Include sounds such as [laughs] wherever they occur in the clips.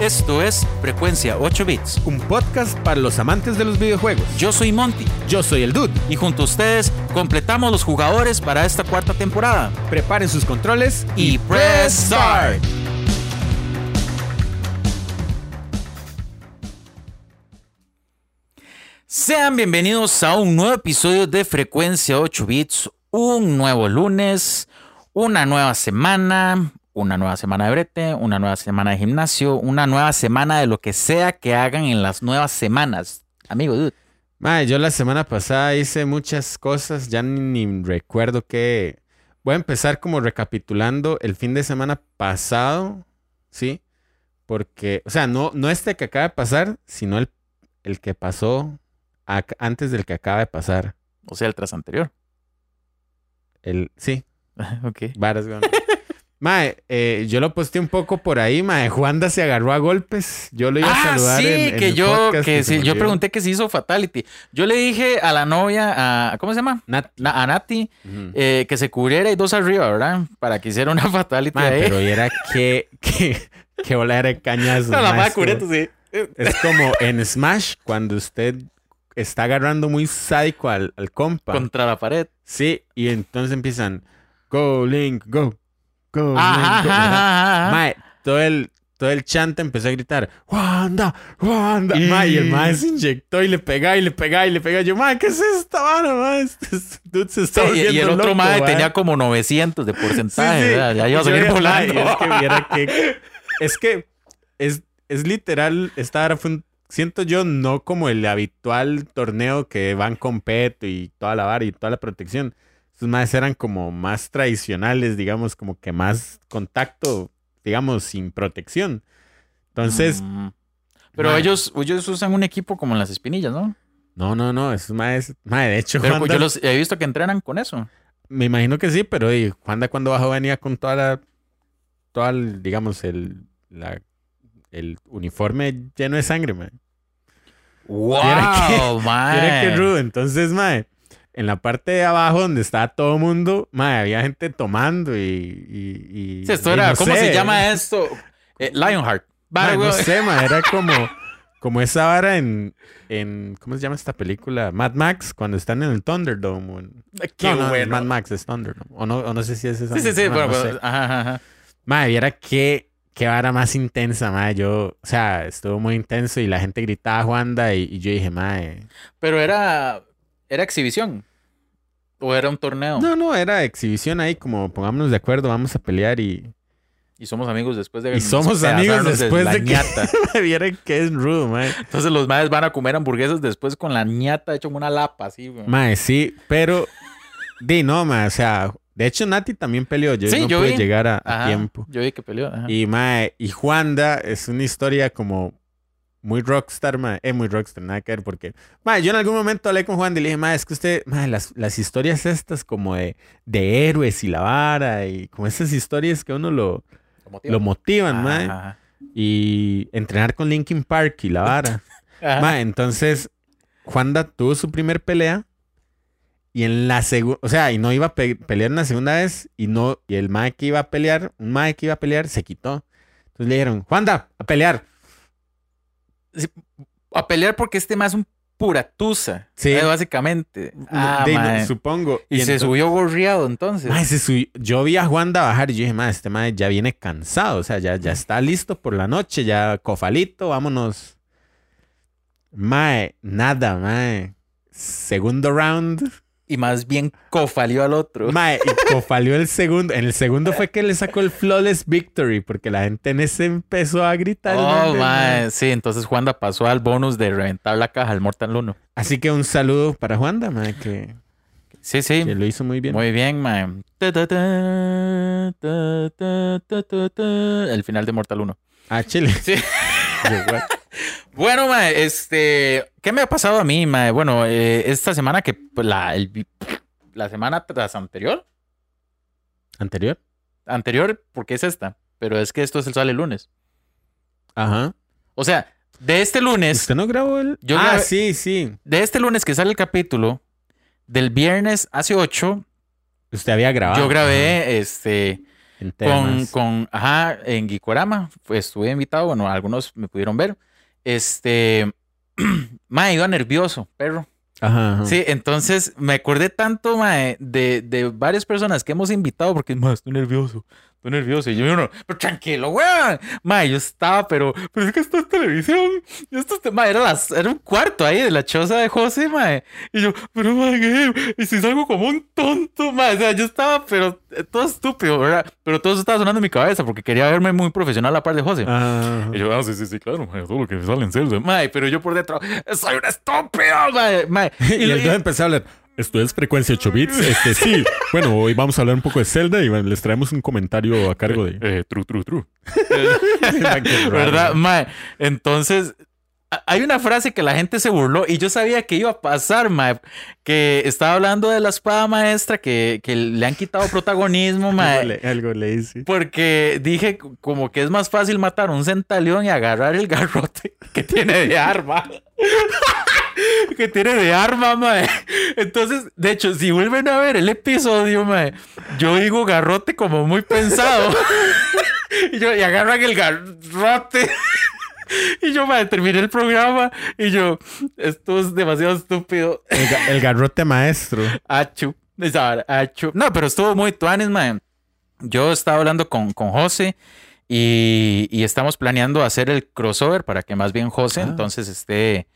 Esto es Frecuencia 8 Bits. Un podcast para los amantes de los videojuegos. Yo soy Monty Yo soy el Dude. y junto a ustedes completamos los jugadores para esta cuarta temporada. Preparen sus controles Y press start. Sean bienvenidos a un nuevo episodio de Frecuencia 8 Bits. Un nuevo lunes, una nueva semana, una nueva semana de brete, una nueva semana de gimnasio, una nueva semana de lo que sea que hagan en las nuevas semanas. Amigo, dude. Mae, yo la semana pasada hice muchas cosas, ya ni, ni recuerdo qué. Voy a empezar como recapitulando el fin de semana pasado, ¿sí? Porque, o sea, no, no este que acaba de pasar, sino el, el que pasó antes del que acaba de pasar. O sea, el tras anterior. El, sí, [laughs] ok. varas. Mae, eh, yo lo posté un poco por ahí, mae. Juanda se agarró a golpes. Yo lo iba a Ah, saludar sí, en, en que el yo, podcast que sí, yo pregunté que se hizo Fatality. Yo le dije a la novia, a, ¿cómo se llama? Nat- Na- a Nati, eh, que se cubriera y dos arriba, ¿verdad? Para que hiciera una [laughs] Fatality Mae, pero y era que, que, que bola de cañazo. No, la mae, cureto, sí. Es como en Smash, cuando usted está agarrando muy sádico al, al compa. Contra la pared. Sí, y entonces empiezan, go Link, go, go Ajá, Link, go", ajá, todo el, todo el chante empezó a gritar, Wanda, Wanda. Y- y el mae se inyectó y le pegaba y le pegaba y le pegaba. Yo, mae, ¿qué es esta vara, mae? Este es- dude se está Sí, y, volviendo y el otro loco, mae mae". tenía como 900 de Sí, porcentaje, sí. ¿verdad? Ya iba a salir volando. "Mae, Es que viera que. [laughs] Es que es, es literal. Esta vara fue un- Siento yo no como el habitual torneo que van con peto y toda la vara y toda la protección. Estos más eran como más tradicionales, digamos, como que más contacto, digamos, sin protección. Entonces, Mm. Pero ellos, ellos usan un equipo como en las espinillas, ¿no? no, no, no, esos más, de hecho, Pero Juanda- yo los he visto que entrenan con eso. me imagino que sí, pero y, Juanda cuando bajó venía con toda la, toda el, digamos, el, la, el uniforme lleno de sangre, man. ¡Wow, mae! Mira qué [laughs] rudo. Entonces, mae, en la parte de abajo donde estaba todo el mundo, mae, había gente tomando y... y, y- Sí, esto y era, no ¿cómo sé, se llama esto? Eh, Lionheart. Vale, no sé, mae, era como, como esa vara en, en... ¿Cómo se llama esta película? Mad Max, cuando están en el Thunderdome. o en- Qué no, bueno. Mad Max es Thunderdome. O no, o no sé si es esa. Sí, sí, sí. no, bueno, no bueno, sé. ajá, ajá. Madre, viera qué, qué vara más intensa, madre. Yo, o sea, estuvo muy intenso y la gente gritaba Juanda y, y yo dije, madre. Pero era, era exhibición. O era un torneo. No, no, era exhibición ahí, como pongámonos de acuerdo, vamos a pelear y, Y somos amigos después de y somos amigos después la de que ñata. [laughs] me viera que es rudo, madre. Entonces los madres van a comer hamburguesas después con la ñata hecha como una lapa, así, güey. Madre, sí, pero, di, no, madre, o sea, de hecho Nati también peleó, yo Sí, no yo pude vi. llegar a, a Ajá, tiempo. Yo vi que peleó. ajá. Y, madre, y Juanda es una historia como muy rockstar, madre. Es muy rockstar, nada que ver, porque, madre, yo en algún momento hablé con Juanda y le dije, madre, es que usted, madre, las, las historias estas como de, de héroes y la vara y como esas historias que uno lo, motiva. lo motivan, Ajá, ajá. Y entrenar con Linkin Park y la vara. [laughs] Madre, entonces, Juanda tuvo su primer pelea. Y en la segunda, o sea, y no iba a pe- pelear una segunda vez. Y no, y el mae que iba a pelear, un mae que iba a pelear, se quitó. Entonces le dijeron, Juanda, a pelear. A pelear porque este más es un pura tusa. Sí. eh, básicamente. Ah, De- no, mae. supongo. y, se subió gorriado entonces. Mae, se subió- Yo vi a Juanda bajar y yo dije, mae, este mae ya viene cansado. O sea, ya, ya está listo por la noche, ya cofalito, vámonos. Mae, nada, mae. Segundo round. Y más bien cofalió al otro. Mae, y cofalió el segundo. En el segundo fue que le sacó el flawless victory, porque la gente en ese empezó a gritar. Oh, mae. Sí, entonces Juanda pasó al bonus de reventar la caja al Mortal 1. Así que un saludo para Juanda, mae, que, Sí, sí. que lo hizo muy bien. Muy bien, mae. El final de Mortal 1. Ah, Chile. Sí. [laughs] Bueno, mae, este, ¿qué me ha pasado a mí, mae? Bueno, eh, esta semana que pues, la, el la semana tras anterior, ¿Anterior? anterior, porque es esta, pero es que esto se sale el lunes. Ajá. O sea, de este lunes, ¿Usted no grabó el...? Yo ah, grabé- sí, sí. de este lunes que sale el capítulo, del viernes hace 8, Usted había grabado. yo grabé, este, En con, con, ajá, en Gikorama, pues estuve invitado, bueno, algunos me pudieron ver. Este, [clears throat] mae, iba nervioso, perro. Ajá, ajá. Sí, entonces me acordé tanto, mae, de, de varias personas que hemos invitado porque, mae, estoy nervioso, estoy nervioso. Y yo, no, pero tranquilo, weón. Mae, yo estaba, pero, pero es que esto es televisión. Y esto es, mae, era, las, era un cuarto ahí de la choza de José, mae. Y yo, pero, mae, ¿qué? y si salgo como un tonto, mae. O sea, yo estaba, pero eh, todo estúpido, ¿verdad? Pero todo eso estaba sonando en mi cabeza porque quería verme muy profesional a la par de José. Ajá. Y yo, ah, sí, sí, sí, claro, mae, todo lo que sale en Zelda. Mae, pero yo por dentro, soy un estúpido, mae. mae. [laughs] Y, el dude empezó a hablar. Esto es frecuencia 8 bits. Este sí. Bueno, hoy vamos a hablar un poco de Zelda y bueno, les traemos un comentario a cargo de. Eh, true, true, true. [laughs] ¿Verdad, mae? Entonces, hay una frase que la gente se burló y yo sabía que iba a pasar, mae. Que estaba hablando de la espada maestra, que, que le han quitado protagonismo, [laughs] Algo mae. le, algo le hice. Porque dije como que es más fácil matar un centaleón y agarrar el garrote [laughs] que tiene de arma. [laughs] que tiene de arma, mae. Entonces, de hecho, si vuelven a ver el episodio, mae, yo digo garrote como muy pensado. [laughs] y yo, y agarran el garrote. [laughs] y yo, mae, terminé el programa y yo, esto es demasiado estúpido. El, ga- el garrote maestro. Achu. No, pero estuvo muy tuanes, man. Yo estaba hablando con, con José y, y estamos planeando hacer el crossover para que más bien José Ah. entonces esté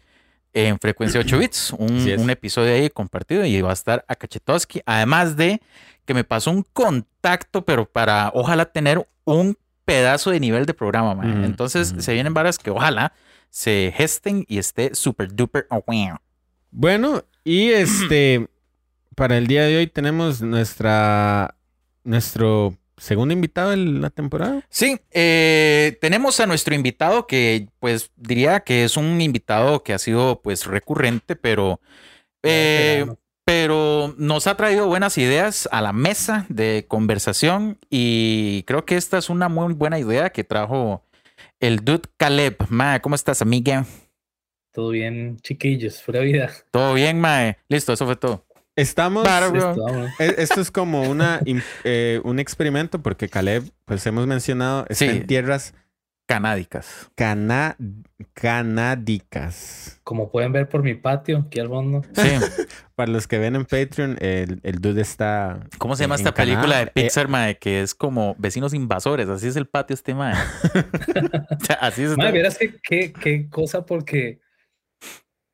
en frecuencia 8 bits, un, episodio ahí compartido y va a estar a Cachetowski. Además de que me pasó un contacto, pero para ojalá tener un pedazo de nivel de programa, man. Entonces se vienen varas que ojalá se gesten y esté super duper. Bueno, y este. [clears throat] Para el día de hoy tenemos nuestra. Nuestro segundo invitado de la temporada. Sí, eh, tenemos a nuestro invitado que pues diría que es un invitado que ha sido pues recurrente, pero, eh, pero nos ha traído buenas ideas a la mesa de conversación y creo que esta es una muy buena idea que trajo el dude Caleb. Ma, ¿cómo estás, amiga? Todo bien, chiquillos, pura vida. ¿Todo bien, Mae? Listo, eso fue todo. Estamos. Vámonos. e- Esto es como una, [laughs] eh, un experimento porque Caleb, pues hemos mencionado, está Sí. en tierras Canádicas. cana- canádicas. Como pueden ver por mi patio, aquí al fondo. Sí. [laughs] Para los que ven en Patreon, el, el dude está. ¿Cómo se llama en esta Canadá. película de Eh, Pixar, mae? Que es como vecinos invasores. Así es el patio este, mae. [laughs] O sea, Así es. Madre, verás qué, qué cosa, porque,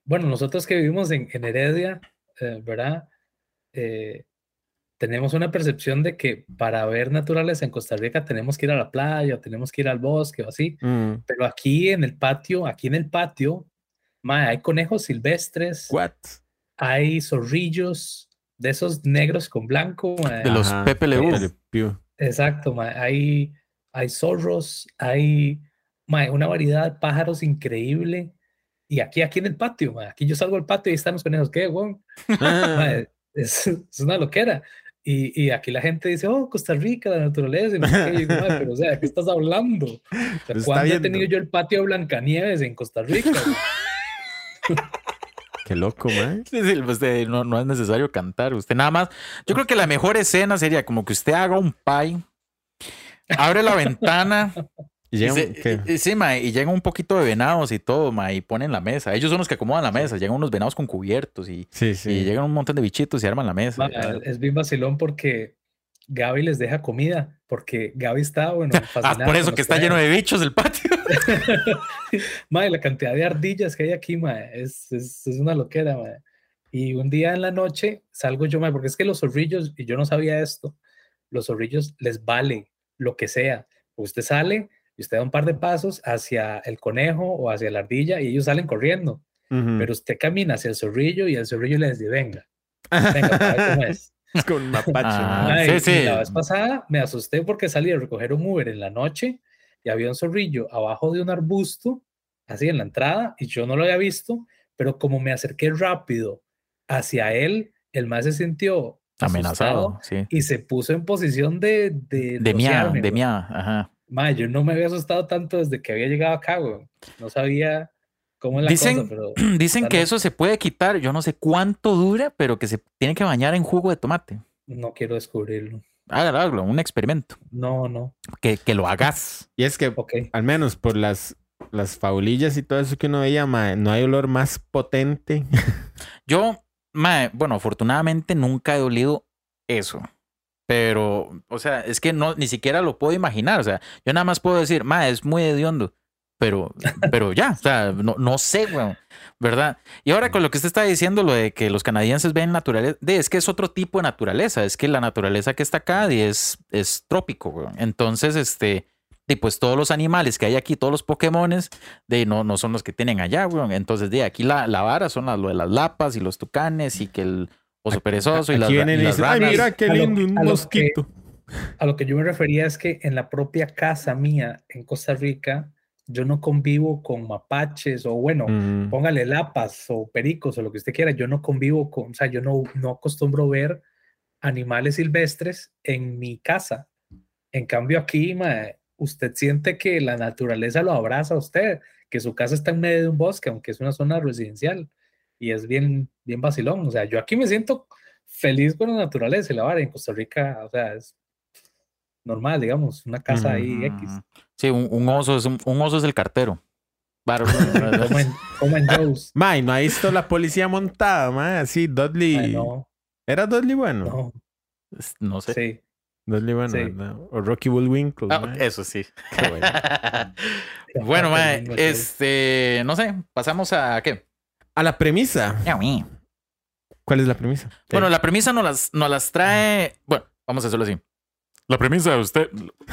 bueno, nosotros que vivimos en, en Heredia, eh, ¿verdad? Eh, tenemos una percepción de que para ver naturaleza en Costa Rica tenemos que ir a la playa, o tenemos que ir al bosque o así. Mm, Pero aquí en el patio, aquí en el patio, madre, hay conejos silvestres, what? hay zorrillos de esos negros con blanco. De los Pew. Exacto, mae, Hay, hay zorros, hay mae, una variedad de pájaros increíble. Y aquí, aquí en el patio, mae, aquí yo salgo al patio y están los conejos. ¿Qué, weón? [laughs] Ah, [laughs] es, es una loquera. Y, y aquí la gente dice, oh, Costa Rica, la naturaleza. y no sé qué. Y "Mae, pero, o sea, ¿de qué estás hablando? O sea, [laughs] está ¿Cuándo he viendo. tenido yo el patio de Blancanieves en Costa Rica? Qué loco, man. Sí, sí, pues, eh, no, no es necesario cantar. Usted nada más. Yo creo que la mejor escena sería como que usted haga un pie, abre la ventana. Y y llega un- se- y- y- sí, ma, y llega un poquito de venados y todo, ma, y ponen la mesa. Ellos son los que acomodan la mesa. Llegan unos venados con cubiertos y, Sí, y sí. llegan un montón de bichitos y arman la mesa. Mae, es bien vacilón porque Gaby les deja comida, porque Gaby está, bueno, [laughs] Ah, por eso que está lleno de bichos el patio. [laughs] [laughs] Mae, la cantidad de ardillas que hay aquí, mae, es, es, es una loquera, mae. Y un día en la noche salgo yo, mae, porque es que los zorrillos, y yo no sabía esto, los zorrillos les vale lo que sea. Usted sale y usted da un par de pasos hacia el conejo o hacia la ardilla y ellos salen corriendo, Ujú. pero usted camina hacia el zorrillo y el zorrillo les dice, venga, [laughs] venga, para ver cómo es. Es con un mapache. Ah. Ay, sí, sí. La vez pasada me asusté porque salí a recoger un Uber en la noche y había un zorrillo abajo de un arbusto, así en la entrada, y yo no lo había visto, pero como me acerqué rápido hacia él, el más se sintió Amenazado, sí. y se puso en posición de de, De mía, de mía, ajá. Ma, yo no me había asustado tanto desde que había llegado acá, güey. No sabía cómo es la Dicen, cosa, pero [clears throat] dicen que eso se puede quitar, yo no sé cuánto dura, pero que se tiene que bañar en jugo de tomate. no quiero descubrirlo. hágalo, un experimento. No, no. Que, que lo hagas. Y es que, al menos por las, las faulillas y todo eso que uno veía, mae, no hay olor más potente. [laughs] Yo, mae, bueno, afortunadamente nunca he olido eso. Pero, o sea, es que no, ni siquiera lo puedo imaginar. O sea, yo nada más puedo decir, mae, es muy hediondo. Pero, [laughs] pero ya, o sea, no, no sé, weón, ¿verdad? Y ahora con lo que usted está diciendo, lo de que los canadienses ven naturaleza, de, es que es otro tipo de naturaleza, es que la naturaleza que está acá de, es, es trópico, weón. Entonces, este, y pues todos los animales que hay aquí, todos los Pokémones, de no, no son los que tienen allá, weón. Entonces, de aquí la, la vara son las, lo de las lapas y los tucanes y que el oso perezoso y las, y y las dicen, ay, ranas". mira qué a lo- lindo, un a lo que- mosquito. A lo que yo me refería es que en la propia casa mía en Costa Rica, yo no convivo con mapaches o bueno, Mm. póngale lapas o pericos o lo que usted quiera. Yo no convivo con, o sea, yo no, no acostumbro ver animales silvestres en mi casa. En cambio aquí, usted siente que la naturaleza lo abraza a usted, que su casa está en medio de un bosque, aunque es una zona residencial y es bien, bien vacilón. O sea, yo aquí me siento feliz con la naturaleza y la vara. En Costa Rica, o sea, es normal, digamos, una casa ahí X. Sí, un, un oso es un, un oso es el cartero. [laughs] Coman Joe's. Mae, ¿no ha visto la policía montada, mae? Así, Dudley. Ay, no, ¿Era Dudley bueno? no, no sé. sí. Dudley bueno, Sí. ¿verdad? O Rocky Bullwinkle. Ah, eso sí. Qué bueno. [laughs] bueno, mae, este, no sé, pasamos a qué. A la premisa. ¿Cuál es la premisa? Bueno, la premisa nos las, nos las trae. Bueno, vamos a hacerlo así. La premisa de usted.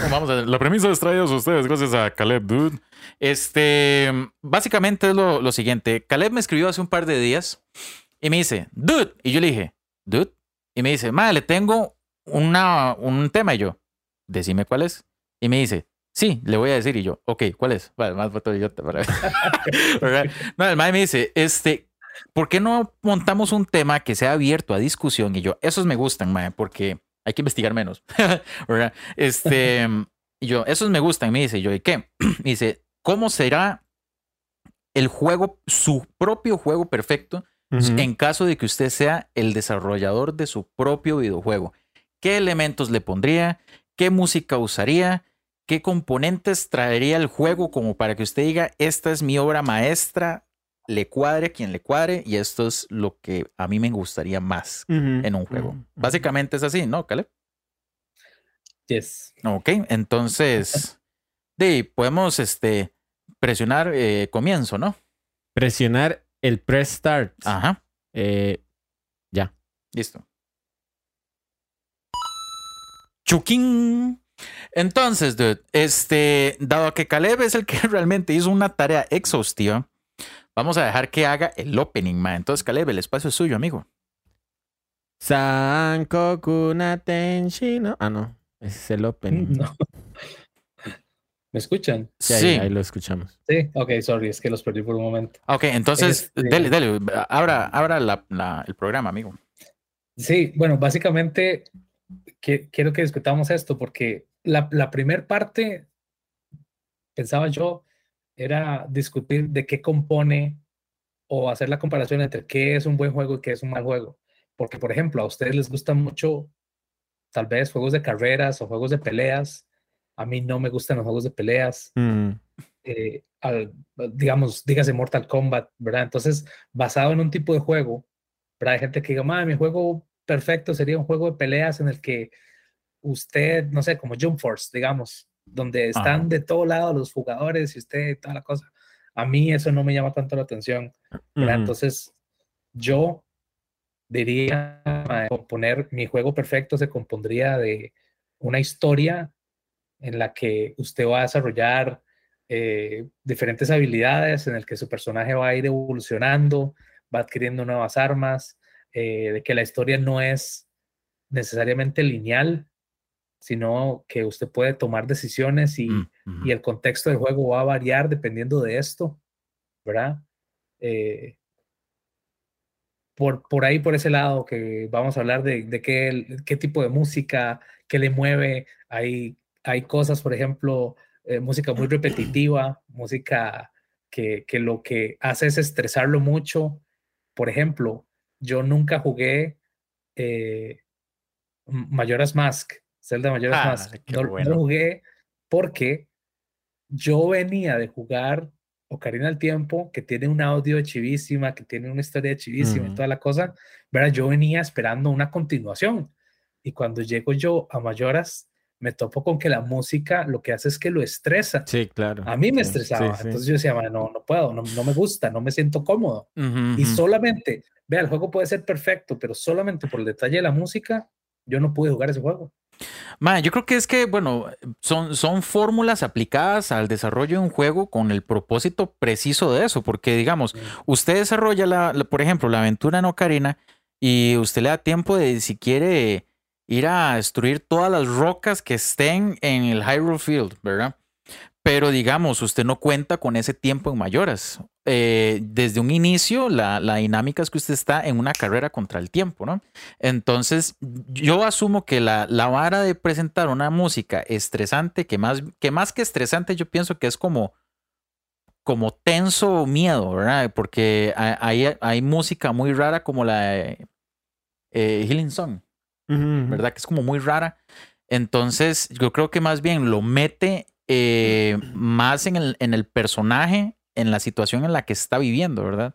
Vamos a la premisa es traída a ustedes gracias a Caleb, dude. Este, básicamente es lo, lo siguiente. Caleb me escribió hace un par de días y me dice, dude. Y yo le dije, dude. Y me dice, madre, le tengo una, un tema. Y yo, decime cuál es. Y me dice, sí, le voy a decir. Y yo, ok, ¿cuál es? Vale, más foto idiota para. No, el mae me dice, este, ¿por qué no montamos un tema que sea abierto a discusión? Y yo, esos me gustan, mae, porque hay que investigar menos. [laughs] ¿verdad? Este, [laughs] y yo, esos me gustan. Me dice, yo, ¿y qué? [clears throat] Me dice, ¿cómo será el juego, su propio juego perfecto, en caso de que usted sea el desarrollador de su propio videojuego? ¿Qué elementos le pondría? ¿Qué música usaría? ¿Qué componentes traería el juego como para que usted diga, esta es mi obra maestra, le cuadre a quien le cuadre y esto es lo que a mí me gustaría más en un juego? Ujú. Básicamente es así, ¿no, Caleb? Yes. Ok, entonces, [laughs] de, podemos este, presionar eh, comienzo, ¿no? Presionar el press start. Ajá, Eh, listo. Chuquín. Entonces, dude, este, dado que Caleb es el que [laughs] realmente hizo una tarea exhaustiva, vamos a dejar que haga el opening, man. Entonces, Caleb, el espacio es suyo, amigo. Sankoku Natenshino. Ah, no. Ese es el opening. [laughs] No. ¿Me escuchan? Sí, ahí, Sí. ahí lo escuchamos. Sí, ok, sorry, es que los perdí por un momento. Ok, entonces, Este- dele, dele, abra, abra la- la- el programa, amigo. Sí, bueno, básicamente que- quiero que discutamos esto porque la, la primer parte, pensaba yo, era discutir de qué compone o hacer la comparación entre qué es un buen juego y qué es un mal juego. Porque, por ejemplo, a ustedes les gustan mucho, tal vez, juegos de carreras o juegos de peleas. A mí no me gustan los juegos de peleas. Mm. eh, al- digamos, dígase Mortal Kombat, ¿verdad? Entonces, basado en un tipo de juego, ¿verdad? Hay gente que diga, "Ma, mi juego perfecto sería un juego de peleas en el que usted, no sé, como Jump Force, digamos, donde están Ajá. de todo lado los jugadores y usted, toda la cosa. A mí eso no me llama tanto la atención. Ujú. Entonces, yo diría, componer mi juego perfecto se compondría de una historia en la que usted va a desarrollar eh, diferentes habilidades, en el que su personaje va a ir evolucionando, va adquiriendo nuevas armas, eh, de que la historia no es necesariamente lineal, sino que usted puede tomar decisiones y, Mm, y el contexto del juego va a variar dependiendo de esto, ¿verdad? Eh, por, por ahí, por ese lado, que vamos a hablar de, de qué, qué tipo de música, qué le mueve. Hay, hay cosas, por ejemplo, eh, música muy repetitiva, música que, que lo que hace es estresarlo mucho. Por ejemplo, yo nunca jugué eh, M- Majora's Mask, Zelda Majora's Ah, Mask. No, no bueno. lo jugué porque yo venía de jugar Ocarina del Tiempo, que tiene un audio chivísima, que tiene una historia chivísima y Ujú. toda la cosa, ¿verdad? Yo venía esperando una continuación. Y cuando llego yo a Mayoras, me topo con que la música lo que hace es que lo estresa. Sí, claro. A mí me Sí, estresaba. sí, sí. Entonces yo decía, "Ma, no, no puedo, no, no me gusta, no me siento cómodo. Ujú, Y ujú. solamente, vea, el juego puede ser perfecto, pero solamente por el detalle de la música, yo no pude jugar ese juego. Ma, yo creo que es que, bueno, son, son fórmulas aplicadas al desarrollo de un juego con el propósito preciso de eso, porque digamos, Mm. usted desarrolla, la, la- por ejemplo, la aventura en Ocarina y usted le da tiempo de si quiere ir a destruir todas las rocas que estén en el Hyrule Field, ¿verdad? Pero digamos, usted no cuenta con ese tiempo en mayoras. Eh, desde un inicio, la, la dinámica es que usted está en una carrera contra el tiempo, ¿no? Entonces, yo asumo que la, la vara de presentar una música estresante, que más, que más que estresante, yo pienso que es como, como tenso miedo, ¿verdad? Porque hay, hay, hay música muy rara como la de eh, Healing Song. ¿Verdad? Que es como muy rara. Entonces, yo creo que más bien lo mete eh, [clears throat] más en el, en el personaje, en la situación en la que está viviendo, ¿verdad?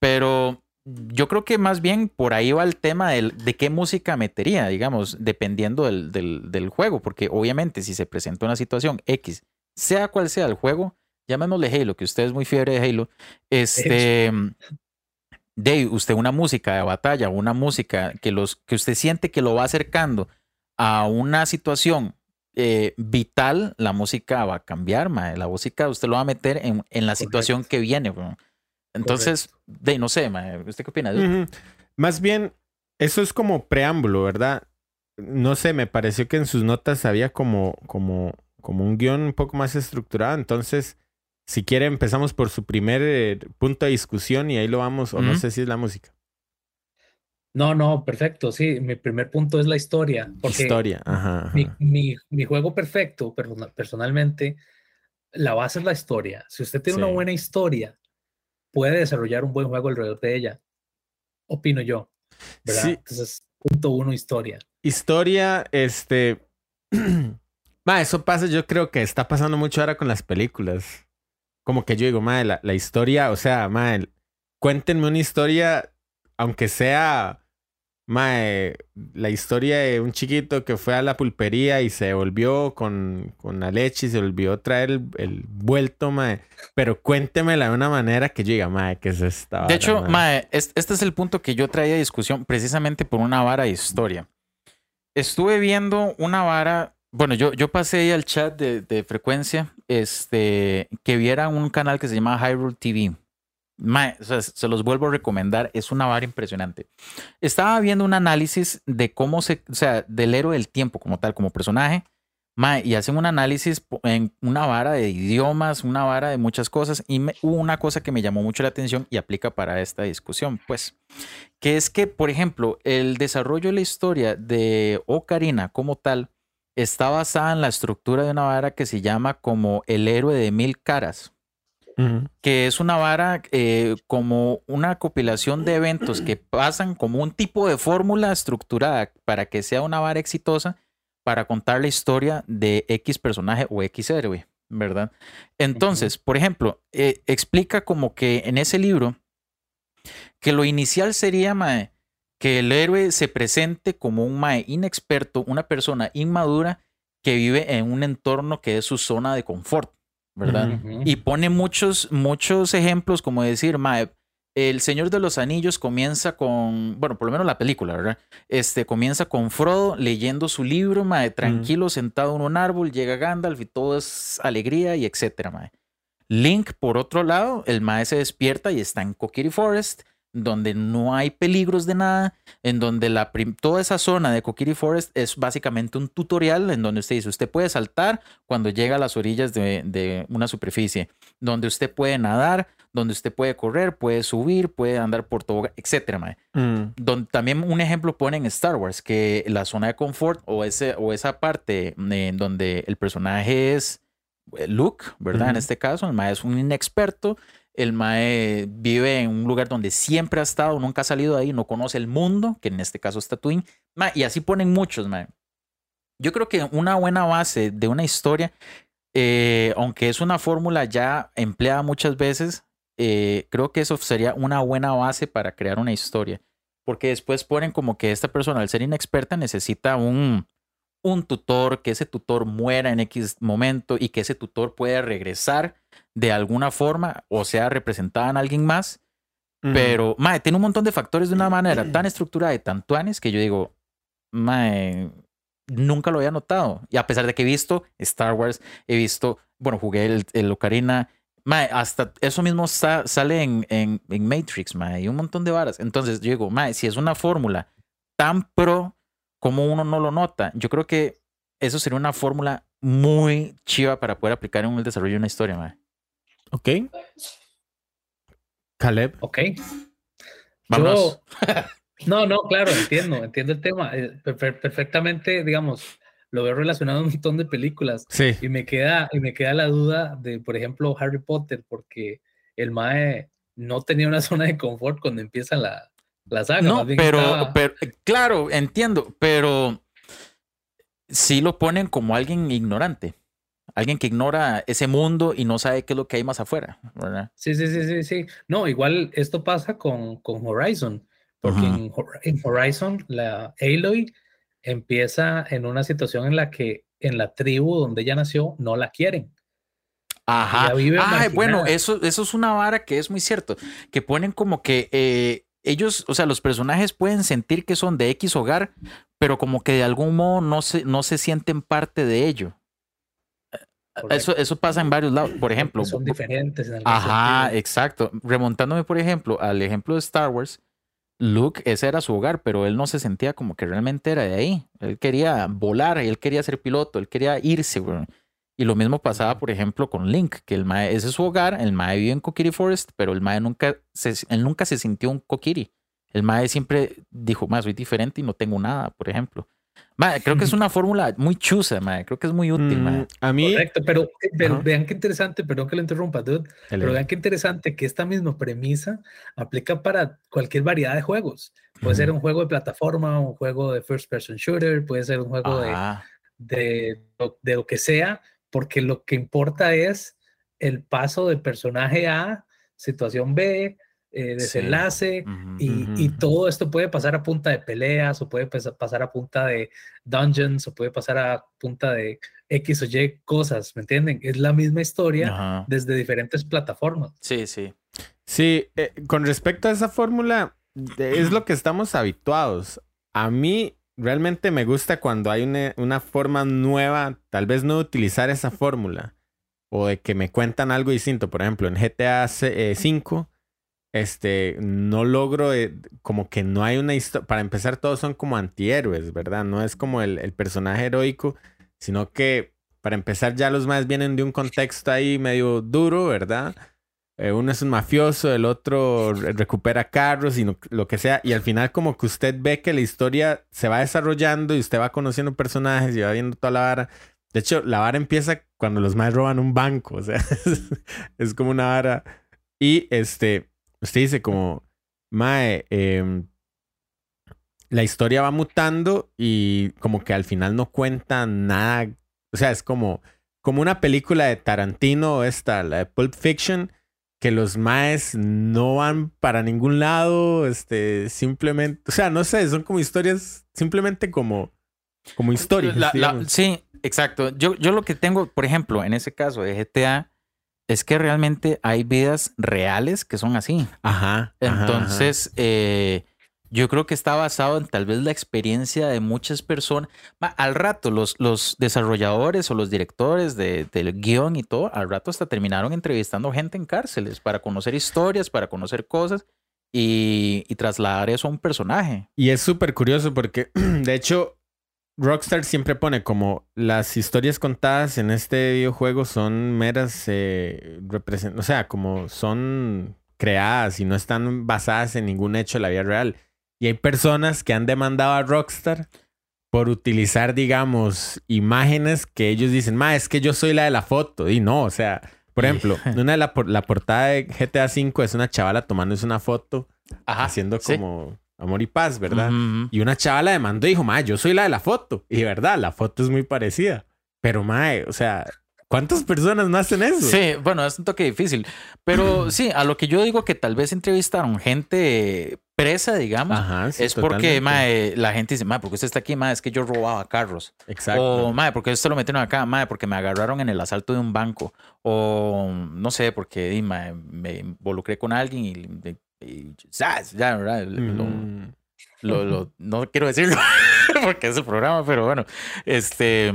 Pero yo creo que más bien por ahí va el tema del- de qué música metería, digamos, dependiendo del, del- del juego, porque obviamente si se presenta una situación X, sea cual sea el juego, llamémosle Halo, que usted es muy fiebre de Halo, este... De usted una música de batalla, una música que, los, que usted siente que lo va acercando a una situación eh, vital, la música va a cambiar, mae. La música usted lo va a meter en, en la situación Correcto. que viene. Entonces, de no sé, mae, ¿usted qué opina? Más bien, eso es como preámbulo, ¿verdad? No sé, me pareció que en sus notas había como, como, como un guion un poco más estructurado. Entonces, si quiere, empezamos por su primer eh, punto de discusión y ahí lo vamos, o no sé si es la música. No, no, perfecto, sí. Mi primer punto es la historia. Porque Historia, ajá. ajá. Mi, mi, mi juego perfecto, persona- personalmente, la base es la historia. Si usted tiene Sí. una buena historia, puede desarrollar un buen juego alrededor de ella. Opino yo. ¿verdad? Sí. Entonces, punto uno, historia. Historia, este. [clears throat] Ma, eso pasa, yo creo que está pasando mucho ahora con las películas. Como que yo digo, madre, la, la historia, o sea, madre, cuéntenme una historia, aunque sea, madre, la historia de un chiquito que fue a la pulpería y se volvió con, con la leche y se olvidó traer el, el vuelto, madre. Pero cuéntemela de una manera que yo diga, madre, que es esta? De hecho, mae?" mae, es- este es el punto que yo traía a discusión precisamente por una vara de historia. Estuve viendo una vara, bueno, yo, yo pasé ahí al chat de, de frecuencia, este, que viera un canal que se llama Hyrule TV. Sea, se los vuelvo a recomendar, es una vara impresionante. Estaba viendo un análisis de cómo se, o sea, del héroe del tiempo como tal, como personaje, mae, y hacen un análisis en una vara de idiomas, una vara de muchas cosas, y hubo una cosa que me llamó mucho la atención y aplica para esta discusión, pues, que es que, por ejemplo, el desarrollo de la historia de Ocarina como tal está basada en la estructura de una vara que se llama como el héroe de mil caras que es una vara eh, como una compilación de eventos que pasan como un tipo de fórmula estructurada para que sea una vara exitosa para contar la historia de X personaje o X héroe, ¿verdad? Entonces, por ejemplo, eh, explica como que en ese libro que lo inicial sería mae, que el héroe se presente como un mae inexperto, una persona inmadura que vive en un entorno que es su zona de confort, ¿verdad? Y pone muchos, muchos ejemplos, como decir, mae, el Señor de los Anillos comienza con, bueno, por lo menos la película, ¿verdad? Este comienza con Frodo leyendo su libro, mae, tranquilo, sentado en un árbol, llega Gandalf y todo es alegría y etcétera, mae. Link, por otro lado, el mae se despierta y está en Kokiri Forest, donde no hay peligros de nada, en donde la toda esa zona de Kokiri Forest es básicamente un tutorial en donde usted dice, usted puede saltar cuando llega a las orillas de, de una superficie, donde usted puede nadar, donde usted puede correr, puede subir, puede andar por tobogán, etcétera. Mm. También un ejemplo pone en Star Wars, que la zona de confort o, ese, o esa parte eh, donde el personaje es eh, Luke, ¿verdad? En este caso, el es un inexperto, el Mae vive en un lugar donde siempre ha estado, nunca ha salido de ahí, no conoce el mundo, que en este caso es Tatooine, Mae, y así ponen muchos, Mae. yo creo que una buena base de una historia, eh, aunque es una fórmula ya empleada muchas veces, eh, creo que eso sería una buena base para crear una historia. Porque después ponen como que esta persona, al ser inexperta, necesita un, un tutor, que ese tutor muera en X momento y que ese tutor pueda regresar de alguna forma o sea representada en alguien más. Pero, mae, tiene un montón de factores de una manera tan [clears throat] estructurada y tan tuanes que yo digo, mae, nunca lo había notado. Y a pesar de que he visto Star Wars, he visto, bueno, jugué el, el Ocarina, mae, hasta eso mismo sale en, en, en, Matrix, mae, y un montón de varas. Entonces yo digo, mae, si es una fórmula tan pro como uno no lo nota, yo creo que eso sería una fórmula muy chiva para poder aplicar en el desarrollo de una historia, mae. Ok. Caleb. Ok. Vamos. no, no, claro, entiendo, entiendo el tema. Eh, perfectamente, digamos, lo veo relacionado a un montón de películas. Sí. Y me queda, y me queda la duda de, por ejemplo, Harry Potter, porque el Mae no tenía una [laughs] zona de confort cuando empieza la, la saga. No, pero, pero, claro, entiendo, pero sí lo ponen como alguien ignorante alguien que ignora ese mundo y no sabe qué es lo que hay más afuera, ¿verdad? Sí, sí, sí, sí, sí. No, igual esto pasa con, con Horizon, porque en, Horizon la Aloy empieza en una situación en la que en la tribu donde ella nació no la quieren. Ajá. Ay, bueno, eso, eso es una vara que es muy cierto, que ponen como que eh, ellos, o sea, los personajes pueden sentir que son de X hogar, pero como que de algún modo no se, no se sienten parte de ello. Eso, eso pasa en varios lados. Por ejemplo. Son diferentes. En ajá, exacto. Remontándome, por ejemplo, al ejemplo de Star Wars, Luke, ese era su hogar, pero él no se sentía como que realmente era de ahí. Él quería volar, él quería ser piloto, él quería irse, Y lo mismo pasaba, por ejemplo, con Link, que el Mae, ese es su hogar, el Mae vive en Kokiri Forest, pero el Mae nunca se, él nunca se sintió un Kokiri. El Mae siempre dijo, más soy diferente y no tengo nada, por ejemplo creo que es una fórmula muy chusa, creo que es muy útil. Mm, a mí. Correcto, pero, vean qué interesante, perdón que lo interrumpa, dude, pero vean qué interesante que esta misma premisa aplica para cualquier variedad de juegos. Puede ser un juego de plataforma, un juego de first person shooter, puede ser un juego de, de, de lo que sea, porque lo que importa es el paso del personaje A, situación B, eh, desenlace y, todo esto puede pasar a punta de peleas o puede pasar a punta de dungeons o puede pasar a punta de X o Y cosas, ¿me entienden? Es la misma historia desde diferentes plataformas. Sí, sí. Sí, eh, con respecto a esa fórmula, es lo que estamos habituados. A mí realmente me gusta cuando hay una, una forma nueva, tal vez no utilizar esa fórmula o de que me cuentan algo distinto. Por ejemplo, en GTA V este, no logro, eh, como que no hay una historia, para empezar todos son como antihéroes, ¿verdad? No es como el, personaje heroico, sino que para empezar ya los más vienen de un contexto ahí medio duro, ¿verdad? Eh, uno es un mafioso, el otro recupera carros y lo que sea, y al final como que usted ve que la historia se va desarrollando y usted va conociendo personajes y va viendo toda la vara. De hecho, la vara empieza cuando los más roban un banco, o sea, [laughs] es como una vara. Y este, usted dice como, Mae, em, la historia va mutando y como que al final no cuenta nada. O sea, es como, como una película de Tarantino, esta, la de Pulp Fiction, que los maes no van para ningún lado, este, simplemente, o sea, no sé, son como historias, simplemente como, como historias. sí, exacto. Yo, yo lo que tengo, por ejemplo, en ese caso de GTA, es que realmente hay vidas reales que son así. Ajá. Entonces, eh, yo creo que está basado en tal vez la experiencia de muchas personas. Al rato, los, los desarrolladores o los directores de, del guion y todo, al rato hasta terminaron entrevistando gente en cárceles para conocer historias, para conocer cosas y, y trasladar eso a un personaje. Y es súper curioso porque, [clears throat] de hecho, Rockstar siempre pone como las historias contadas en este videojuego son meras, eh, o sea, como son creadas y no están basadas en ningún hecho de la vida real. Y hay personas que han demandado a Rockstar por utilizar, digamos, imágenes que ellos dicen, ma, es que yo soy la de la foto. Y no, o sea, por ejemplo, [laughs] una de la, la portada de GTA V es una chavala tomándose una foto, haciendo como amor y paz, ¿verdad? Y una chava la demandó y dijo, mae, yo soy la de la foto. Y verdad, la foto es muy parecida. Pero, mae, o sea, ¿cuántas personas no hacen eso? Sí, bueno, es un toque difícil. Pero [clears throat] sí, a lo que yo digo que tal vez entrevistaron gente presa, digamos, Ajá, sí, es porque, mae, la gente dice, mae, ¿por qué usted está aquí? Mae, es que yo robaba carros. Exacto. O, mae, ¿por qué usted lo metieron acá? Mae, porque me agarraron en el asalto de un banco. O, no sé, porque mae, me involucré con alguien y... y- ¡zas! ya, ¿verdad? Lo- Mm. lo- lo- no quiero decirlo [laughs] porque es el programa, pero bueno, este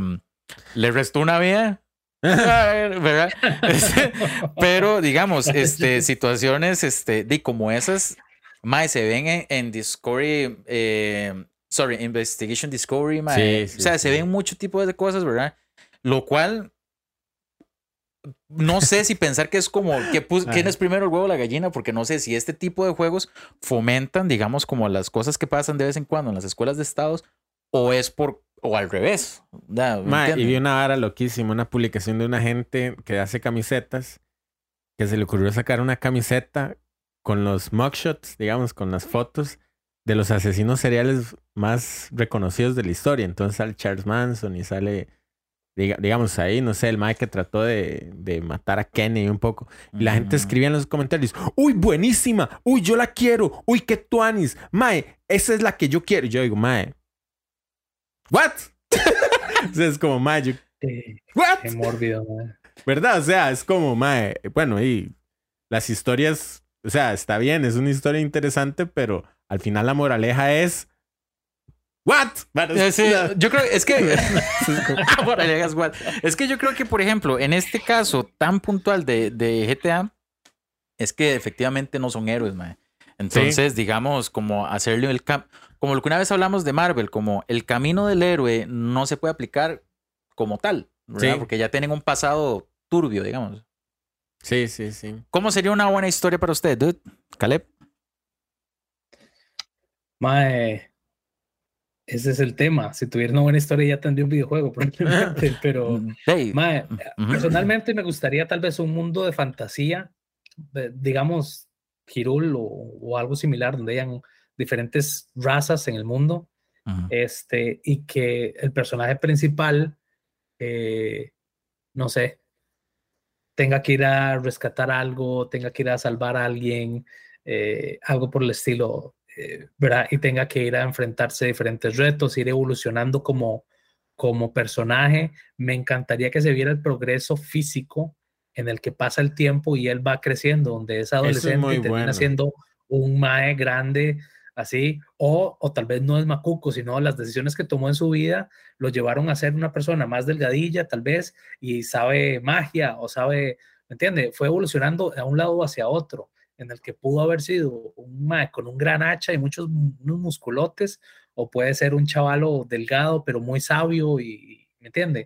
le restó una vida, [laughs] ¿verdad? [laughs] Pero digamos, este, situaciones este, de como esas, mae, se ven en, en Discovery, eh, sorry, Investigation Discovery, mae. Sí, sí, o sea, se ven mucho tipo de cosas, ¿verdad? Lo cual no sé si pensar que es como que pus- quién es primero el huevo o la gallina, porque no sé si este tipo de juegos fomentan, digamos, como las cosas que pasan de vez en cuando en las escuelas de estados, o es por, o al revés. ¿verdad? ¿Me Mae, y vi una vara loquísima, una publicación de una gente que hace camisetas, que se le ocurrió sacar una camiseta con los mugshots, digamos, con las fotos de los asesinos seriales más reconocidos de la historia. Entonces sale Charles Manson y sale, diga- digamos, ahí, no sé, el Mike que trató de, de matar a Kennedy un poco. Y la gente escribía en los comentarios, uy, buenísima, uy, yo la quiero, uy, qué tuanis, Mae, esa es la que yo quiero. Y yo digo, Mae, ¿what? [laughs] o sea, es como, Mae, yo, ¿what? qué mórbido, mae. ¿Verdad? O sea, es como, Mae, bueno, y las historias, o sea, está bien, es una historia interesante, pero al final la moraleja es, ¿what? Bueno, Eh, sí, yo creo, es que [laughs] es guat. [laughs] Es que yo creo que, por ejemplo, en este caso tan puntual de, de GTA, es que efectivamente no son héroes, mae. Entonces, digamos, como hacerle el cam como lo que una vez hablamos de Marvel, como el camino del héroe no se puede aplicar como tal, ¿verdad? Sí. Porque ya tienen un pasado turbio, digamos. Sí, sí, sí. ¿Cómo sería una buena historia para usted, dude? Caleb. Mae, ese es el tema. Si tuviera una buena historia ya tendría un videojuego, [laughs] probablemente, [laughs] pero [laughs] Hey, mae, ujú. personalmente me gustaría tal vez un mundo de fantasía, de- digamos, Hirul o, o algo similar, donde hayan diferentes razas en el mundo, este, y que el personaje principal, eh, no sé, tenga que ir a rescatar algo, tenga que ir a salvar a alguien, eh, algo por el estilo, eh, ¿verdad? Y tenga que ir a enfrentarse a diferentes retos, ir evolucionando como, como personaje. Me encantaría que se viera el progreso físico en el que pasa el tiempo y él va creciendo, donde es adolescente muy y termina bueno. siendo un mae grande, así, o, o tal vez no es macuco, sino las decisiones que tomó en su vida lo llevaron a ser una persona más delgadilla, tal vez, y sabe magia o sabe, ¿me entiende? Fue evolucionando a un lado hacia otro, en el que pudo haber sido un mae con un gran hacha y muchos unos musculotes, o puede ser un chavalo delgado, pero muy sabio y, ¿me entiende?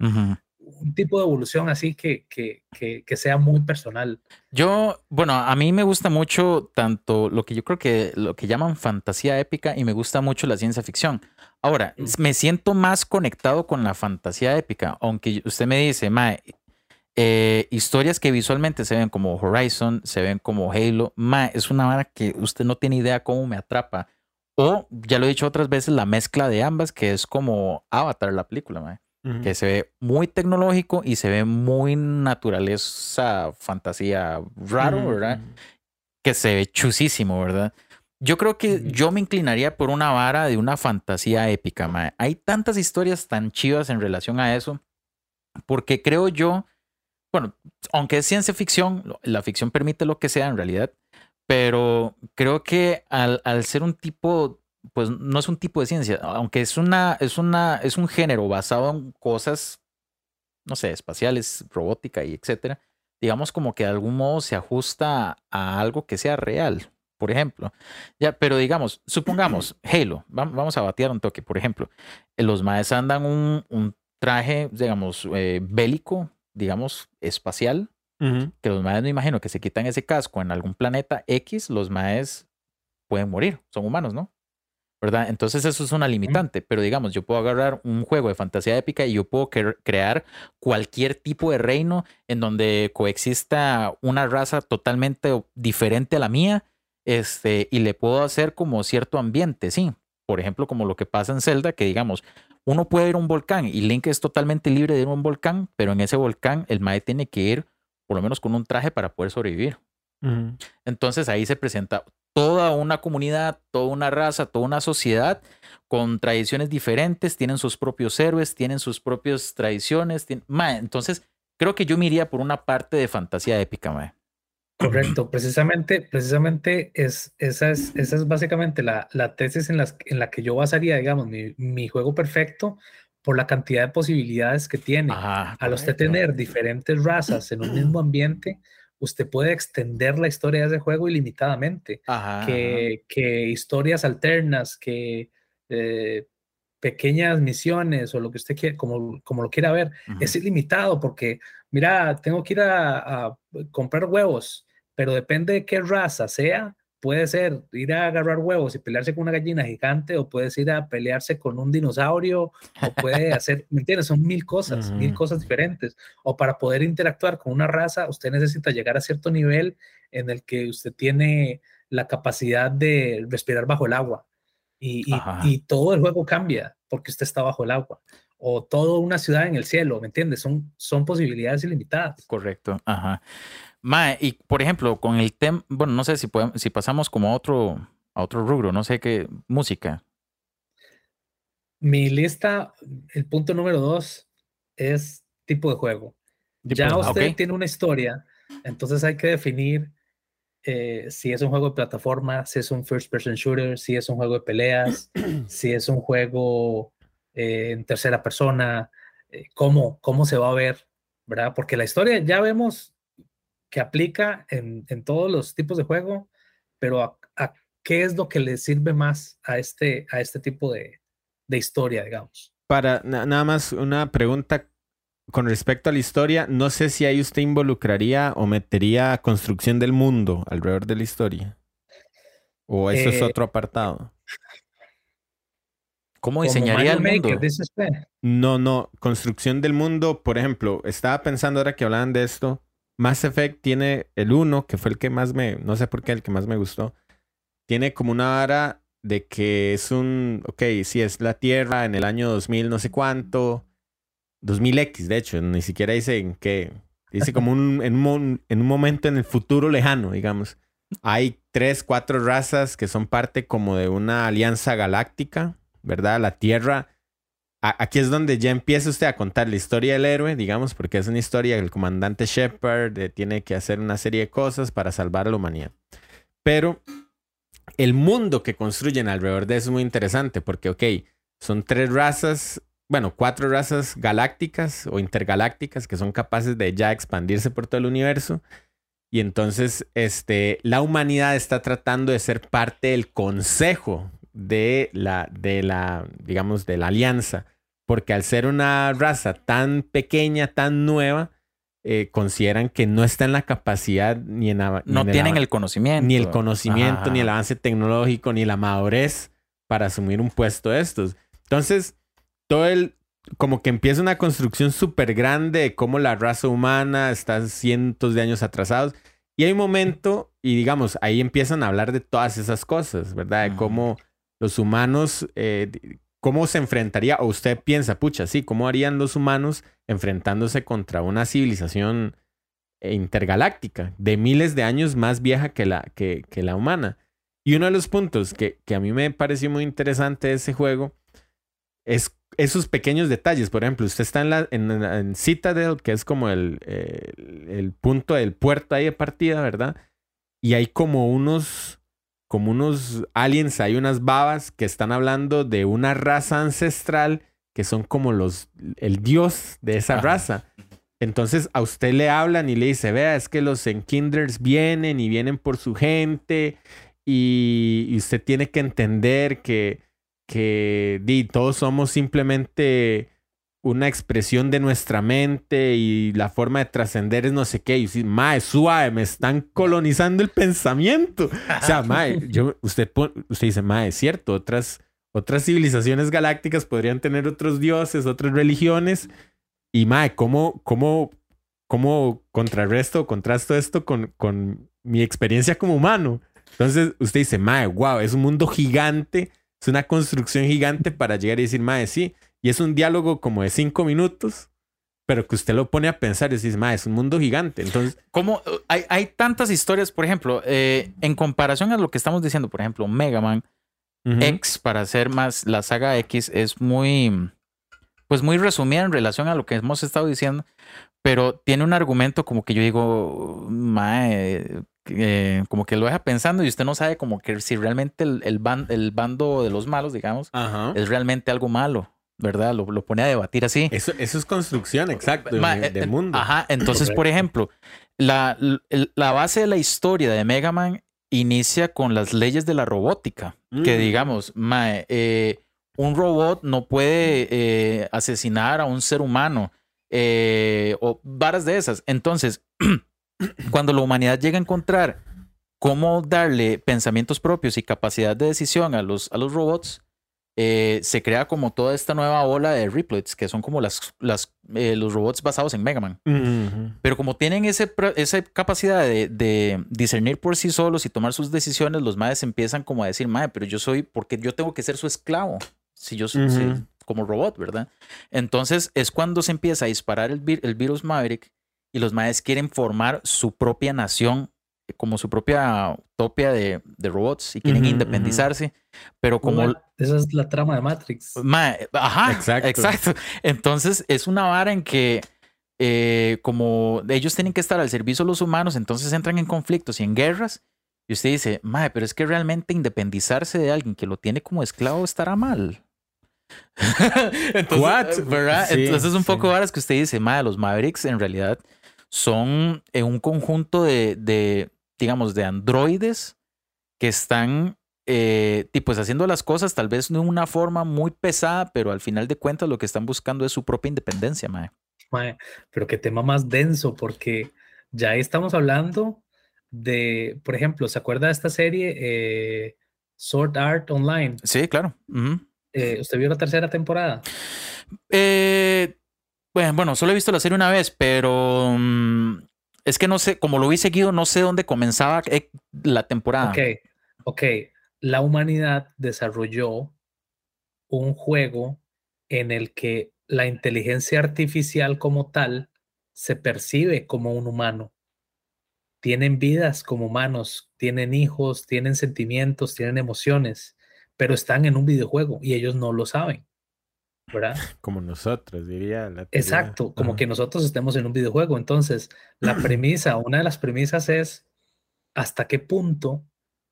Un tipo de evolución así que, que, que, que sea muy personal. Yo, bueno, a mí me gusta mucho tanto lo que yo creo que lo que llaman fantasía épica y me gusta mucho la ciencia ficción. Ahora, Mm. me siento más conectado con la fantasía épica, aunque usted me dice, Mae, eh, historias que visualmente se ven como Horizon, se ven como Halo, Mae, es una vara que usted no tiene idea cómo me atrapa. O, ya lo he dicho otras veces, la mezcla de ambas, que es como Avatar, la película, Mae Ujú. que se ve muy tecnológico y se ve muy naturaleza, fantasía raro, Ujú, ¿verdad? Que se ve chusísimo, ¿verdad? Yo creo que yo me inclinaría por una vara de una fantasía épica, mae. Hay tantas historias tan chivas en relación a eso, porque creo yo, bueno, aunque es ciencia ficción, la ficción permite lo que sea en realidad, pero creo que al, al ser un tipo, pues no es un tipo de ciencia, aunque es una, es una, es un género basado en cosas, no sé, espaciales, robótica y etcétera, digamos como que de algún modo se ajusta a algo que sea real, por ejemplo. Ya, pero digamos, supongamos, [clears throat] Halo, vam- vamos a batear un toque, por ejemplo, eh, los maes andan un, un traje, digamos, eh, bélico, digamos, espacial, que los maes me imagino que se quitan ese casco en algún planeta X, los maes pueden morir, son humanos, ¿no? ¿Verdad? Entonces eso es una limitante, pero digamos, yo puedo agarrar un juego de fantasía épica y yo puedo cre- crear cualquier tipo de reino en donde coexista una raza totalmente diferente a la mía, este, y le puedo hacer como cierto ambiente, sí. Por ejemplo, como lo que pasa en Zelda, que digamos, uno puede ir a un volcán y Link es totalmente libre de ir a un volcán, pero en ese volcán el Mae tiene que ir por lo menos con un traje para poder sobrevivir. Entonces ahí se presenta toda una comunidad, toda una raza, toda una sociedad con tradiciones diferentes, tienen sus propios héroes, tienen sus propias tradiciones. entonces, creo que yo me iría por una parte de fantasía épica, mae. Correcto, precisamente, precisamente es, esa, es, esa es básicamente la, la tesis en, las, en la que yo basaría, digamos, mi, mi juego perfecto por la cantidad de posibilidades que tiene. Al usted tener diferentes razas en un mismo ambiente, usted puede extender la historia de ese juego ilimitadamente. que, que, historias alternas, que eh, pequeñas misiones o lo que usted quiera, como, como lo quiera ver, es ilimitado porque, mira, tengo que ir a, comprar huevos, pero depende de qué raza sea, puede ser ir a agarrar huevos y pelearse con una gallina gigante o puedes ir a pelearse con un dinosaurio o puede [laughs] hacer, ¿me entiendes? Son mil cosas, mil cosas diferentes. O para poder interactuar con una raza, usted necesita llegar a cierto nivel en el que usted tiene la capacidad de respirar bajo el agua y, y, todo el juego cambia porque usted está bajo el agua o toda una ciudad en el cielo, ¿me entiendes? Son, son posibilidades ilimitadas. Correcto, ajá. Mae, y por ejemplo, con el tema, bueno, no sé si podemos, si pasamos como a otro, a otro rubro, no sé qué, música. Mi lista, el punto número dos es tipo de juego. ya usted tiene una historia, entonces hay que definir eh, si es un juego de plataforma, si es un first person shooter, si es un juego de peleas, [clears throat] si es un juego eh, en tercera persona, eh, cómo, cómo se va a ver, ¿verdad? Porque la historia ya vemos que aplica en, en todos los tipos de juego, pero a, qué es lo que le sirve más a este, a este tipo de, de historia, digamos. Para nada más una pregunta con respecto a la historia, no sé si ahí usted involucraría o metería construcción del mundo alrededor de la historia. O eso es eh, otro apartado. ¿Cómo diseñaría el mundo? No, no, construcción del mundo, por ejemplo, estaba pensando ahora que hablaban de esto, Mass Effect tiene el 1, que fue el que más me, no sé por qué, el que más me gustó. Tiene como una vara de que es un, ok, si es la Tierra en el año 2000 no sé cuánto, 2000X de hecho, ni siquiera dice en qué, dice como un, en, un, en un momento en el futuro lejano, digamos. Hay tres, cuatro razas que son parte como de una alianza galáctica, ¿verdad? La Tierra aquí es donde ya empieza usted a contar la historia del héroe, digamos, porque es una historia del comandante Shepard eh, tiene que hacer una serie de cosas para salvar a la humanidad. Pero el mundo que construyen alrededor de eso es muy interesante porque, ok, son tres razas, bueno, cuatro razas galácticas o intergalácticas que son capaces de ya expandirse por todo el universo. Y entonces, este, la humanidad está tratando de ser parte del consejo de la, de la, digamos, de la alianza, porque al ser una raza tan pequeña, tan nueva, eh, consideran que no está en la capacidad ni en no tienen el, conocimiento. ni el conocimiento ni el avance tecnológico ni la madurez para asumir un puesto de estos. Entonces todo el como que empieza una construcción súper grande de cómo la raza humana está cientos de años atrasados y hay un momento y digamos ahí empiezan a hablar de todas esas cosas verdad de cómo los humanos, eh, ¿cómo se enfrentaría? O usted piensa, pucha, sí, ¿cómo harían los humanos enfrentándose contra una civilización intergaláctica de miles de años más vieja que la, que, la humana? Y uno de los puntos que, que, a mí me pareció muy interesante de ese juego es esos pequeños detalles. Por ejemplo, usted está en, la, en, Citadel, que es como el, el, el punto del puerto ahí de partida, ¿verdad? Y hay como unos como unos aliens, hay unas babas que están hablando de una raza ancestral que son como los, el dios de esa raza. Entonces a usted le hablan y le dice, vea, es que los Enkinders vienen y vienen por su gente y, usted tiene que entender que, que todos somos simplemente una expresión de nuestra mente y la forma de trascender es no sé qué. Y decir, mae, suave, me están colonizando el pensamiento. O sea, [laughs] mae, yo, usted, usted dice, mae, es cierto, otras, otras civilizaciones galácticas podrían tener otros dioses, otras religiones. Y mae, ¿cómo, cómo, cómo contrarresto, contrasto esto con, con mi experiencia como humano? Entonces usted dice, mae, wow, es un mundo gigante, es una construcción gigante para llegar y decir, mae, sí. Y es un diálogo como de cinco minutos, pero que usted lo pone a pensar y dice, mae, es un mundo gigante. Entonces, Como hay, hay tantas historias, por ejemplo, eh, en comparación a lo que estamos diciendo, por ejemplo, Mega Man. X, para hacer más la saga X, es muy, pues muy resumida en relación a lo que hemos estado diciendo, pero tiene un argumento como que yo digo, mae, eh, como que lo deja pensando y usted no sabe como que si realmente el, el, ban- el bando de los malos, digamos, Ajá. es realmente algo malo, ¿verdad? Lo, lo pone a debatir así. Eso, eso es construcción, exacto, de, Ma- de eh, mundo. Ajá, entonces, por ejemplo, la, la base de la historia de Mega Man inicia con las leyes de la robótica, que Mm. digamos, mae, eh, un robot no puede eh, asesinar a un ser humano eh, o varas de esas. Entonces, [clears throat] cuando la humanidad llega a encontrar cómo darle pensamientos propios y capacidad de decisión a los, a los robots, eh, se crea como toda esta nueva ola de Riplets, que son como las, las, eh, los robots basados en Mega Man. Pero como tienen ese, esa capacidad de, de discernir por sí solos y tomar sus decisiones, los madres empiezan como a decir, madre, pero yo soy, porque yo tengo que ser su esclavo, si yo soy si- como robot, ¿verdad? Entonces es cuando se empieza a disparar el, vir- el virus Maverick y los madres quieren formar su propia nación, como su propia utopia de, de robots y quieren independizarse, pero como... Como esa es la trama de Matrix. Ajá, Exacto. exacto. Entonces es una vara en que eh, como ellos tienen que estar al servicio de los humanos, entonces entran en conflictos y en guerras. Y usted dice, mae, pero es que realmente independizarse de alguien que lo tiene como esclavo estará mal. [laughs] entonces, What? eh, ¿verdad? Sí, entonces un poco sí. varas que usted dice, mae, los Mavericks en realidad son eh, un conjunto de, de, digamos, de androides que están eh, tipos haciendo las cosas tal vez de una forma muy pesada, pero al final de cuentas lo que están buscando es su propia independencia, mae. Mae, pero qué tema más denso, porque ya estamos hablando de, por ejemplo, ¿se acuerda de esta serie eh, Sword Art Online? Sí, claro. Eh, ¿Usted vio la tercera temporada? Eh, bueno, bueno, solo he visto la serie una vez, pero mm, es que no sé, como lo vi seguido, no sé dónde comenzaba la temporada. Ok, ok. La humanidad desarrolló un juego en el que la inteligencia artificial como tal se percibe como un humano. Tienen vidas como humanos, tienen hijos, tienen sentimientos, tienen emociones, pero están en un videojuego y ellos no lo saben. ¿Verdad? [laughs] Como nosotros, diría la teoría. Exacto, como Ajá. que nosotros estemos en un videojuego. Entonces, la [clears throat] premisa, una de las premisas es hasta qué punto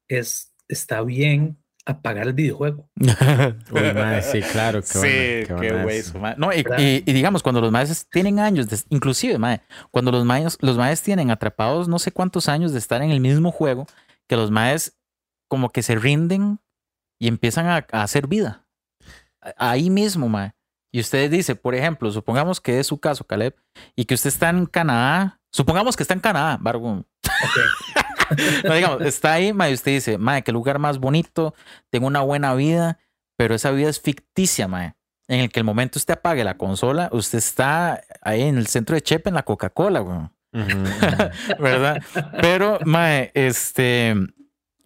es, está bien apagar el videojuego. [laughs] Uy, mae, sí, claro. Qué sí, buena, qué, qué buena güey, eso. eso, mae. No, y, ¿Verdad? y- y digamos, cuando los maestros tienen años, de- inclusive, mae, cuando los maestros, los maestros tienen atrapados no sé cuántos años de estar en el mismo juego, que los maestros como que se rinden y empiezan a, a hacer vida. Ahí mismo, mae. Y usted dice, por ejemplo, supongamos que es su caso, Caleb, y que usted está en Canadá. Supongamos que está en Canadá, Bargo. Ok, [laughs] No, digamos, está ahí, mae, y usted dice, mae, qué lugar más bonito, tengo una buena vida, pero esa vida es ficticia, mae. En el que el momento usted apague la consola, usted está ahí en el centro de Chepe en la Coca-Cola, güey. Ujú, [laughs] ujú. ¿verdad? Pero, mae, este,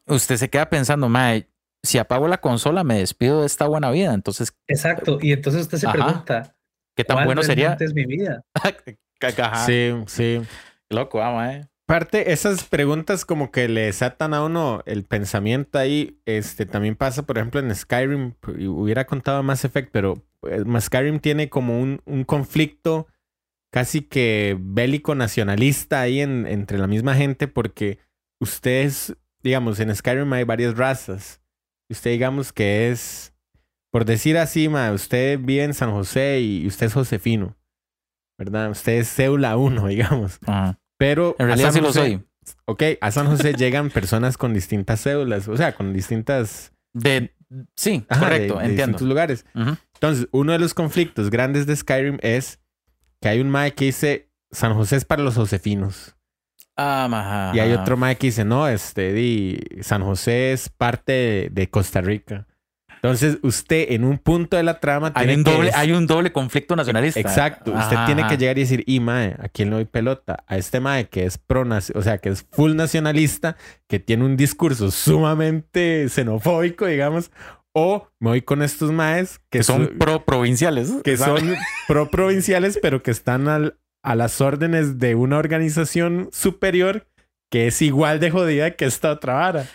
usted se queda pensando, mae, si apago la consola, me despido de esta buena vida. Entonces, exacto. Y entonces usted se Ajá. pregunta, ¿qué tan ¿cuál bueno sería? es mi vida? [laughs] Ajá. Sí, sí. Qué Loco, ah, mae. Parte, esas preguntas como que le desatan a uno el pensamiento ahí. Este también pasa, por ejemplo, en Skyrim. Hubiera contado Mass Effect, pero eh, Skyrim tiene como un, un conflicto casi que bélico nacionalista ahí en- entre la misma gente, porque ustedes, digamos, en Skyrim hay varias razas. Usted, digamos que es, por decir así, ma, usted vive en San José y usted es Josefino, ¿verdad? Usted es cédula 1, [laughs] digamos. Ajá. Pero En realidad sí lo soy. Ok, a San José llegan [laughs] personas con distintas cédulas, o sea, con distintas... De, sí, ajá, de- correcto, de entiendo. distintos lugares. Entonces, uno de los conflictos grandes de Skyrim es que hay un mae que dice San José es para los josefinos. Ah, Y hay otro mae que dice, no, este, di, San José es parte de, de Costa Rica. Entonces, usted en un punto de la trama hay un, doble, hay un doble conflicto nacionalista. Exacto. Usted tiene que llegar y decir, y mae, ¿a quién le doy pelota? A este mae que es pro, o sea, que es full nacionalista, que tiene un discurso sumamente xenofóbico, digamos, o me voy con estos maes que, son, pro provinciales. Que son pro provinciales, pero que están a las órdenes de una organización superior que es igual de jodida que esta otra vara.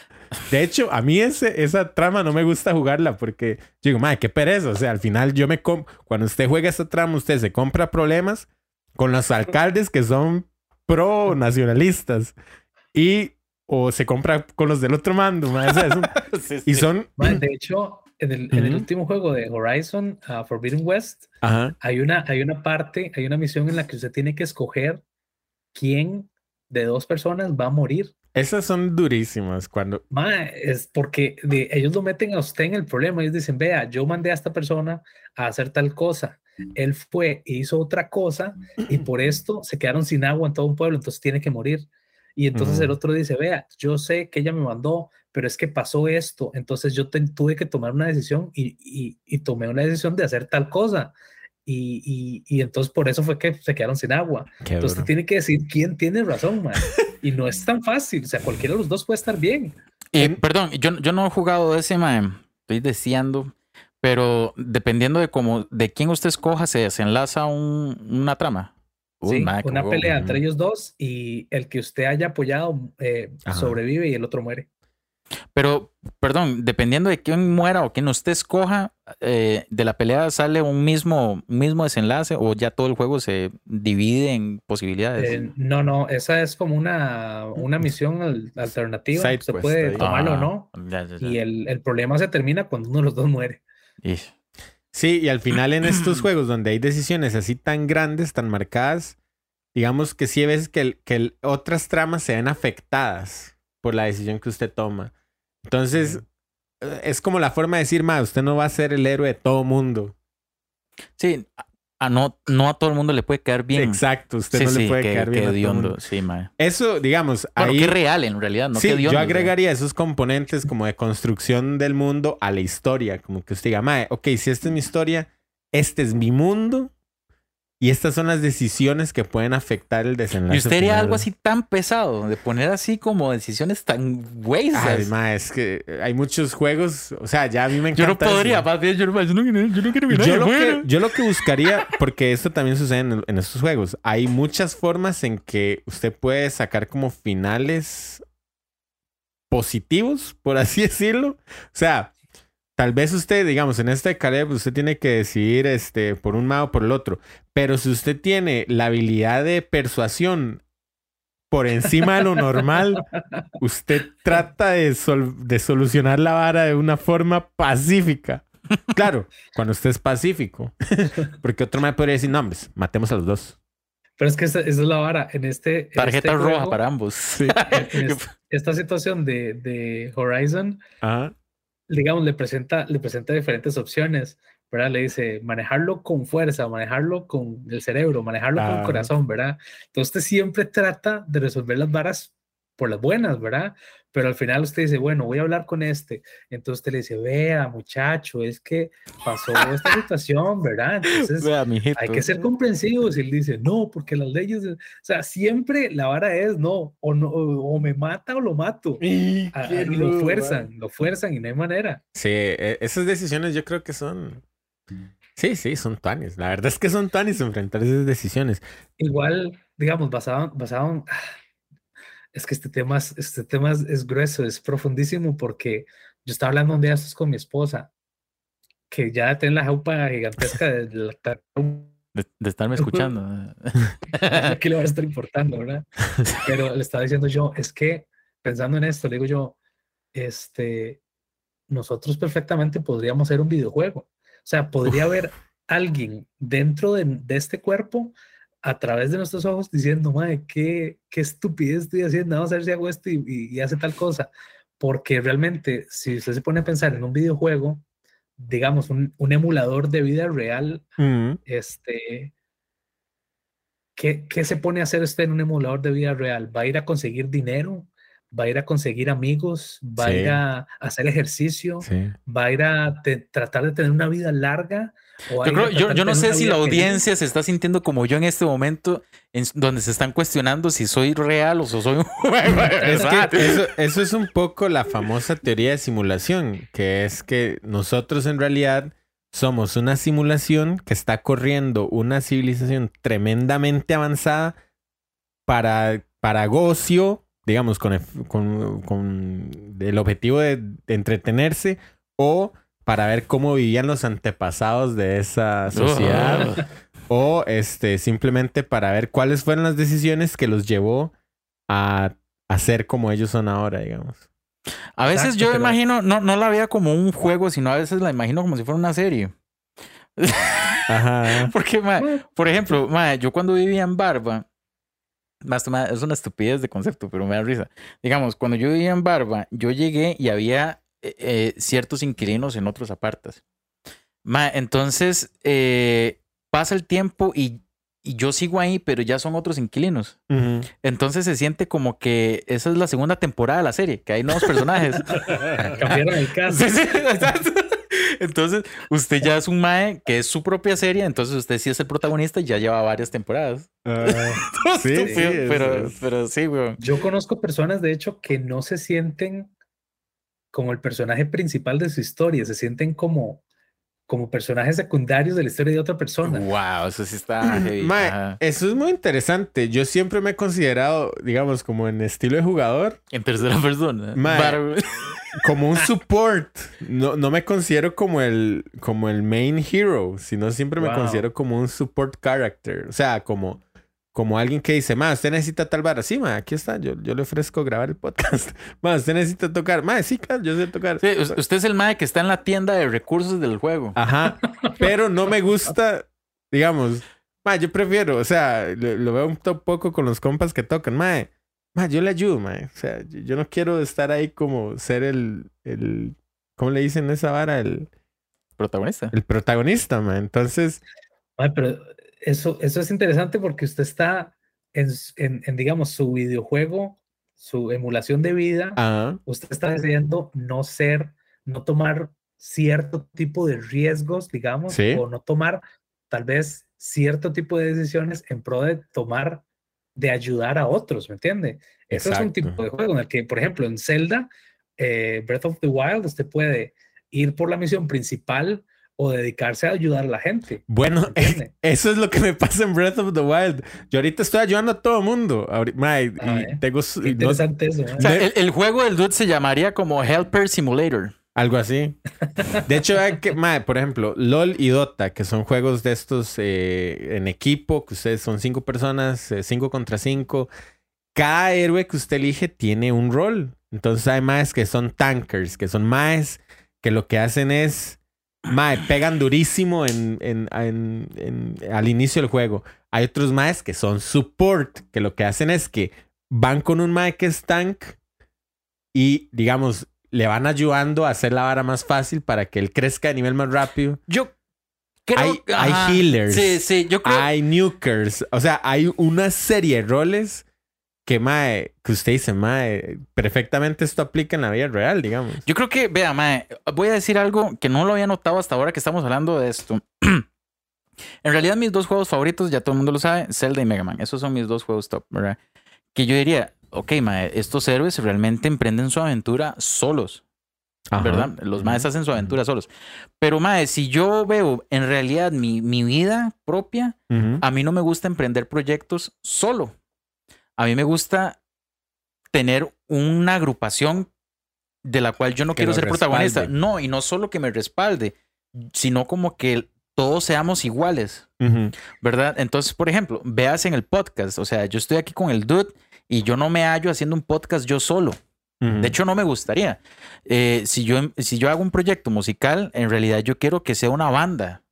De hecho, a mí ese, esa trama no me gusta jugarla porque digo, madre, qué pereza. O sea, al final yo me... Cuando usted juega esa trama, usted se compra problemas con los alcaldes que son pro nacionalistas y o se compra con los del otro mando. [laughs] Y son... de hecho, en el, último juego de Horizon uh, Forbidden West, Hay, una, hay una parte, hay una misión en la que usted tiene que escoger quién de dos personas va a morir. Esas son durísimas cuando... es porque de, ellos lo meten a usted en el problema. Ellos dicen, vea, yo mandé a esta persona a hacer tal cosa. Él fue e hizo otra cosa y por esto se quedaron sin agua en todo un pueblo, entonces tiene que morir. Y entonces el otro dice, vea, yo sé que ella me mandó, pero es que pasó esto, entonces yo tuve que tomar una decisión y, y, y, tomé una decisión de hacer tal cosa. Y, y, entonces por eso fue que se quedaron sin agua. entonces tiene que decir quién tiene razón, man. [laughs] y no es tan fácil, o sea, cualquiera de los dos puede estar bien. y perdón, yo, yo no he jugado ese, man. Estoy deseando, pero dependiendo de cómo, de quién usted escoja, se desenlaza un, una trama una pelea entre ellos dos y el que usted haya apoyado eh, sobrevive y el otro muere. Pero, perdón, dependiendo de quién muera o quién usted escoja, eh, de la pelea sale un mismo, mismo desenlace o ya todo el juego se divide en posibilidades. Eh, no, no, esa es como una, una misión alternativa. se puede tomarlo o no. Y el, el, problema se termina cuando uno de los dos muere. Sí, y al final en estos juegos donde hay decisiones así tan grandes, tan marcadas, digamos que sí hay veces que, que otras tramas se ven afectadas por la decisión que usted toma. Entonces, eh, es como la forma de decir, ma, usted no va a ser el héroe de todo mundo. Sí, no, no a todo el mundo le puede quedar bien. Exacto, usted no le puede quedar bien. sí, Eso, digamos, bueno, ahí. real en realidad, no sí, Yo agregaría esos componentes como de construcción del mundo a la historia. Como que usted diga, mae, ok, si esta es mi historia, este es mi mundo y estas son las decisiones que pueden afectar el desenlace. ¿Y usted haría algo así tan pesado? De poner así como decisiones tan güeyes. Además, es que hay muchos juegos. O sea, ya a mí me encanta. Yo no podría, yo, no, yo, no, yo no quiero yo lo, que, yo lo que buscaría, porque esto también sucede en, en estos juegos, hay muchas formas en que usted puede sacar como finales positivos, por así [laughs] decirlo. O sea, Tal vez usted, digamos, en este Caleb, usted tiene que decidir este, por un lado o por el otro. Pero si usted tiene la habilidad de persuasión por encima de lo normal, [laughs] usted trata de, de solucionar la vara de una forma pacífica. Claro, cuando usted es pacífico. [laughs] Porque otro me podría decir, no, hombres, matemos a los dos. Pero es que esa, es la vara. En este. Tarjeta este roja para ambos. [laughs] esta situación de, de Horizon, Ajá digamos, le presenta, le presenta diferentes opciones, ¿verdad? Le dice manejarlo con fuerza, manejarlo con el cerebro, manejarlo con el corazón, ¿verdad? Entonces usted siempre trata de resolver las varas por las buenas, ¿verdad? Pero al final usted dice, bueno, voy a hablar con este. Entonces usted le dice, vea, muchacho, es que pasó esta [laughs] situación, ¿verdad? Entonces hay que ser comprensivos. Y él dice, no, porque las leyes, o sea, siempre la vara es, no, o, no, o me mata o lo mato. Y, lo fuerzan, lo fuerzan y no hay manera. Sí, e, esas decisiones yo creo que son... Sí, sí, son tanis. La verdad es que son tanis enfrentar esas decisiones. Igual, digamos, basado, basado en es que este tema, es, este tema es, grueso, es profundísimo porque yo estaba hablando un día esto con mi esposa, que ya tiene la jaupa gigantesca de, de, estarme escuchando. [laughs] ¿Qué le va a estar importando, verdad? [laughs] Pero le estaba diciendo yo, es que pensando en esto, le digo yo, este, nosotros perfectamente podríamos hacer un videojuego. O sea, podría haber alguien dentro de, de este cuerpo a través de nuestros ojos diciendo, madre, qué, qué estupidez estoy haciendo, vamos a ver si hago esto y, hace tal cosa. Porque realmente, si usted se pone a pensar en un videojuego, digamos, un, un emulador de vida real, este, ¿qué, ¿qué, se pone a hacer usted en un emulador de vida real? ¿Va a ir a conseguir dinero? va a ir a conseguir amigos, va a ir a hacer ejercicio, Sí. va a ir a te- tratar de tener una vida larga. Yo, creo- no sé si la feliz. audiencia se está sintiendo como yo en este momento, en, donde se están cuestionando si soy real o si soy un [laughs] Es que eso, eso es un poco la famosa teoría de simulación, que es que nosotros en realidad somos una simulación que está corriendo una civilización tremendamente avanzada para, para gocio, digamos, con, con, con el objetivo de, de entretenerse o para ver cómo vivían los antepasados de esa sociedad o este simplemente para ver cuáles fueron las decisiones que los llevó a, a ser como ellos son ahora, digamos. A veces Exacto, yo pero- imagino, no, no la veía como un juego, sino a veces la imagino como si fuera una serie. Ajá. [laughs] Porque, ma, por ejemplo, ma, yo cuando vivía en Barba, más, ma, es una estupidez de concepto, pero me da risa. Digamos, cuando yo vivía en Barba, yo llegué y había eh, eh, ciertos inquilinos en otros apartas. Ma, entonces, eh, pasa el tiempo y, y yo sigo ahí, pero ya son otros inquilinos. Entonces se siente como que esa es la segunda temporada de la serie, que hay nuevos personajes. [laughs] Cambiaron el caso. Sí, sí, exacto. Entonces, usted ya es un mae que es su propia serie, entonces usted sí es el protagonista y ya lleva varias temporadas. Ah, [laughs] Sí, pero, pero sí, weón. Yo conozco personas, de hecho, que no se sienten como el personaje principal de su historia, se sienten como, como personajes secundarios de la historia de otra persona. Wow, eso sí está Ajá. eso es muy interesante. Yo siempre me he considerado, digamos, como en estilo de jugador, En tercera persona. [laughs] Como un support. No, no me considero como el, como el main hero, sino siempre me Wow. considero como un support character. O sea, como, como alguien que dice, ma, usted necesita tal vara. Sí, ma, aquí está. Yo, yo le ofrezco grabar el podcast. [laughs] Ma, usted necesita tocar. Ma, sí, claro, yo sé tocar. Sí, us- usted es el mae que está en la tienda de recursos del juego. Ajá. [laughs] Pero no me gusta, digamos, ma, yo prefiero, o sea, lo, lo veo un poco con los compas que tocan, ma, ma, yo le ayudo, ma. O sea, yo, yo no quiero estar ahí como ser el, el, ¿cómo le dicen esa vara? El, Protagonista. el protagonista, ma. Entonces, Ay, pero eso, eso es interesante porque usted está en, s- en, en, digamos, su videojuego, su emulación de vida, usted está decidiendo no ser, no tomar cierto tipo de riesgos, digamos, Sí. o no tomar tal vez cierto tipo de decisiones en pro de tomar, de ayudar a otros, ¿me entiende? Eso es un tipo de juego en el que, por ejemplo, en Zelda, eh, Breath of the Wild, usted puede ir por la misión principal o dedicarse a ayudar a la gente. bueno, [laughs] eso es lo que me pasa en Breath of the Wild. Yo ahorita estoy ayudando a todo mundo. ahori- ma, y, Ah, y eh. tengo su- Qué y no- interesante eso. ¿eh? O sea, el, el juego del dude se llamaría como Helper Simulator. Algo así. [laughs] De hecho, hay que, mae, por ejemplo, LOL y Dota, que son juegos de estos eh, en equipo, que ustedes son cinco personas, eh, cinco contra cinco. Cada héroe que usted elige tiene un rol. Entonces hay más que son tankers, que son más que lo que hacen es, mae, pegan durísimo en, en- en- al inicio del juego. Hay otros más que son support, que lo que hacen es que van con un mae que es tank y, digamos, le van ayudando a hacer la vara más fácil para que él crezca de nivel más rápido. Yo creo Hay- que- hay healers. Sí, sí, yo creo. Hay nukers. O sea, hay una serie de roles que, mae, que usted dice, mae, perfectamente esto aplica en la vida real, digamos. Yo creo que, vea, mae, voy a decir algo que no lo había notado hasta ahora que estamos hablando de esto. [clears throat] en realidad, mis dos juegos favoritos, ya todo el mundo lo sabe, Zelda y Mega Man. Esos son mis dos juegos top, ¿verdad? Que yo diría, ok, mae, estos héroes realmente emprenden su aventura solos, Ajá. ¿verdad? Los maes hacen su aventura solos. Pero, mae, si yo veo en realidad mi, mi vida propia, a mí no me gusta emprender proyectos solo. A mí me gusta tener una agrupación de la cual yo no Que quiero ser protagonista. No, y no solo que me respalde, sino como que todos seamos iguales. ¿verdad? Entonces, por ejemplo, veas en el podcast, o sea, yo estoy aquí con el dude y yo no me hallo haciendo un podcast yo solo. De hecho, no me gustaría. Eh, si, yo, si yo hago un proyecto musical, en realidad yo quiero que sea una banda.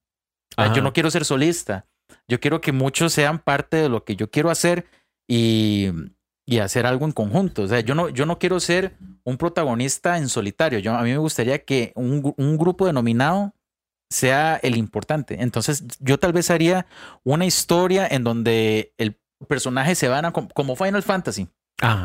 O sea, Ajá. Yo no quiero ser solista. Yo quiero que muchos sean parte de lo que yo quiero hacer y, y hacer algo en conjunto. O sea, yo no, yo no quiero ser un protagonista en solitario. Yo, a mí me gustaría que un, un grupo denominado sea el importante. Entonces, yo tal vez haría una historia en donde el personaje se van a, como Final Fantasy.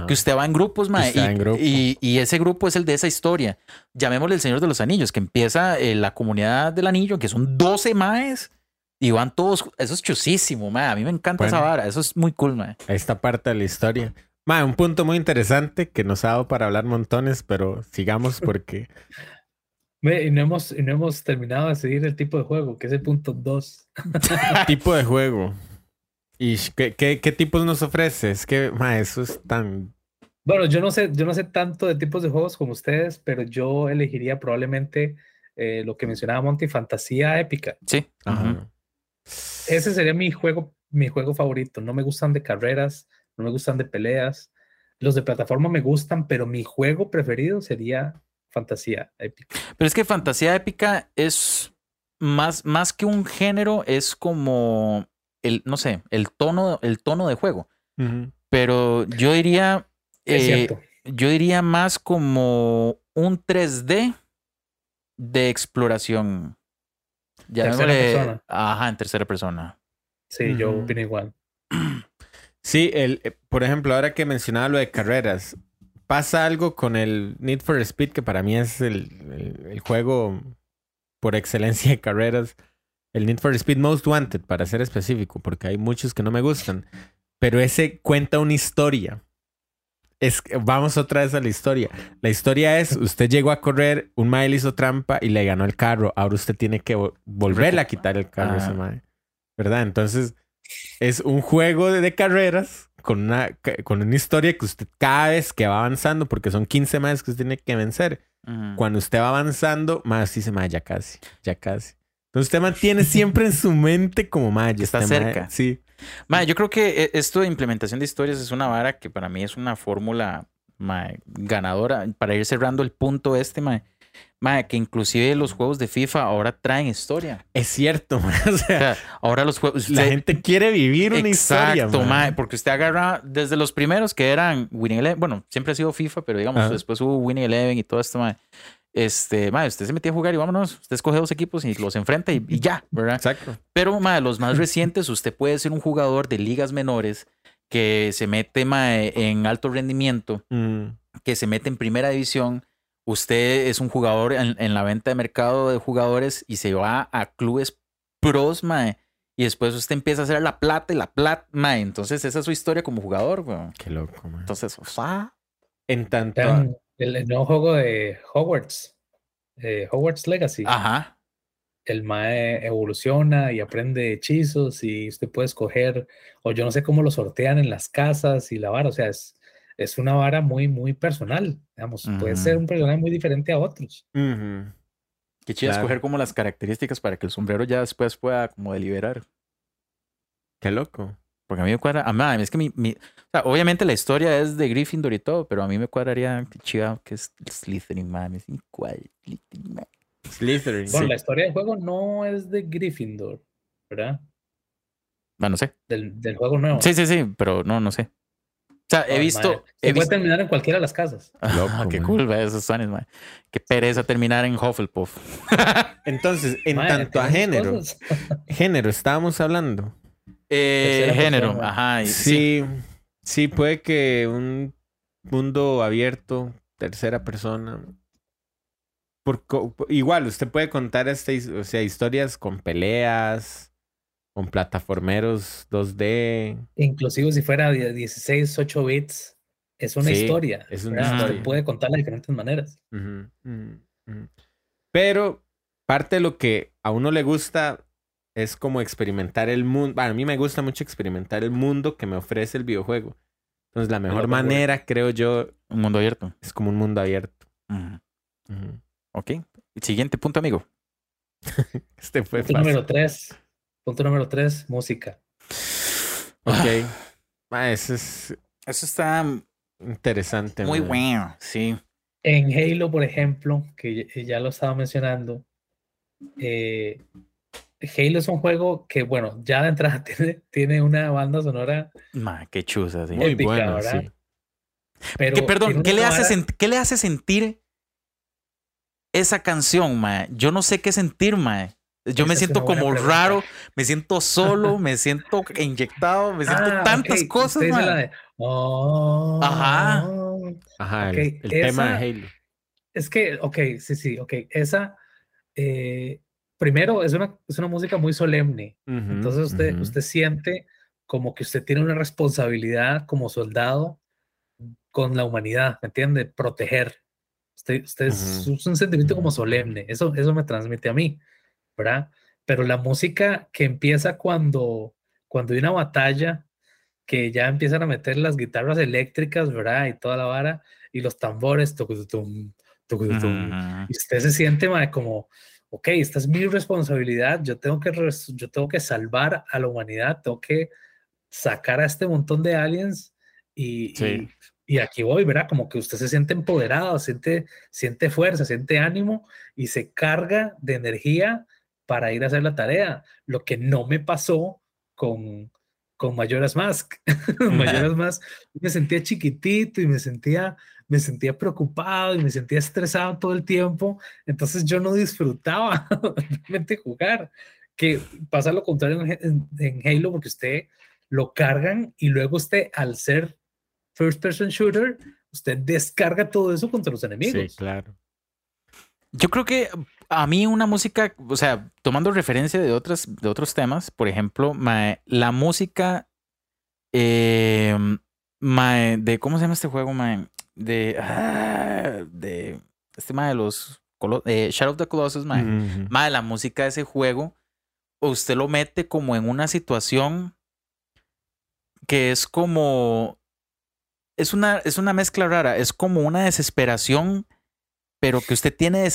Que usted va en grupos, mae. En grupo. Y, y ese grupo es el de esa historia. Llamémosle el Señor de los Anillos, que empieza eh, la comunidad del anillo, que son 12 maes. Y van todos. Eso es chusísimo, mae. A mí me encanta esa vara. Eso es muy cool, mae. Esta parte de la historia. Ma, un punto muy interesante que nos ha dado para hablar montones, pero sigamos [laughs] porque Ve, Y no hemos, y no hemos terminado de seguir el tipo de juego, que es el punto 2. [laughs] tipo de juego. ¿Y qué, qué, qué tipos nos ofrece? Es que, ma, eso es tan... Bueno, yo no sé, yo no sé tanto de tipos de juegos como ustedes, pero yo elegiría probablemente eh, lo que mencionaba Monty, fantasía épica. Sí. Ajá. Ese sería mi juego, mi juego favorito. No me gustan de carreras, no me gustan de peleas. Los de plataforma me gustan, pero mi juego preferido sería fantasía épica. Pero es que fantasía épica es más, más que un género, es como el, no sé, el tono, el tono de juego. Pero yo diría. Es eh, cierto. yo diría más como un 3D de exploración. Tercera Llamémosle- persona. Ajá, en tercera persona. Sí, yo opino igual. [clears throat] Sí, el, eh, por ejemplo, ahora que mencionaba lo de carreras, pasa algo con el Need for Speed, que para mí es el, el- el juego por excelencia de carreras. El Need for Speed Most Wanted, para ser específico, porque hay muchos que no me gustan. Pero ese cuenta una historia. Es, vamos otra vez a la historia. La historia es, usted llegó a correr, un mae le hizo trampa y le ganó el carro. Ahora usted tiene que vo- volverle a quitar el carro a ese Ah. mae. ¿Verdad? Entonces, es un juego de, de carreras con una, con una historia que usted cada vez que va avanzando, porque son 15 más que usted tiene que vencer. Cuando usted va avanzando, más dice, más ya casi, ya casi. Entonces usted mantiene siempre en su mente como ya Está este mae- cerca. Sí. Ma, yo creo que eh, esto de implementación de historias es una vara que para mí es una fórmula ma, ganadora para ir cerrando el punto este, ma, ma, que inclusive los juegos de FIFA ahora traen historia. Es cierto, mae. [laughs] O O sea, sea, ahora los juegos... la gente quiere vivir una historia. Exacto, mae. mae, porque usted agarra desde los primeros que eran Winning Eleven, bueno, siempre ha sido FIFA, pero digamos, Ajá. después hubo Winning Eleven y todo esto, mae. Este, mae, usted se metía a jugar y vámonos, usted escoge dos equipos y los enfrenta y, y ya, ¿verdad? Exacto. Pero, mae, los más recientes, usted puede ser un jugador de ligas menores que se mete, mae, en alto rendimiento, Mm, que se mete en primera división. Usted es un jugador en, en la venta de mercado de jugadores y se va a clubes pros, mae. Y después usted empieza a hacer la plata y la plata, mae. Entonces, esa es su historia como jugador, weón. qué loco, mae. Entonces, o sea, En tanto. El, el nuevo juego de Hogwarts, eh, Hogwarts Legacy. ajá. El Mae evoluciona y aprende hechizos y usted puede escoger, o yo no sé cómo lo sortean en las casas y la vara. O sea, es, es una vara muy, muy personal. Digamos, puede ser un personaje muy diferente a otros. Ujú. Qué chido Claro. escoger como las características para que el sombrero ya después pueda como deliberar. Qué loco. Porque a mí me cuadra, a mí, es que mi, mi- o sea, obviamente la historia es de Gryffindor y todo, pero a mí me cuadraría que chiva que es Slytherin, man. Es igual, Slytherin. Bueno, sí. la historia del juego no es de Gryffindor, ¿verdad? Bueno, no sé. Del, del juego nuevo. Sí, sí, sí, pero no, no sé. O sea, he visto. He Se puede visto terminar en cualquiera de las casas. [laughs] Ah, Loco, qué man. cool, esos suanes, man. Qué pereza terminar en Hufflepuff. [laughs] Entonces, en tanto a género, cosas. [laughs] género, estábamos hablando. Eh, género, persona. ajá. y- Sí, sí, puede que un mundo abierto, tercera persona. Por, igual, usted puede contar esta, o sea, historias con peleas, con plataformeros 2D. Inclusive si fuera de 16, 8 bits, es una Sí, historia. es una ¿verdad? Usted historia. puede contarla de diferentes maneras. Pero parte de lo que a uno le gusta es como experimentar el mundo. Bueno, a mí me gusta mucho experimentar el mundo que me ofrece el videojuego. Entonces, la mejor manera, creo yo, Un mundo abierto. es como un mundo abierto. Ujú. Ujú. Ok. Siguiente punto, amigo. [laughs] Este fue Punto fácil. número 3. Punto número 3, música. Ok. Ah, eso es Eso está interesante. muy man. bueno, sí. En Halo, por ejemplo, que ya- ya lo estaba mencionando, eh, Halo es un juego que, bueno, ya de entrada [laughs] tiene, tiene una banda sonora, Ma, qué chusa, sí. Muy ¿verdad? sí. pero ¿Qué, perdón, ¿qué le, hace ¿qué le hace sentir esa canción, mae? Yo no sé qué sentir, mae. Yo me siento buena como pregunta. raro, me siento solo, [laughs] me siento inyectado, me siento Ah, tantas ok, cosas, de Oh, Ajá. Ajá, el, tema de Halo. Es que, ok, sí, sí, ok. Esa, eh, primero, es una, es una música muy solemne. Ujú, Entonces usted, usted siente como que usted tiene una responsabilidad como soldado con la humanidad, ¿me entiende? Proteger. Usted, usted es, un sentimiento como solemne. Eso, eso me transmite a mí, ¿verdad? Pero la música que empieza cuando, cuando hay una batalla, que ya empiezan a meter las guitarras eléctricas, ¿verdad? Y toda la vara, y los tambores, y usted se siente mae, como, ok, esta es mi responsabilidad, yo tengo que, yo tengo que salvar a la humanidad, tengo que sacar a este montón de aliens y, Sí. y, y aquí voy, ¿verdad? Como que usted se siente empoderado, siente, siente fuerza, siente ánimo y se carga de energía para ir a hacer la tarea, lo que no me pasó con, con Majora's Mask. [laughs] Majora's Mask, me sentía chiquitito y me sentía, me sentía preocupado y me sentía estresado todo el tiempo, entonces yo no disfrutaba [laughs] realmente jugar, que pasa lo contrario en, en- en Halo porque usted lo cargan y luego usted al ser first person shooter, usted descarga todo eso contra los enemigos. Sí, claro. Yo creo que a mí una música, o sea, tomando referencia de otras, de otros temas, por ejemplo, la música eh, de ¿cómo se llama este juego, mae? De, ah, de este mae de los eh, Shadow of the Colossus, mae. Ujú. Mae, la música de ese juego, usted lo mete como en una situación que es como. Es una, es una mezcla rara. Es como una desesperación, pero que usted tiene,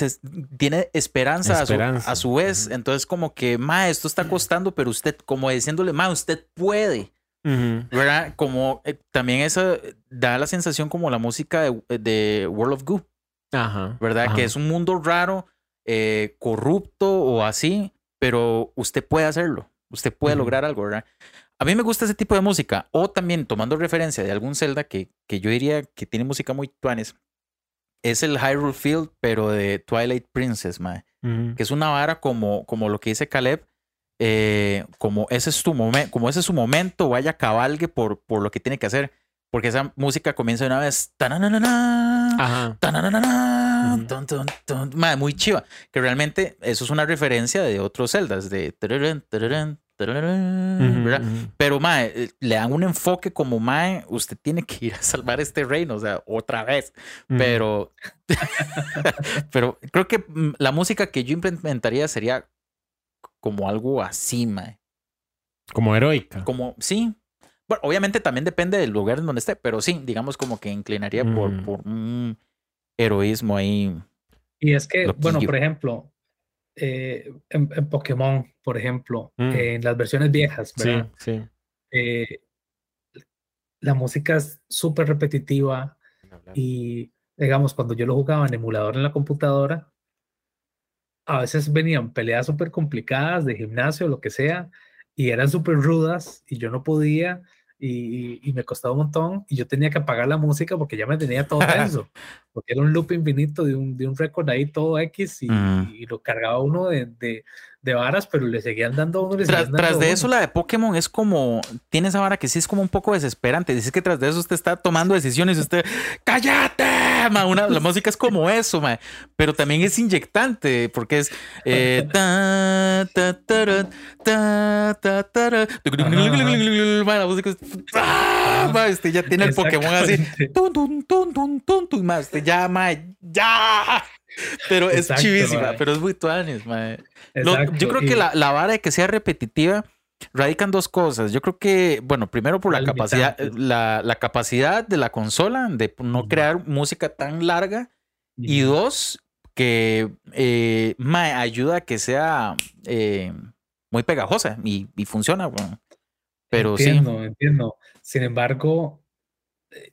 tiene esperanza, a su-. A, su, vez. Entonces, como que, ma, esto está costando, pero usted, como diciéndole, ma, usted puede. Ujú. ¿Verdad? Como eh, también eso eh, da la sensación como la música de, de World of Goo. Ajá. ¿verdad? ajá. Que es un mundo raro, eh, corrupto o así, pero usted puede hacerlo, usted puede lograr algo, ¿verdad? A mí me gusta ese tipo de música, o también tomando referencia de algún Zelda que, que yo diría que tiene música muy tuanes, es el Hyrule Field, pero de Twilight Princess, mae, Ujú. que es una vara como, como lo que dice Caleb, eh, como ese es tu momento, como ese es su momento, vaya cabalgue por, por lo que tiene que hacer, porque esa música comienza de una vez, Ajá. Muy chiva. Que realmente eso es una referencia de otros celdas, de tararán, tararán, tararán, ¿verdad? ujú. Pero mae, eh, le dan un enfoque como mae, usted tiene que ir a salvar este reino, o sea, otra vez. Ujú. Pero, [laughs] pero creo que mm, la música que yo implementaría sería como algo así, mae. Como heroica. Como, sí. Bueno, obviamente también depende del lugar en donde esté, pero sí, digamos como que inclinaría por, Mm. por un heroísmo ahí. Y es que, bueno, por ejemplo, eh, en, en Pokémon, por ejemplo, Mm. en las versiones viejas, Sí, ¿verdad? sí. Eh, la música es súper repetitiva y, digamos, cuando yo lo jugaba en emulador en la computadora, a veces venían peleas súper complicadas de gimnasio, lo que sea, y eran súper rudas y yo no podía y, y- me costaba un montón y yo tenía que apagar la música porque ya me tenía todo tenso, [laughs] porque era un loop infinito de un, de un récord ahí todo X y, Mm. y lo cargaba uno de, de, de varas, pero le seguían dando uno. Le Tras, seguían tras dando de eso, la de Pokémon es como. Tiene esa vara que sí es como un poco desesperante. Dice que tras de eso usted está tomando decisiones y usted. ¡Cállate! ma! Una- la música es como eso, ma. Pero también es inyectante porque es. eh, [laughs] ta, ta, ta, La música es. ¡Ah! Ma, Usted ya tiene el Pokémon así. Tun, tun, tun, tun, tun, tun, ma, usted ya, ma, ya. Pero es Exacto, chivísima, ma. pero es muy tuanis. Lo- yo creo que la, la vara de que sea repetitiva radican dos cosas. Yo creo que, bueno, primero por la Las capacidad, la, la capacidad de la consola de no crear música tan larga. Y dos, que eh, mae, ayuda a que sea eh, muy pegajosa y, y funciona. bueno. Pero entiendo, entiendo. Sin embargo,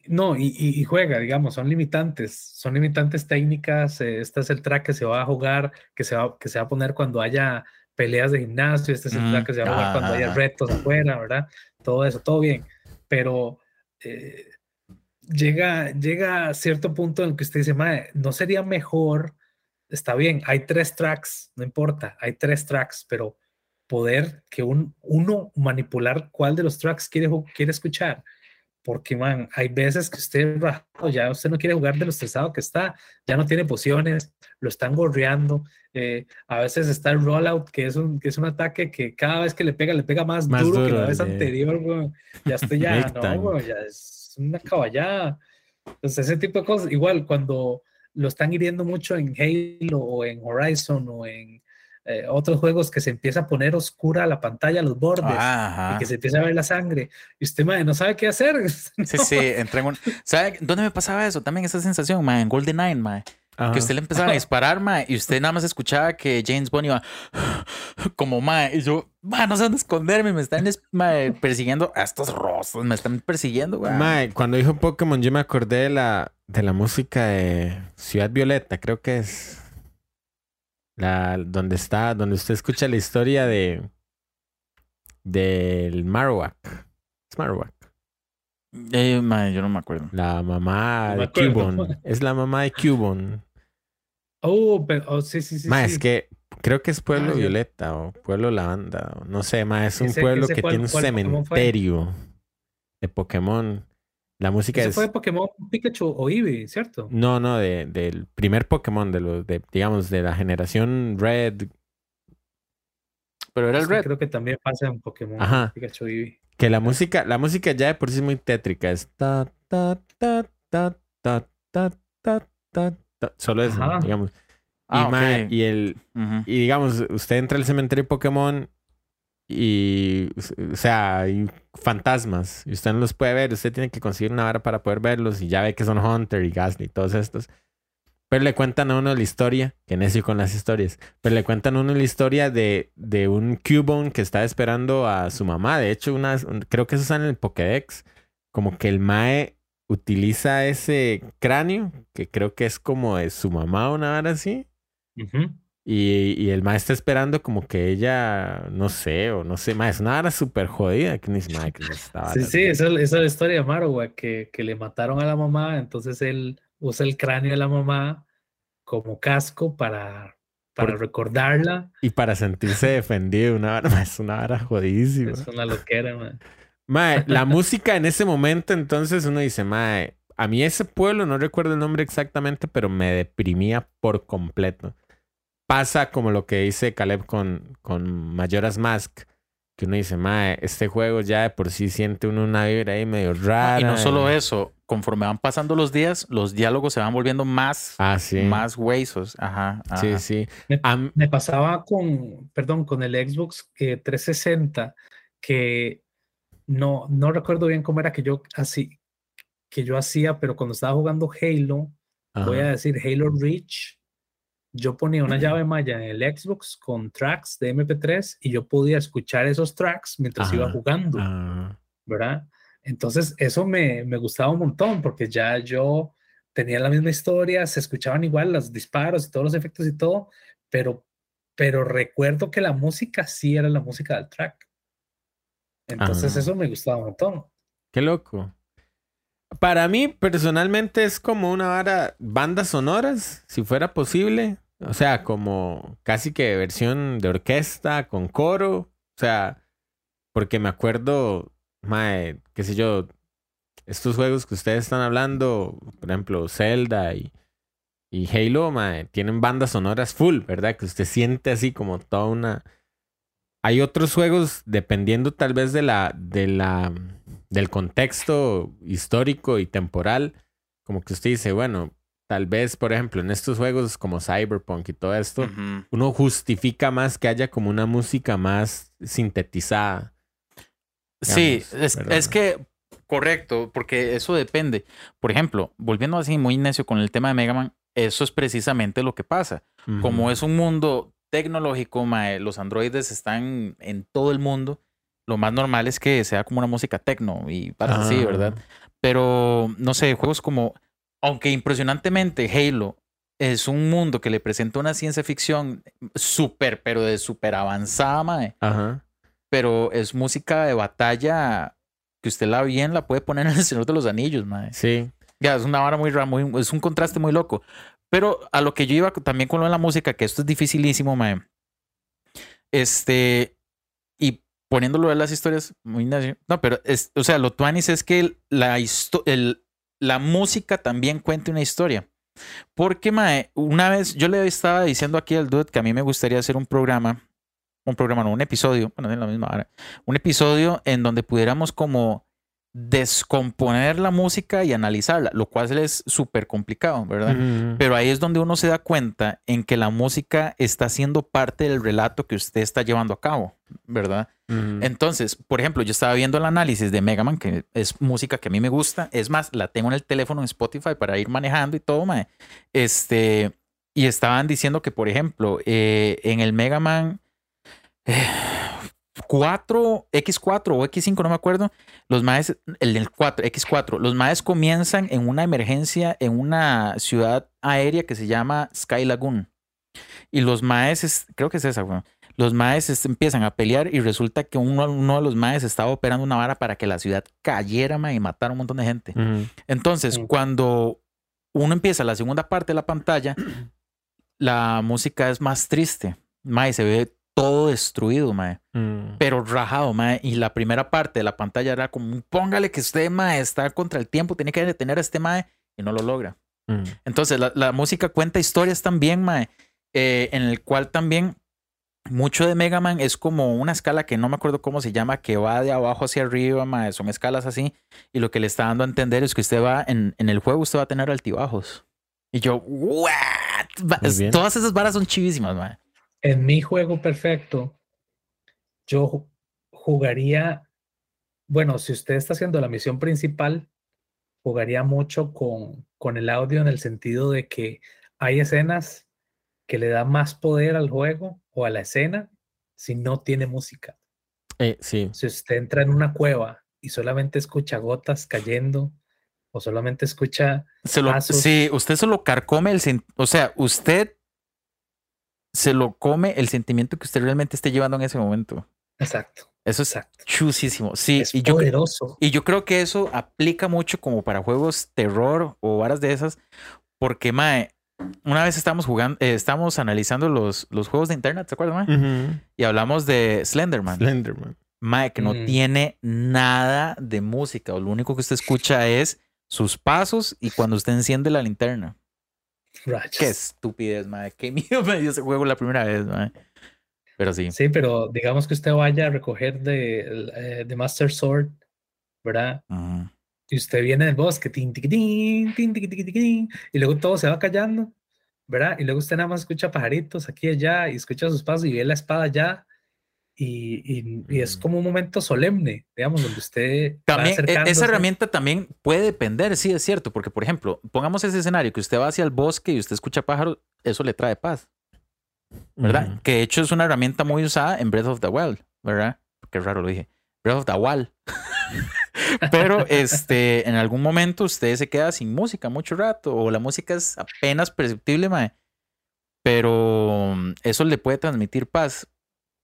no, y, y- juega, digamos, son limitantes, son limitantes técnicas. eh, este es el track que se va a jugar, que se va, que se va a poner cuando haya peleas de gimnasio, este es el Mm, track que se va a jugar cuando haya ajá. retos afuera, ¿verdad? Todo eso, todo bien. Pero eh, llega, llega a cierto punto en el que usted dice, "Mae, ¿no sería mejor? Está bien, hay tres tracks, no importa, hay tres tracks, pero poder que un, uno manipular cuál de los tracks quiere, quiere escuchar porque, man, hay veces que usted ya usted no quiere jugar de lo estresado que está, ya no tiene pociones, lo están gorreando. Eh, a veces está el rollout, que es, un, que es un ataque que cada vez que le pega, le pega más, duro, que la vez anterior, Ya estoy [laughs] ya, no, ya es una caballada. Entonces, ese tipo de cosas, igual cuando lo están hiriendo mucho en Halo o en Horizon o en eh, otros juegos que se empieza a poner oscura la pantalla, los bordes, y que se empieza a ver la sangre, y usted, madre, no sabe qué hacer. [laughs] Sí, sí, entra en ¿Sabe dónde me pasaba eso? También esa sensación, madre, en GoldenEye, madre. Que usted le empezaba a [laughs] disparar, madre, y usted nada más escuchaba que James Bond iba [sighs] como, madre, y yo, madre, no sé dónde esconderme, me están persiguiendo a estos rostros, me están persiguiendo, güey. Madre, cuando dijo Pokémon, yo me acordé de la, de la música de Ciudad Violeta, creo que es. La, donde está, donde usted escucha la historia de del Marowak. Es Marowak. Eh, yo no me acuerdo. La mamá de Cubon. Es la mamá de Cubon. Oh, pero oh, sí, sí, sí. Ma, es que creo que es Pueblo ah, Violeta o Pueblo Lavanda. no sé, ma, es un pueblo que tiene un cementerio de Pokémon. La música ¿Eso fue de Pokémon Pikachu o Eevee, ¿cierto? No, no, de, del primer Pokémon, de los, de, digamos, de la generación Red. Pero era el Red. Creo que también pasa en Pokémon Pikachu Eevee. Que la música, la música ya de por sí es muy tétrica. Es ta, ta, ta, ta, ta, ta, ta, ta, ta. Solo eso, digamos. Ah, y, el, y digamos, usted entra al cementerio Pokémon y, o sea, hay fantasmas y usted no los puede ver. Usted tiene que conseguir una vara para poder verlos y ya ve que son Hunter y Gasly y todos estos. Pero le cuentan a uno la historia, que necio con las historias, pero le cuentan a uno la historia de, de un Cubone que está esperando a su mamá. De hecho, una, creo que eso está en el Pokédex. Como que el Mae utiliza ese cráneo, que creo que es como de su mamá una vara así. Y, y el maestro esperando como que ella, no sé, o no sé, más, es una hora súper jodida. Que ni que estaba sí, sí, esa, es la historia de Marowak, que, que le mataron a la mamá, entonces él usa el cráneo de la mamá como casco para, para recordarla. Y para sentirse defendido, una hora, es una hora jodidísima. Es una loquera, man. Mae, la [laughs] música en ese momento, entonces uno dice, mae, a mí ese pueblo, no recuerdo el nombre exactamente, pero me deprimía por completo pasa como lo que dice Caleb con, con Majora's Mask, que uno dice, mae, este juego ya de por sí siente uno una vibra ahí medio rara. y no solo eso, conforme van pasando los días, los diálogos se van volviendo más, ah, más huesos. Ajá, Sí, sí. Me, pasaba con, perdón, con el Xbox 360, que no, no recuerdo bien cómo era que yo así, que yo hacía, pero cuando estaba jugando Halo, voy a decir Halo Reach, yo ponía una llave maya en el Xbox con tracks de MP3 y yo podía escuchar esos tracks mientras iba jugando, ah. ¿verdad? Entonces eso me, me, gustaba un montón porque ya yo tenía la misma historia, se escuchaban igual los disparos y todos los efectos y todo, pero, pero recuerdo que la música sí era la música del track. Entonces eso me gustaba un montón. Qué loco. Para mí, personalmente, es como una vara, bandas sonoras, si fuera posible. O sea, como casi que versión de orquesta con coro. O sea, porque me acuerdo, mae, qué sé yo, estos juegos que ustedes están hablando, por ejemplo, Zelda y, y Halo, mae, tienen bandas sonoras full, ¿verdad? Que usted siente así como toda una... Hay otros juegos, dependiendo tal vez de la, de la del contexto histórico y temporal, como que usted dice, bueno, tal vez, por ejemplo, en estos juegos como Cyberpunk y todo esto, uno justifica más que haya como una música más sintetizada. sí, es, que, correcto, porque eso depende. Por ejemplo, volviendo así muy necio con el tema de Mega Man, eso es precisamente lo que pasa. Como es un mundo tecnológico, los androides están en todo el mundo lo más normal es que sea como una música techno y para así, ¿verdad? Pero no sé, juegos como, aunque impresionantemente Halo es un mundo que le presenta una ciencia ficción súper, pero de súper avanzada, mae. Ajá. Pero es música de batalla que usted la bien la puede poner en el Señor de los Anillos, mae. Sí. Ya, es una vara muy rara, es un contraste muy loco. Pero a lo que yo iba también con lo de la música, que esto es dificilísimo, mae. Este, poniéndolo de las historias, muy. No, pero es, o sea, lo tuanis es que la, el- la música también cuenta una historia. Porque, mae, una vez yo le estaba diciendo aquí al dude que a mí me gustaría hacer un programa, un programa, no, un episodio, bueno, es la misma hora, un episodio en donde pudiéramos como descomponer la música y analizarla, lo cual es súper complicado, ¿verdad? Pero ahí es donde uno se da cuenta en que la música está siendo parte del relato que usted está llevando a cabo, ¿verdad? Entonces, por ejemplo, yo estaba viendo el análisis de Mega Man, que es música que a mí me gusta. Es más, la tengo en el teléfono en Spotify para ir manejando y todo, mae. Este, y estaban diciendo que, por ejemplo, eh, en el Mega Man eh, 4, X4 o X5, no me acuerdo, los maes, el del 4, X4, los maes comienzan en una emergencia en una ciudad aérea que se llama Sky Lagoon. Y los maes, es- creo que es esa, weón. Los maes es- empiezan a pelear y resulta que uno, uno de los maes estaba operando una vara para que la ciudad cayera y matara a un montón de gente. Entonces, Mm. cuando uno empieza la segunda parte de la pantalla, [clears throat] la música es más triste. Mae, se ve todo destruido, mae Mm. pero rajado, mae. Y la primera parte de la pantalla era como, póngale que usted, mae, está contra el tiempo, tiene que detener a este mae y no lo logra. Mm. Entonces, la, la música cuenta historias también, mae, eh, en el cual también mucho de Mega Man es como una escala que no me acuerdo cómo se llama, que va de abajo hacia arriba, mae, son escalas así. Y lo que le está dando a entender es que usted va, en, en el juego, usted va a tener altibajos. Y yo, ¿what? Todas esas varas son chivísimas, mae. En mi juego perfecto, yo ju- jugaría, bueno, si usted está haciendo la misión principal, jugaría mucho con, con el audio en el sentido de que hay escenas que le dan más poder al juego o a la escena si no tiene música. Eh, sí. Si usted entra en una cueva y solamente escucha gotas cayendo o solamente escucha, Se lo, pasos. sí, usted se lo carcome el o sea, usted se lo come el sentimiento que usted realmente esté llevando en ese momento. exacto, Eso es exacto. chusísimo. Sí, es y yo, poderoso. y yo creo que eso aplica mucho como para juegos terror o varas de esas, porque mae, una vez estábamos jugando, eh, estábamos analizando los, los juegos de internet, ¿se acuerdan? mae? Y hablamos de Slenderman. Slenderman. Mae, que no Mm. tiene nada de música. o Lo único que usted escucha es sus pasos y cuando usted enciende la linterna. Rayos. Qué estupidez, madre. Qué miedo [laughs] me dio ese juego la primera vez, madre. Pero sí. Sí, pero digamos que usted vaya a recoger de, eh, de Master Sword, ¿verdad? Ujú. Y usted viene del bosque, tin, tiquitín, tin, tiqui, tiqui, tiquitín, y luego todo se va callando, ¿verdad? Y luego usted nada más escucha pajaritos aquí y allá, y escucha sus pasos y ve la espada allá, y, y- y es como un momento solemne, digamos, donde usted También, e- esa herramienta también puede depender, sí, es cierto. Porque, por ejemplo, pongamos ese escenario que usted va hacia el bosque y usted escucha pájaros, eso le trae paz, ¿verdad? Que de hecho es una herramienta muy usada en Breath of the Wild, ¿verdad? Qué raro lo dije. Breath of the Wild. [laughs] Pero este, en algún momento usted se queda sin música mucho rato o la música es apenas perceptible, mae. Pero mm, eso le puede transmitir paz.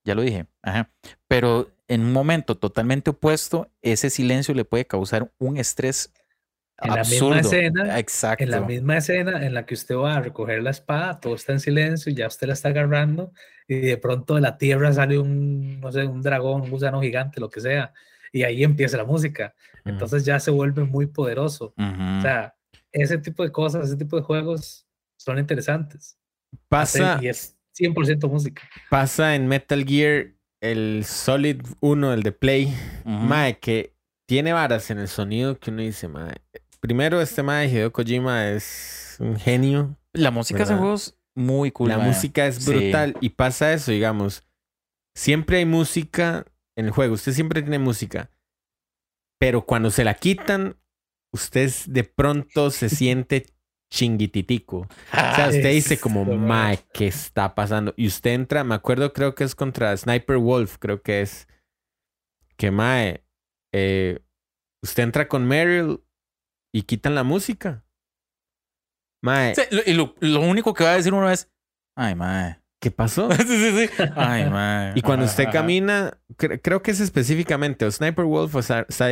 Ya lo dije. Ajá. Pero en un momento totalmente opuesto, ese silencio le puede causar un estrés En la misma absurdo. escena, Exacto. En la misma escena en la que usted va a recoger la espada, todo está en silencio, ya usted la está agarrando y de pronto de la tierra sale un, no sé, un dragón, un gusano gigante, lo que sea, y ahí empieza la música. Ujú. Entonces ya se vuelve muy poderoso. Ujú. O sea, ese tipo de cosas, ese tipo de juegos son interesantes. pasa, y es 100% música. pasa en Metal Gear el Solid 1, el de Play. Ujú. Mae, que tiene varas en el sonido que uno dice, mae. Primero, este mae Hideo Kojima es un genio. La música de ¿verdad? juego es muy cool. la mae. música es Sí. brutal. Y pasa eso, digamos. Siempre hay música en el juego. Usted siempre tiene música. Pero cuando se la quitan, usted de pronto se [laughs] siente chinguititico. [laughs] O sea, usted dice como, mae, ¿qué está pasando? Y usted entra, me acuerdo, creo que es contra Sniper Wolf, creo que es. Que mae, eh, usted entra con Meryl y quitan la música. Mae, Sí, lo- y lo, lo único que va a decir uno es, ay, mae. ¿Qué pasó? [laughs] sí, sí, sí. Ay, [laughs] mae. Y cuando usted camina, cre- creo que es específicamente o Sniper Wolf o Sa- Sa-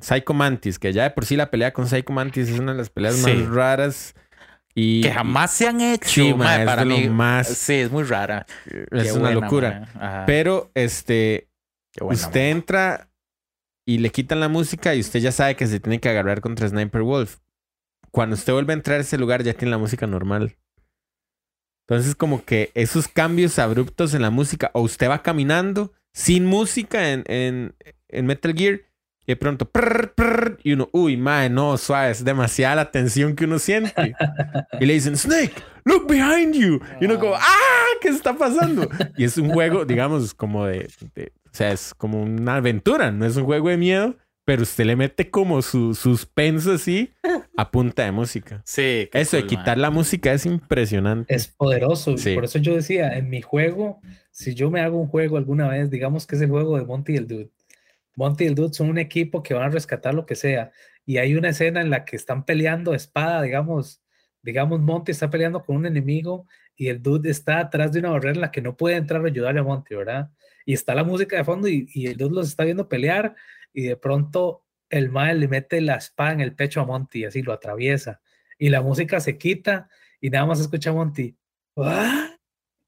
Psycho Mantis, que ya de por sí la pelea con Psycho Mantis es una de las peleas Sí. más raras. Y, Que jamás se han hecho, Sí, ma, mae, es para mí. más- Sí, es muy rara. es Qué una buena, locura. Pero este buena, usted entra y le quitan la música y usted ya sabe que se tiene que agarrar contra Sniper Wolf. Cuando usted vuelve a entrar a ese lugar ya tiene la música normal. Entonces como que esos cambios abruptos en la música, o usted va caminando sin música en, en, en Metal Gear y de pronto prr, prr, y uno, uy, mae, no, suave, es demasiada la tensión que uno siente. y le dicen, Snake, look behind you. Y uno como, ah, ¿qué está pasando? Y es un juego, digamos, como de, de- o sea, es como una aventura, no es un juego de miedo, pero usted le mete como su suspenso así a punta de música. Sí. Eso de cool, quitar mae. la música es impresionante. Es poderoso. Sí. Por eso yo decía, en mi juego, si yo me hago un juego alguna vez, digamos que es el juego de Monty y el Dude. Monty y el Dude son un equipo que van a rescatar lo que sea. Y hay una escena en la que están peleando espada, digamos, digamos, Monty está peleando con un enemigo y el Dude está atrás de una barrera en la que no puede entrar a ayudarle a Monty, ¿verdad? Y está la música de fondo y, y el Dude los está viendo pelear y de pronto el Mae le mete la espada en el pecho a Monty y así lo atraviesa. Y la música se quita y nada más escucha a Monty. "Ah",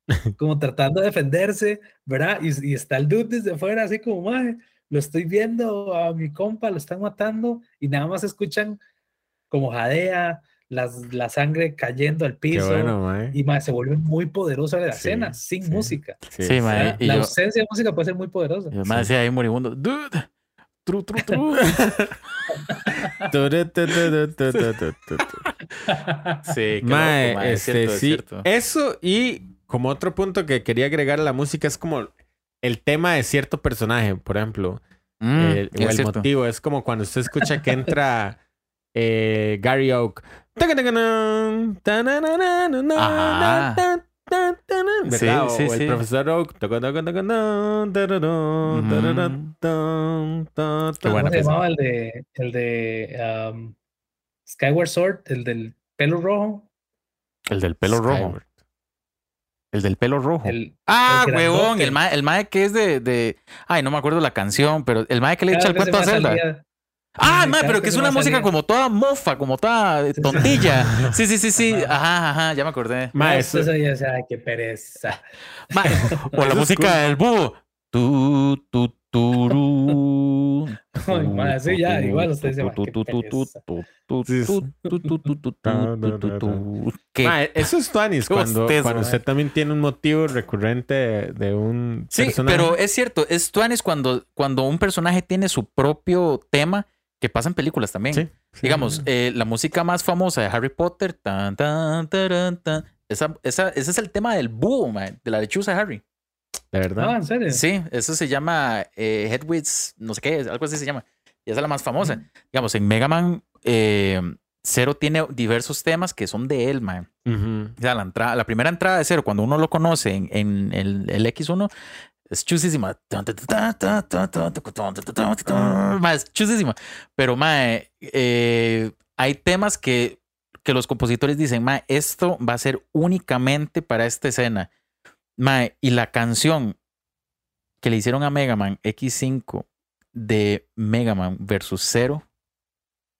[laughs] Como tratando de defenderse, ¿verdad? Y, y está el dude desde afuera, así como, "Mae, lo estoy viendo a mi compa, lo están matando, y nada más escuchan como jadea, las, la sangre cayendo al Qué piso, bueno, mae. y mae, se vuelve muy poderosa la Sí, escena, sin sí. música. Sí, mae. ¿verdad? y La yo- ausencia de música puede ser muy poderosa. Y además decía ahí moribundo, dude, tru, tru, tru. sí, Mae, loco, mae, es este, cierto, es sí. cierto. Eso y como otro punto que quería agregar a la música es como el tema de cierto personaje, por ejemplo. Mm, el, es o el cierto. motivo. Es como cuando usted escucha que entra eh, Gary Oak. [laughs] Ajá. ¿Verdad? Sí, sí, o el sí. profesor Oak. Qué buena ¿Cómo se pieza. llamaba el de, el de um, Skyward Sword, el del pelo rojo? El del pelo rojo. Skyward. El del pelo rojo. El, ah, el huevón. El mae, el mae que es de, de. Ay, no me acuerdo la canción, pero el mae que le echa el cuento a Zelda. Ah, ma, pero que es una música como toda mofa, como toda eh, tontilla. [laughs] Sí, sí, sí, sí. Ajá, ajá, ya me acordé. Ma, ah, eso, ya, o sea, qué pereza. Ma, [laughs] o la música del búho. Tu, tu, Turú. [laughs] Ay, madre, sí, ya, igual ustedes se van. Eso es Tuanis, cuando, cuando usted también tiene un motivo recurrente de, un. Sí, personaje. pero es cierto, es Tuanis cuando, cuando un personaje tiene su propio tema que pasa en películas también. Sí, sí. Digamos, eh, la música más famosa de Harry Potter, tan, tan, taran, tan, esa, esa- ese es el tema del búho, mae, de la lechuza de Harry. de verdad. Ah, ¿en serio? Sí, eso se llama eh, no sé qué, algo así se llama. Y esa es la más famosa. Digamos, en Mega Man, eh, Zero tiene diversos temas que son de él, man. Ujú. O sea, la, entrada, la primera entrada de Zero, cuando uno lo conoce en, en el, el X1, es chusísima. Ma, Es chusísima. Pero, mae, eh, hay temas que, que los compositores dicen, mae, esto va a ser únicamente para esta escena. Mae, y la canción que le hicieron a Mega Man X5 de Mega Man versus Zero,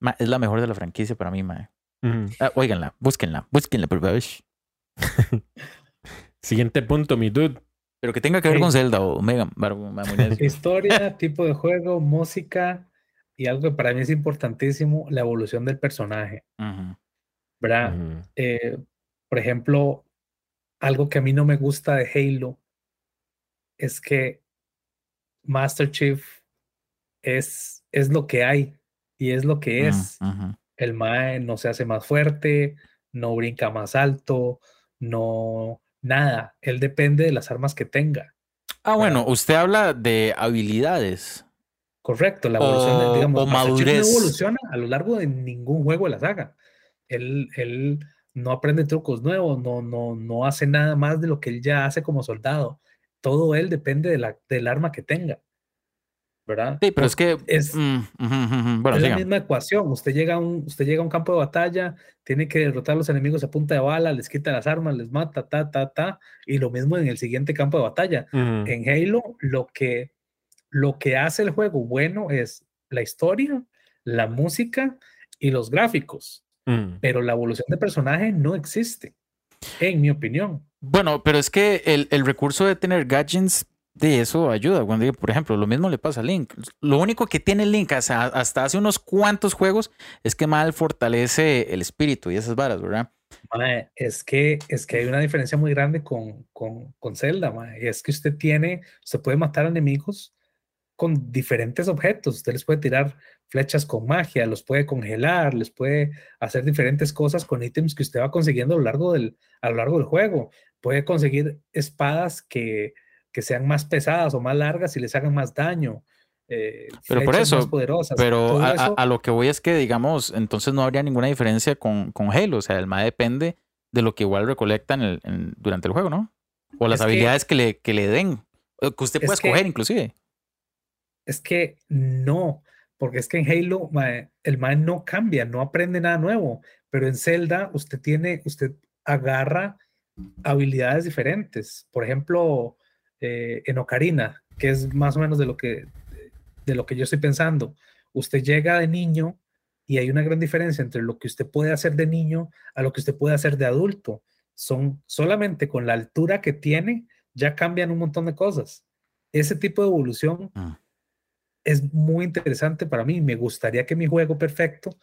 mae, es la mejor de la franquicia para mí, mae. Ujú. Ah, óiganla, búsquenla, búsquenla, por favor. Siguiente punto, mi dude. Pero que tenga que ver Sí. con Zelda o Mega. [laughs] Historia, [laughs] tipo de juego, música y algo que para mí es importantísimo, la evolución del personaje. ¿verdad? Eh, por ejemplo, algo que a mí no me gusta de Halo es que Master Chief es, es lo que hay y es lo que es. Mm, ujú. El Mae no se hace más fuerte, no brinca más alto, no nada. Él depende de las armas que tenga. Ah, bueno, usted habla de habilidades. Correcto, la evolución, O- digamos, o madurez. no evoluciona a lo largo de ningún juego de la saga. Él, él no aprende trucos nuevos, no, no, no hace nada más de lo que él ya hace como soldado. Todo él depende de la, del arma que tenga. ¿Verdad? Sí, pero es que. Es- mm, ujú, ujú. Bueno, es la misma ecuación. Usted llega, a un, usted llega a un campo de batalla, tiene que derrotar a los enemigos a punta de bala, les quita las armas, les mata, ta, ta, ta. Y lo mismo en el siguiente campo de batalla. En Halo, lo que, lo que hace el juego bueno es la historia, la música y los gráficos. Ujú. Pero la evolución de personaje no existe, en mi opinión. Bueno, pero es que el, el recurso de tener gadgets de eso ayuda. Cuando, por ejemplo, lo mismo le pasa a Link. Lo único que tiene Link hasta, hasta hace unos cuantos juegos es que mal fortalece el espíritu y esas varas, ¿verdad? es, que, es que hay una diferencia muy grande con, con, con Zelda, y es que usted tiene, usted puede matar enemigos con diferentes objetos. Usted les puede tirar flechas con magia, los puede congelar, les puede hacer diferentes cosas con ítems que usted va consiguiendo a lo largo del, a lo largo del juego. Puede conseguir espadas que, que sean más pesadas o más largas y les hagan más daño. Eh, pero por eso, pero a, lo que voy es que, digamos, entonces no habría ninguna diferencia con, con Halo. O sea, el MAE depende de lo que igual recolecta en durante el juego, ¿no? O las habilidades que, le, que le den, que usted pueda escoger inclusive. Es que no, porque es que en Halo el MAE no cambia, no aprende nada nuevo, pero en Zelda usted tiene, usted agarra habilidades diferentes. Por ejemplo, eh, en Ocarina, que es más o menos de lo que de lo que yo estoy pensando. Usted llega de niño y hay una gran diferencia entre lo que usted puede hacer de niño a lo que usted puede hacer de adulto. Son solamente con la altura que tiene, ya cambian un montón de cosas. Ese tipo de evolución ah. es muy interesante para mí. Me gustaría que mi juego perfecto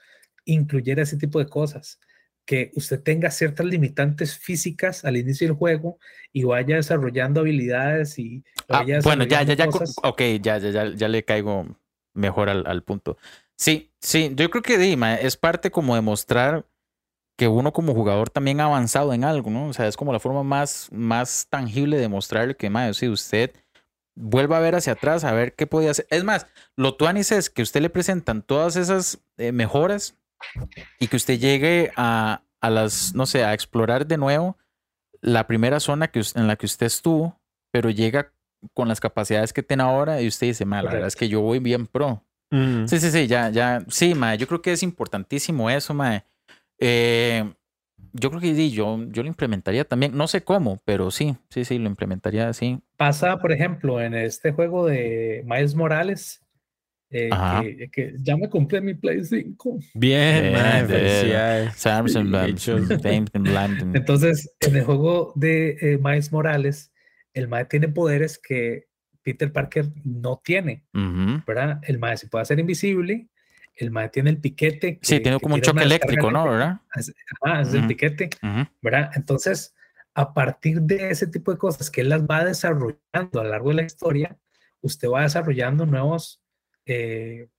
incluyera ese tipo de cosas que usted tenga ciertas limitantes físicas al inicio del juego y vaya desarrollando habilidades y ah, bueno ya ya ya ok ya ya ya le caigo mejor al, punto. Sí sí yo creo que Dima es parte como de mostrar que uno como jugador también ha avanzado en algo no o sea es como la forma más más tangible de mostrarle que más si usted vuelva a ver hacia atrás a ver qué podía hacer. Es más lo tuanis es que usted le presentan todas esas eh, mejoras y que usted llegue a, las, no sé, a explorar de nuevo la primera zona que, en la que usted estuvo, pero llega con las capacidades que tiene ahora y usted dice, la verdad es que yo voy bien pro. Sí, sí, sí, ya, ya, sí, ma, yo creo que es importantísimo eso, ma. Eh, yo creo que yo, yo lo implementaría también, no sé cómo, pero sí, sí, sí, lo implementaría así. Pasa, por ejemplo, en este juego de Miles Morales, eh, que, ya me compré mi Play 5. Bien, Entonces, en el juego de eh, Miles Morales, el Mae tiene poderes que Peter Parker no tiene, ¿verdad? El Mae se puede hacer invisible, el Mae tiene el piquete. sí, tiene como un choque eléctrico, ¿no? ¿Verdad? Ah, es el piquete, ¿verdad? Entonces, a partir de ese tipo de cosas que él las va desarrollando a lo largo de la historia, usted va desarrollando nuevos eh,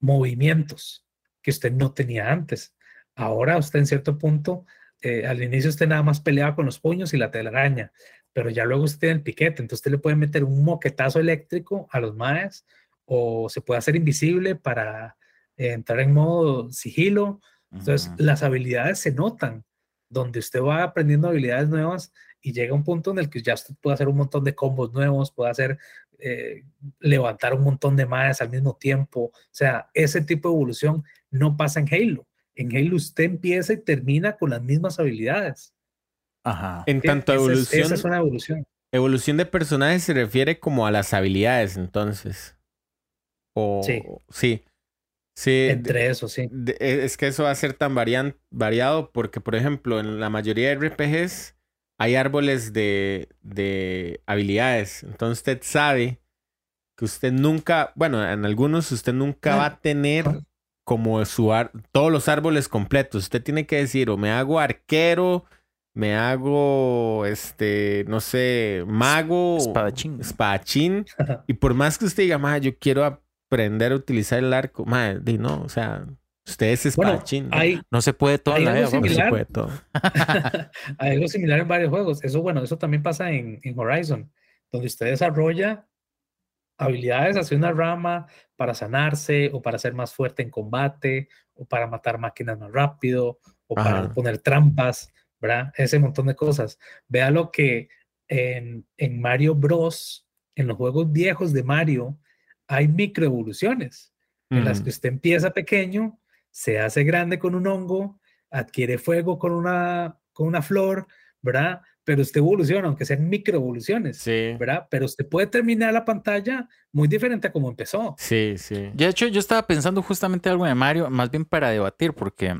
movimientos que usted no tenía antes. Ahora usted en cierto punto, eh, al inicio usted nada más peleaba con los puños y la telaraña, pero ya luego usted tiene el piquete, entonces usted le puede meter un moquetazo eléctrico a los maes o se puede hacer invisible para eh, entrar en modo sigilo. Entonces las habilidades se notan, donde usted va aprendiendo habilidades nuevas y llega un punto en el que ya usted puede hacer un montón de combos nuevos, puede hacer eh, levantar un montón de madres al mismo tiempo. O sea, ese tipo de evolución no pasa en Halo. En Halo usted empieza y termina con las mismas habilidades. Ajá. En tanto evolución. esa es una evolución. Evolución de personajes se refiere como a las habilidades, entonces. O, sí. Sí. Sí, Entre eso, sí. E, es que eso va a ser tan variado porque, por ejemplo, en la mayoría de RPGs hay árboles de, de habilidades. Entonces usted sabe que usted nunca, bueno, en algunos usted nunca va a tener como su todos los árboles completos. Usted tiene que decir, o me hago arquero, me hago, este, no sé, mago, espadachín. Espadachín. [laughs] y por más que usted diga, yo quiero aprender a utilizar el arco, madre, no, o sea, Ustedes es bueno, no se puede todo hay la algo similar, [laughs] hay algo similar en varios juegos. Eso, bueno, eso también pasa en, Horizon, donde usted desarrolla habilidades hacia una rama para sanarse o para ser más fuerte en combate o para matar máquinas más rápido o para poner trampas, ¿verdad? Ese montón de cosas. Vea lo que en, en Mario Bros, en los juegos viejos de Mario, hay microevoluciones en las que usted empieza pequeño se hace grande con un hongo, adquiere fuego con una, con una flor, ¿verdad? Pero usted evoluciona, aunque sean microevoluciones, sí. ¿verdad? Pero usted puede terminar la pantalla muy diferente a como empezó. Sí, sí. De hecho, yo estaba pensando justamente algo de Mario, más bien para debatir, porque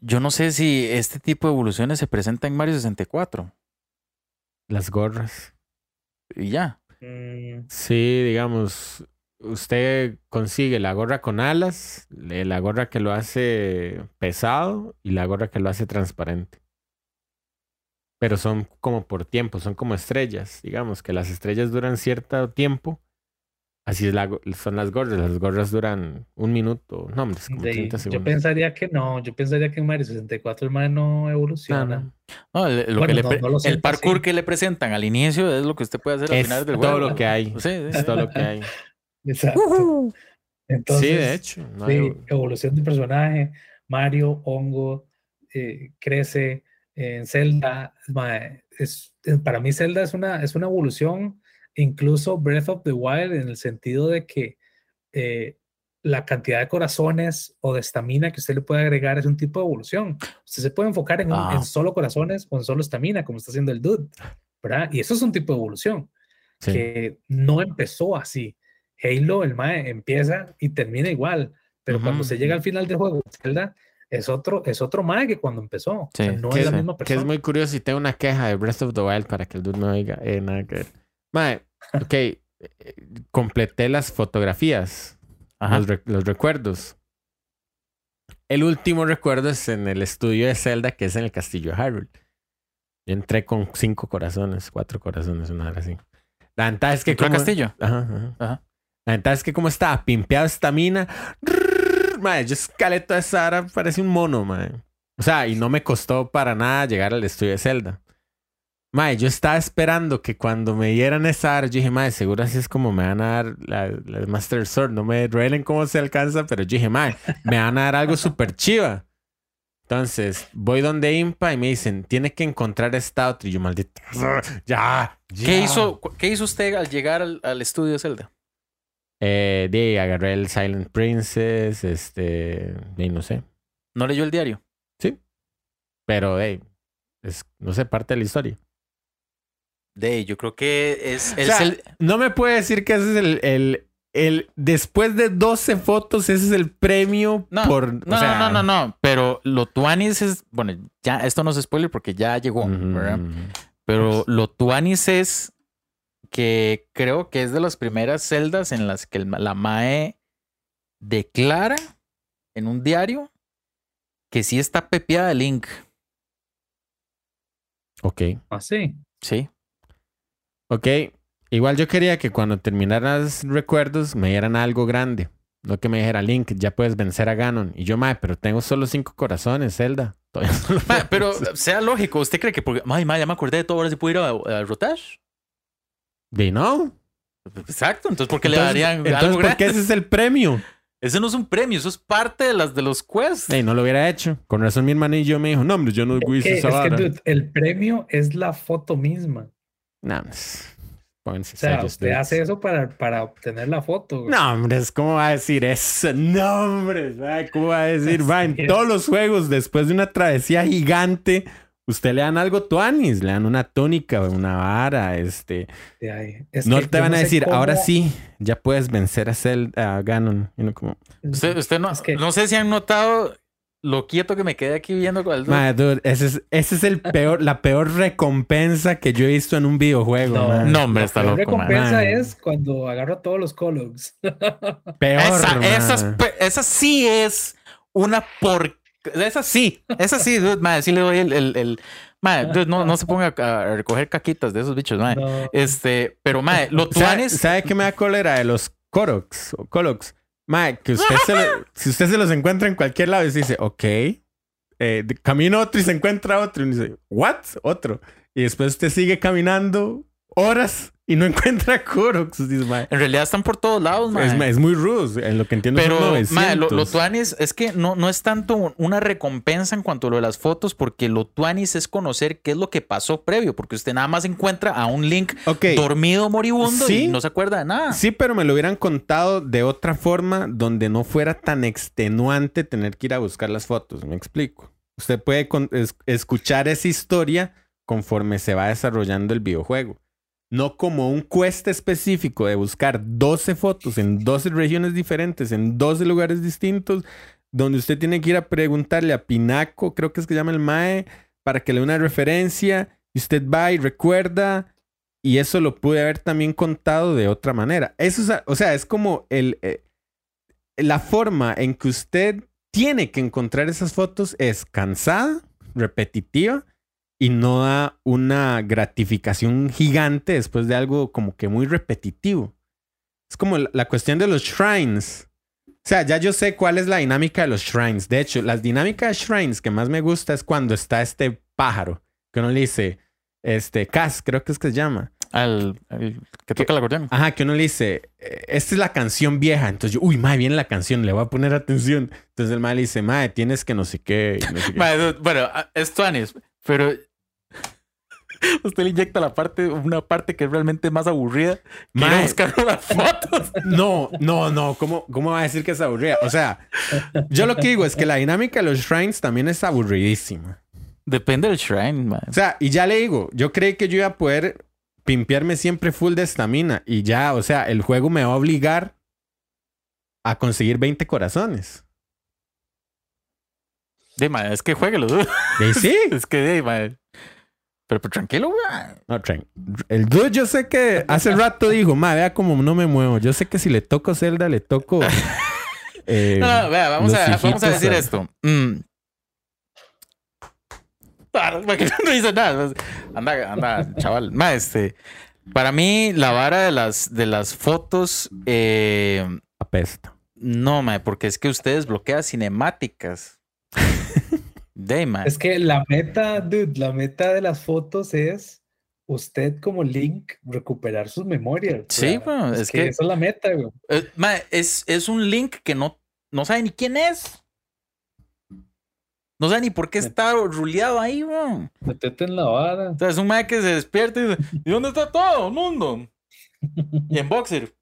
yo no sé si este tipo de evoluciones se presenta en Mario 64. Las gorras. Y ya. Mm, Sí, digamos, usted consigue la gorra con alas, la gorra que lo hace pesado y la gorra que lo hace transparente. Pero son como por tiempo, son como estrellas, digamos, que las estrellas duran cierto tiempo. Así es la son las gorras, las gorras duran un minuto, no, hombre, es como de- 30 yo segundos. pensaría que no, yo pensaría que en Mario 64 el mae no No, evoluciona. no. No, el, lo Bueno, que le no- pre- no lo el parkour así. que le presentan al inicio es lo que usted puede hacer al Es final del todo juego. lo que hay, Sí, sí. es todo lo que hay. [laughs] Exacto. Entonces, sí, de hecho. no sí, hay- evolución de personaje, Mario, hongo, eh, crece en Zelda. mae, es, eh, para mí Zelda es una, es una evolución, incluso Breath of the Wild, en el sentido de que eh, la cantidad de corazones o de estamina que usted le puede agregar es un tipo de evolución. Usted se puede enfocar en, un- Ah. en solo corazones o en solo estamina, como está haciendo el dude, ¿verdad? Y eso es un tipo de evolución sí. que no empezó así. Halo, el MAE, empieza y termina igual, pero cuando se llega al final del juego, Zelda es otro, es otro MAE que cuando empezó. O sea, Sí, no que es la es- misma Que persona. es muy curioso y tengo una queja de Breath of the Wild para que el dude no diga, eh, nada que ver. Mae, ok, eh, completé las fotografías, Ajá. los, re- los recuerdos. El último recuerdo es en el estudio de Zelda, que es en el castillo de Hyrule. Yo entré con cinco corazones, cuatro corazones, una hora así. La ventaja es que ¿Entró como... Castillo? Ajá, ajá. Ajá. La ventaja es que como estaba pimpeado esta mina, madre, yo escalé toda esa hora, parece un mono, madre. O sea, y no me costó para nada llegar al estudio de Zelda. Madre, yo estaba esperando que cuando me dieran esa hora, yo dije, madre, seguro así es como me van a dar la, la Master Sword. No me revelen cómo se alcanza, pero yo dije, madre, me van a dar algo súper chiva. Entonces, voy donde Impa y me dicen, tiene que encontrar esta otra. Y yo, maldito, ya, ya. ¿Qué hizo, ¿Qué hizo usted al llegar al, al estudio de Zelda? Eh, de agarré el Silent Princess, este, y no sé. ¿No leyó el diario? Pero, hey, es, no sé, parte de la historia. De, yo creo que es, O es sea, el... no me puede decir que ese es el, el, el, después de 12 fotos, ese es el premio No, por, no, o sea, no, no, no, no, pero lo Tuanis es, bueno, ya esto no es spoiler porque ya llegó, Ujú, ¿verdad? ujú. Pero lo Tuanis es que creo que es de las primeras celdas en las que la MAE declara en un diario que sí está pepeada de Link. Ok, Así. Sí. ok. Igual yo quería que cuando terminaras recuerdos me dieran algo grande. No que me dijera Link, ya puedes vencer a Ganon. Y yo, mae, pero tengo solo cinco corazones, Zelda. [laughs] Todavía no lo Ma, puedo pero hacer". sea lógico, ¿usted cree que porque, ay, ma, ya me acordé de todo, ahora sí puedo ir a, a Rotash? Di no. Exacto, entonces ¿por qué le Entonces- darían entonces, algo ¿por qué ese es el premio? Ese no es un premio, eso es parte de las de los quests. Ey, no lo hubiera hecho. Con razón mi hermano y yo me dijo, no, hombre, yo no Es hice que, esa es que, vara. dude, el premio es la foto misma. Nah, pues, pónganse O sea, usted dudes. hace eso para, para obtener la foto. güey. No, hombre, ¿cómo va a decir eso? No, hombre, ¿cómo va a decir? [laughs] Va, en todos los juegos, después de una travesía gigante, usted le dan algo tuanis, le dan una túnica, una vara, este. De ahí. Es no que te van a decir, ahora sí, ya puedes vencer a, Cel a Ganon. Y uno como, Usted, usted no, Es que- no sé si han notado lo quieto que me quedé aquí viendo con el "Mae, dude, ese es, ese es el peor, la peor recompensa que yo he visto en un videojuego. No, mae. No, hombre, la está peor loco, recompensa Man. es cuando agarro todos los cologs. Peor. Esa, esa, es pe- esa sí es una por... Esa sí, esa sí, dude, madre, sí le doy el... el, el- madre, dude, no, no se ponga a recoger caquitas de esos bichos, madre. No. Este, pero madre, lo ¿Sabe, tuanes... ¿Sabe qué me da cólera de los Koroks o Koloks? Mae, que usted se lo- si usted se los encuentra en cualquier lado y se dice, ok, eh, de- camina otro y se encuentra otro y dice, what? Otro. Y después usted sigue caminando horas y no [laughs] encuentra Koroks. En realidad están por todos lados, madre. es, es muy rude, en lo que entiendo Pero, son lo, 900. lo tuanis es que no, no es tanto una recompensa en cuanto a lo de las fotos, porque lo tuanis es conocer qué es lo que pasó previo, porque usted nada más encuentra a un Link dormido moribundo Sí. y no se acuerda de nada. sí, pero me lo hubieran contado de otra forma donde no fuera tan extenuante tener que ir a buscar las fotos. Me explico. Usted puede con- es- escuchar esa historia conforme se va desarrollando el videojuego. No como un quest específico de buscar 12 fotos en 12 regiones diferentes, en 12 lugares distintos, donde usted tiene que ir a preguntarle a Pinaco, creo que es que llama el MAE, para que le dé una referencia, y usted va y recuerda, y eso lo pude haber también contado de otra manera. Eso es, o sea, es como el, eh, la forma en que usted tiene que encontrar esas fotos es cansada, repetitiva y no da una gratificación gigante después de algo como que muy repetitivo. Es como la cuestión de los shrines. O sea, ya yo sé cuál es la dinámica de los shrines. De hecho, las dinámicas de shrines que más me gusta es cuando está este pájaro, que uno le dice, este, Cas, creo que es que se llama. Al, que toca la acordeón. Ajá, que uno le dice, eh, esta es la canción vieja. Entonces yo, uy, madre, viene la canción, le voy a poner atención. Entonces el madre le dice, madre, tienes que no sé qué. bueno, esto Anis, pero [laughs] usted le inyecta la parte, una parte que es realmente más aburrida. Mae, buscar [laughs] las fotos. No, no, no. ¿Cómo, ¿Cómo va a decir que es aburrida? O sea, yo lo que digo es que la dinámica de los shrines también es aburridísima. Depende del shrine, man. O sea, y ya le digo, yo creí que yo iba a poder pimpearme siempre full de estamina. Y ya, o sea, el juego me va a obligar a conseguir 20 corazones. De es que jueguelo. ¿De sí? [laughs] es que, de Pero, pues, tranquilo, güey. No, El dude yo sé que hace rato dijo, ma, vea cómo no me muevo. Yo sé que si le toco Zelda, le toco... [laughs] Eh, no, no, vea, vamos, a, vamos a decir esto. Mm. no dice nada. Anda, anda, chaval. este, para mí, la vara de las, de las fotos. Eh, Apesta. No, ma, porque es que ustedes bloquean cinemáticas. [laughs] Es que la meta, dude, la meta de las fotos es usted como Link recuperar sus memorias. Sí, bueno, es, que, esa es la meta, güey. Eh, es, es un Link que no, no sabe ni quién es. No sé ni por qué está ruleado ahí, weón. Metete en la vara. O sea, es un mae que se despierta y dice, ¿y dónde está todo el mundo? y en boxer.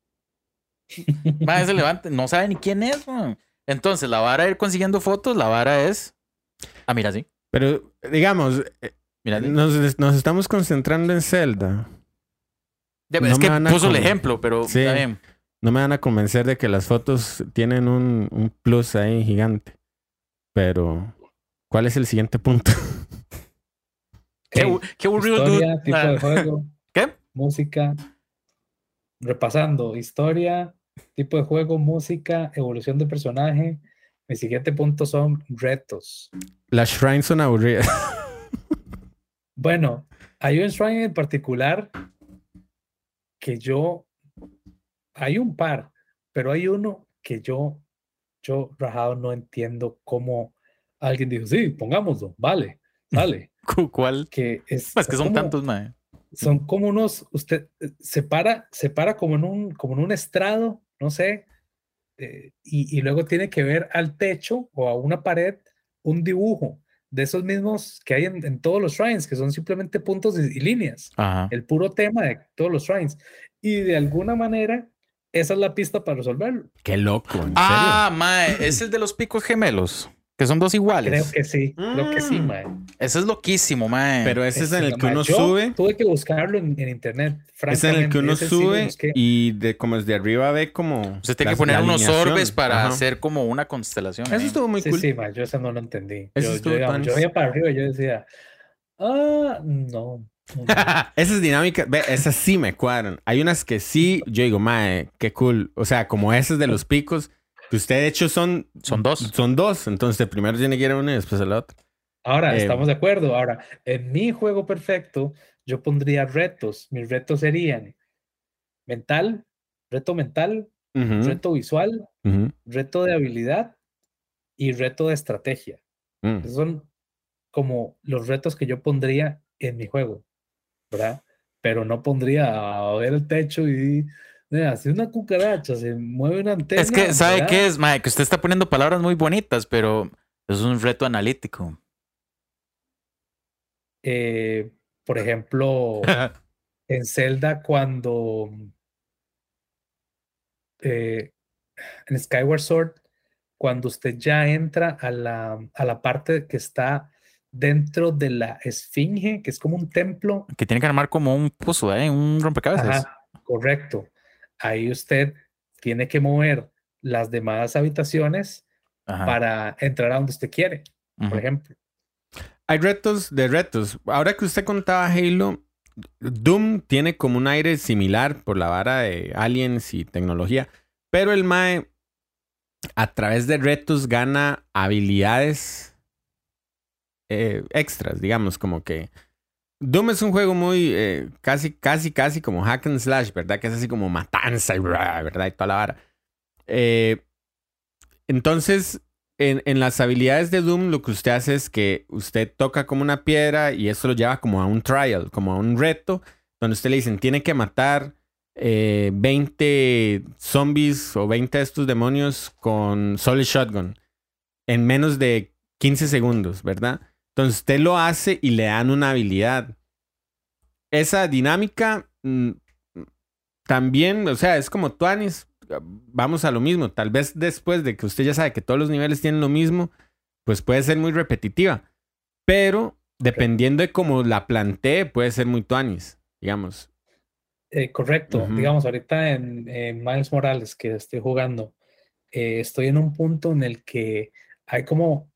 [laughs] mae se levanta, no sabe ni quién es, weón. Entonces, la vara de ir consiguiendo fotos, la vara es. Ah, mira, sí. Pero, digamos, mira, nos, nos estamos concentrando en Zelda. es que puso el ejemplo, pero está bien. No me van a convencer de que las fotos tienen un, un plus ahí gigante. Pero ¿Cuál es el siguiente punto? qué, qué aburrido historia, tipo de juego, [laughs] ¿Qué? Música. Repasando, historia, tipo de juego, música, evolución de personaje. Mi siguiente punto son retos. Las shrines son aburridas. [laughs] bueno, hay un shrine en particular que yo. Hay un par, pero hay uno que yo, yo, rajado, no entiendo cómo alguien dijo, sí, pongámoslo, vale, vale. [laughs] ¿Cuál? Que es, pues que son tantos, mae. Son como unos, usted eh, se para, se para como en un, como en un estrado, no sé, eh, y, y, luego tiene que ver al techo o a una pared un dibujo de esos mismos que hay en, en todos los shrines, que son simplemente puntos y, líneas. El puro tema de todos los shrines. Y de alguna manera, esa es la pista para resolverlo. Qué loco. ¿en ah, mae, es el de los picos gemelos. Que son dos iguales. Creo que sí, creo que sí, mm. mae. Ese es loquísimo, mae. Pero ese es, en el que uno sube. Tuve que buscarlo en, internet. Es en el que uno sube y de como es de arriba ve como. Usted tiene que poner unos orbes para hacer como una constelación. Eso estuvo muy cool. Sí, mae, yo eso no lo entendí. Eso yo, yo, yo veía para arriba y yo decía, ah, no. [laughs] esas dinámicas, ve, esas sí me cuadran. Hay unas que sí, yo digo, mae, qué cool. O sea, como esas de los picos usted, de hecho, son, son dos. Son dos. Entonces, primero tiene que ir a uno y después el otro. Ahora, eh, estamos de acuerdo. Ahora, en mi juego perfecto, yo pondría retos. Mis retos serían mental, reto mental, reto visual, reto de habilidad y reto de estrategia. Mm. Esos son como los retos que yo pondría en mi juego, ¿verdad? Pero no pondría a ver el techo y si una cucaracha se mueve una antena. Es que, ¿sabe qué es, Mae? Que usted está poniendo palabras muy bonitas, pero es un reto analítico. Eh, por ejemplo, [laughs] en Zelda, cuando eh, en Skyward Sword, cuando usted ya entra a la, a la parte que está dentro de la esfinge, que es como un templo. Que tiene que armar como un puzzle, ¿eh? un rompecabezas. correcto ahí usted tiene que mover las demás habitaciones para entrar a donde usted quiere, por ejemplo. Hay retos de retos. Ahora que usted contaba Halo, Doom tiene como un aire similar por la vara de aliens y tecnología, pero el Mae a través de retos gana habilidades eh, extras, digamos, como que Doom es un juego muy eh, casi, casi, casi como hack and slash, ¿verdad? Que es así como matanza y ¿verdad? Y toda la vara. Eh, entonces, en, las habilidades de Doom, lo que usted hace es que usted toca como una piedra y eso lo lleva como a un trial, como a un reto, donde usted le dicen, tiene que matar 20 eh, zombies o 20 de estos demonios con Solid Shotgun en menos de 15 segundos, ¿verdad? Entonces usted lo hace y le dan una habilidad. Esa dinámica mm, también, o sea, es como Tuanis, vamos a lo mismo. Tal vez después de que usted ya sabe que todos los niveles tienen lo mismo, pues puede ser muy repetitiva. Pero dependiendo de cómo la plantee, puede ser muy Tuanis, digamos. Eh, correcto. Digamos, ahorita en, Miles Morales que estoy jugando, eh, estoy en un punto en el que hay como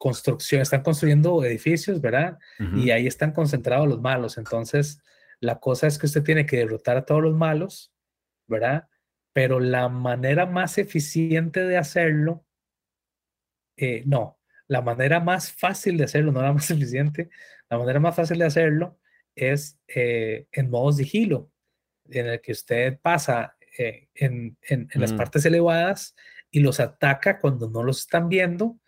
construcción, están construyendo edificios, ¿verdad? Y ahí están concentrados los malos. Entonces, la cosa es que usted tiene que derrotar a todos los malos, ¿verdad? Pero la manera más eficiente de hacerlo, eh, no, la manera más fácil de hacerlo, no la más [laughs] eficiente, la manera más fácil de hacerlo es en modo sigilo en el que usted pasa eh, en, en, las partes elevadas y los ataca cuando no los están viendo,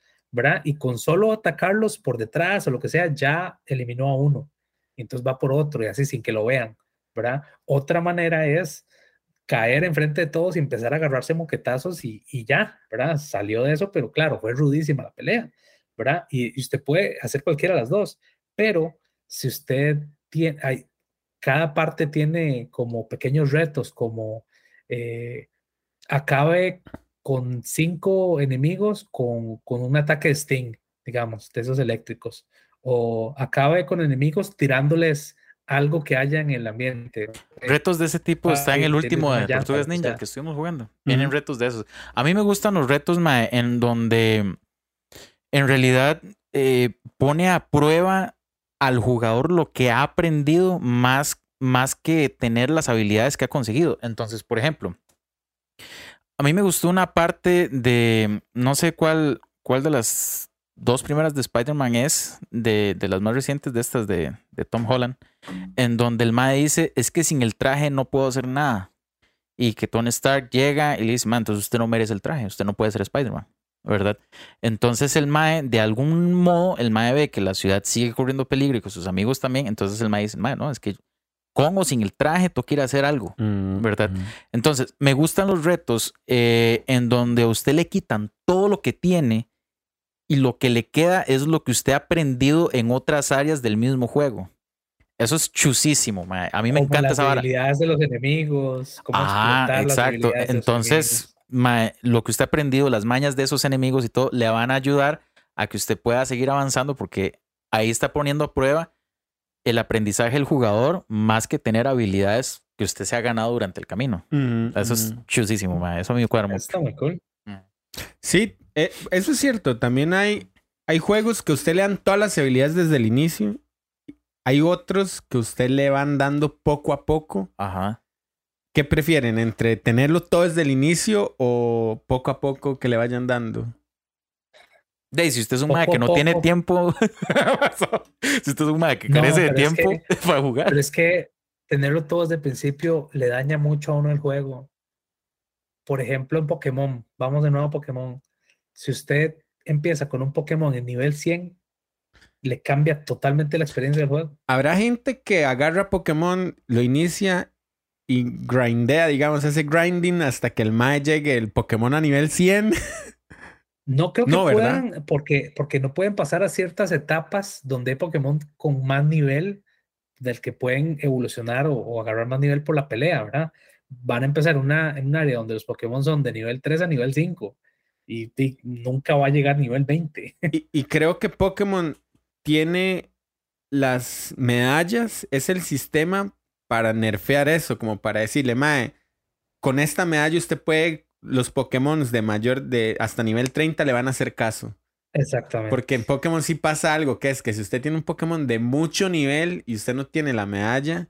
Y con solo atacarlos por detrás o lo que sea, ya eliminó a uno. entonces va por otro y así sin que lo vean, ¿verdad? Otra manera es caer enfrente de todos y empezar a agarrarse moquetazos y, y ya, ¿verdad? Salió de eso, pero claro, fue rudísima la pelea, ¿verdad? Y, y usted puede hacer cualquiera de las dos, pero si usted tiene, hay, cada parte tiene como pequeños retos, como eh, acabe con cinco enemigos con, con, un ataque de Sting, digamos, de esos eléctricos, o acabe con enemigos tirándoles algo que haya en el ambiente. Retos de ese tipo ah, está en el último de Tortugas Ninja que estuvimos jugando. Tienen retos de esos. A mí me gustan los retos en donde en realidad eh, pone a prueba al jugador lo que ha aprendido más, más que tener las habilidades que ha conseguido. Entonces, por ejemplo, a mí me gustó una parte de, no sé cuál, cuál de las dos primeras de Spider-Man es, de, las más recientes de estas de, Tom Holland, en donde el Mae dice, es que sin el traje no puedo hacer nada. Y que Tony Stark llega y le dice, man, entonces usted no merece el traje, usted no puede ser Spider-Man. ¿verdad? Entonces el Mae, de algún modo, el Mae ve que la ciudad sigue corriendo peligro y con sus amigos también, entonces el Mae dice, Mae, no, es que con o sin el traje, tú quieres hacer algo, mm, ¿verdad? Entonces, me gustan los retos eh, en donde a usted le quitan todo lo que tiene y lo que le queda es lo que usted ha aprendido en otras áreas del mismo juego. Eso es chusísimo, a mí me encanta esa vara. habilidades de los enemigos, cómo ah, exacto. Entonces, lo que usted ha aprendido, las mañas de esos enemigos y todo, le van a ayudar a que usted pueda seguir avanzando porque ahí está poniendo a prueba el aprendizaje del jugador más que tener habilidades que usted se ha ganado durante el camino. eso es chusísimo, eso a mí me cuadra mucho. Mm. Sí, eh, eso es cierto. También hay, hay juegos que usted le dan todas las habilidades desde el inicio. Hay otros que usted le van dando poco a poco. Ajá. ¿Qué prefieren? ¿Entre tenerlo todo desde el inicio o poco a poco que le vayan dando? De, si usted es un madre que no tiene tiempo, [laughs] si usted es un madre que carece de tiempo [laughs] para jugar. Pero es que tenerlo todo desde el principio le daña mucho a uno el juego. Por ejemplo, en Pokémon, vamos de nuevo a Pokémon. Si usted empieza con un Pokémon en nivel 100, le cambia totalmente la experiencia del juego. Habrá gente que agarra Pokémon, lo inicia y grindea, digamos, ese grinding hasta que el Mae llegue el Pokémon a nivel 100. [laughs] No creo que puedan, porque, porque no pueden pasar a ciertas etapas donde hay Pokémon con más nivel del que pueden evolucionar o, agarrar más nivel por la pelea, ¿verdad? Van a empezar una, en un área donde los Pokémon son de nivel 3 a nivel 5 y, nunca va a llegar a nivel 20. Y, y creo que Pokémon tiene las medallas, es el sistema para nerfear eso, como para decirle, mae, con esta medalla usted puede, los Pokémon de mayor, de hasta nivel 30 le van a hacer caso. Exactamente. Porque en Pokémon sí pasa algo, que es que si usted tiene un Pokémon de mucho nivel y usted no tiene la medalla,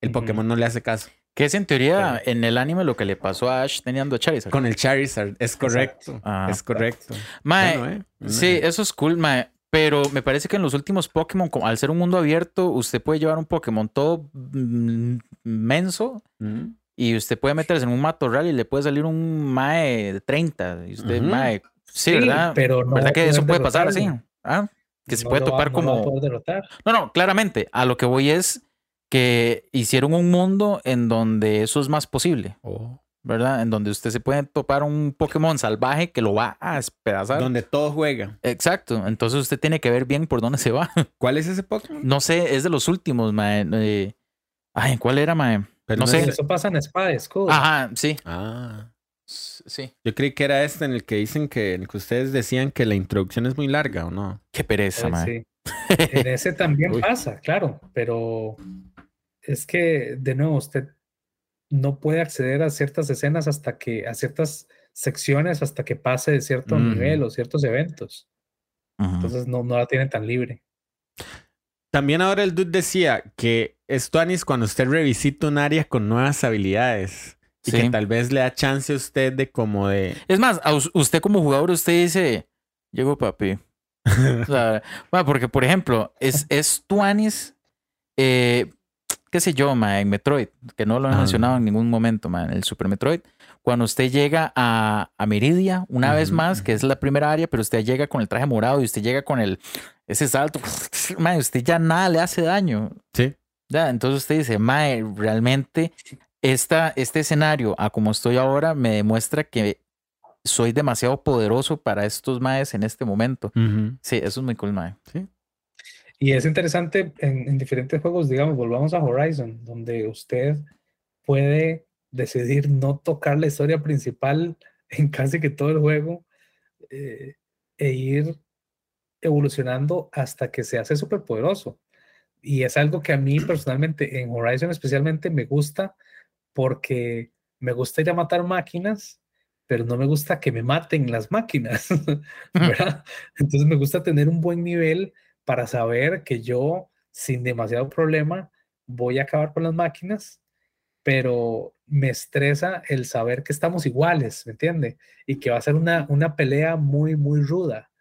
el. Pokémon no le hace caso. Que es en teoría en el anime lo que le pasó a Ash teniendo a Charizard. Con el Charizard, es correcto. Ah. es correcto. Mae, Bueno, ¿eh? Sí, eso es cool, mae. Pero me parece que en los últimos Pokémon, al ser un mundo abierto, usted puede llevar un Pokémon todo mm, menso Mm. Y usted puede meterse en un matorral y le puede salir un mae de 30. Y usted, Ujú. mae, sí, Sí, ¿verdad? pero no ¿Verdad a que eso puede pasar así? ¿Ah? Que se No puede topar va como... No, no, claramente. A lo que voy es que hicieron un mundo en donde eso es más posible, Oh. ¿verdad? En donde usted se puede topar un Pokémon salvaje que lo va a despedazar. Donde todo juega. Exacto. Entonces usted tiene que ver bien por dónde se va. ¿Cuál es ese Pokémon? No sé, es de los últimos, mae. Eh, ay, ¿cuál era, mae? Pero no sé. es- Eso pasa en Espada Escudo. Ajá, sí. Ah. Sí. Yo creí que era este en el que dicen que, en el que ustedes decían que la introducción es muy larga, ¿o no? Qué pereza, Eh, sí. [laughs] En ese también Uy. pasa, claro, pero es que, de nuevo, usted no puede acceder a ciertas escenas hasta que, a ciertas secciones hasta que pase de cierto nivel o ciertos eventos. Entonces no, no la tiene tan libre. También ahora el dude decía que esto Anis cuando usted revisita un área con nuevas habilidades y Sí. que tal vez le da chance a usted de como de... Es más, a usted como jugador, usted dice, llegó papi. O sea, [laughs] bueno, porque, por ejemplo, es, es Tuanis, eh, qué sé yo, ma, en Metroid, que no lo he Ah. mencionado en ningún momento, ma, en el Super Metroid. Cuando usted llega a, a Meridia, una vez más, que es la primera área, pero usted llega con el traje morado y usted llega con el ese salto, [laughs] ma, usted ya nada le hace daño. Sí. Ya, entonces usted dice, Mae, realmente esta, este escenario, a como estoy ahora, me demuestra que soy demasiado poderoso para estos Maes en este momento. Sí, eso es muy cool, Mae. Y es interesante en, en diferentes juegos, digamos, volvamos a Horizon, donde usted puede decidir no tocar la historia principal en casi que todo el juego eh, e ir evolucionando hasta que se hace súper poderoso. Y es algo que a mí personalmente en Horizon especialmente me gusta porque me gusta ir a matar máquinas, pero no me gusta que me maten las máquinas, [laughs] ¿verdad? Entonces me gusta tener un buen nivel para saber que yo, sin demasiado problema, voy a acabar con las máquinas, pero me estresa el saber que estamos iguales, ¿me entiende? Y que va a ser una, una pelea muy, muy ruda.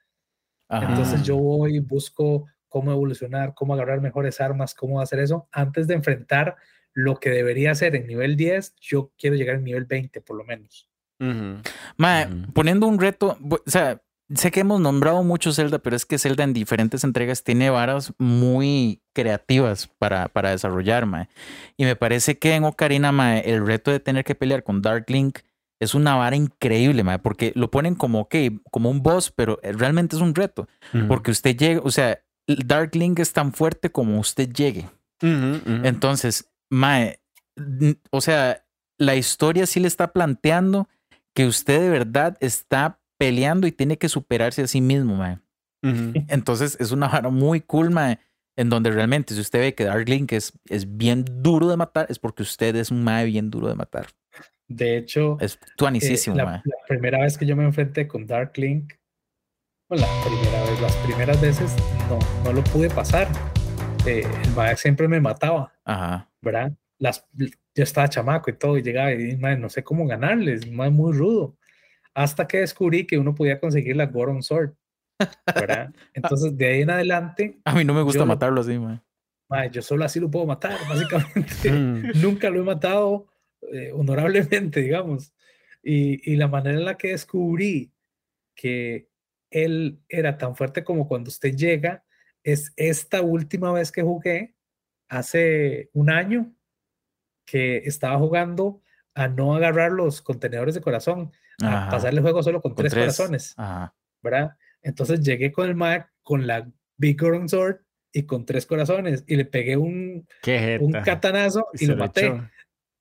Ajá. Entonces yo voy y busco cómo evolucionar, cómo agarrar mejores armas, cómo hacer eso antes de enfrentar lo que debería ser en nivel 10. Yo quiero llegar al nivel 20 por lo menos. Ujú. Mae, Ujú. poniendo un reto, o sea, sé que hemos nombrado mucho Zelda, pero es que Zelda en diferentes entregas tiene varas muy creativas para, para desarrollar, mae. Y me parece que en Ocarina, mae, el reto de tener que pelear con Dark Link es una vara increíble, mae, porque lo ponen como, ok, como un boss, pero eh, realmente es un reto. Porque usted llega, o sea, el Dark Link es tan fuerte como usted llegue. Entonces, Mae, o sea, la historia sí le está planteando que usted de verdad está peleando y tiene que superarse a sí mismo, Mae. Entonces, es una vara muy cool, Mae, en donde realmente si usted ve que Dark Link es, es bien duro de matar, es porque usted es un Mae bien duro de matar. De hecho, Es eh, tuanicísimo, la, Mae. la primera vez que yo me enfrenté con Dark Link, bueno, la primera vez, las primeras veces no, no lo pude pasar. Eh, el mae siempre me mataba, Ajá. ¿verdad? Las, yo estaba chamaco y todo, y llegaba y dije, "Mae, no sé cómo ganarles, mae, muy rudo. Hasta que descubrí que uno podía conseguir la Goron Sword, ¿verdad? [laughs] Entonces, de ahí en adelante, A mí no me gusta matarlo así, Mae. mae, yo solo así lo puedo matar, [laughs] básicamente. Ujú. nunca lo he matado eh, honorablemente, [laughs] digamos. Y, y la manera en la que descubrí que él era tan fuerte como cuando usted llega es esta última vez que jugué, hace un año, que estaba jugando a no agarrar los contenedores de corazón, a pasarle el juego solo con, Con tres, corazones, Ajá. ¿verdad? Entonces llegué con el Mac con la Big Goron Sword y con tres corazones y le pegué un, un catanazo y, lo maté. echó.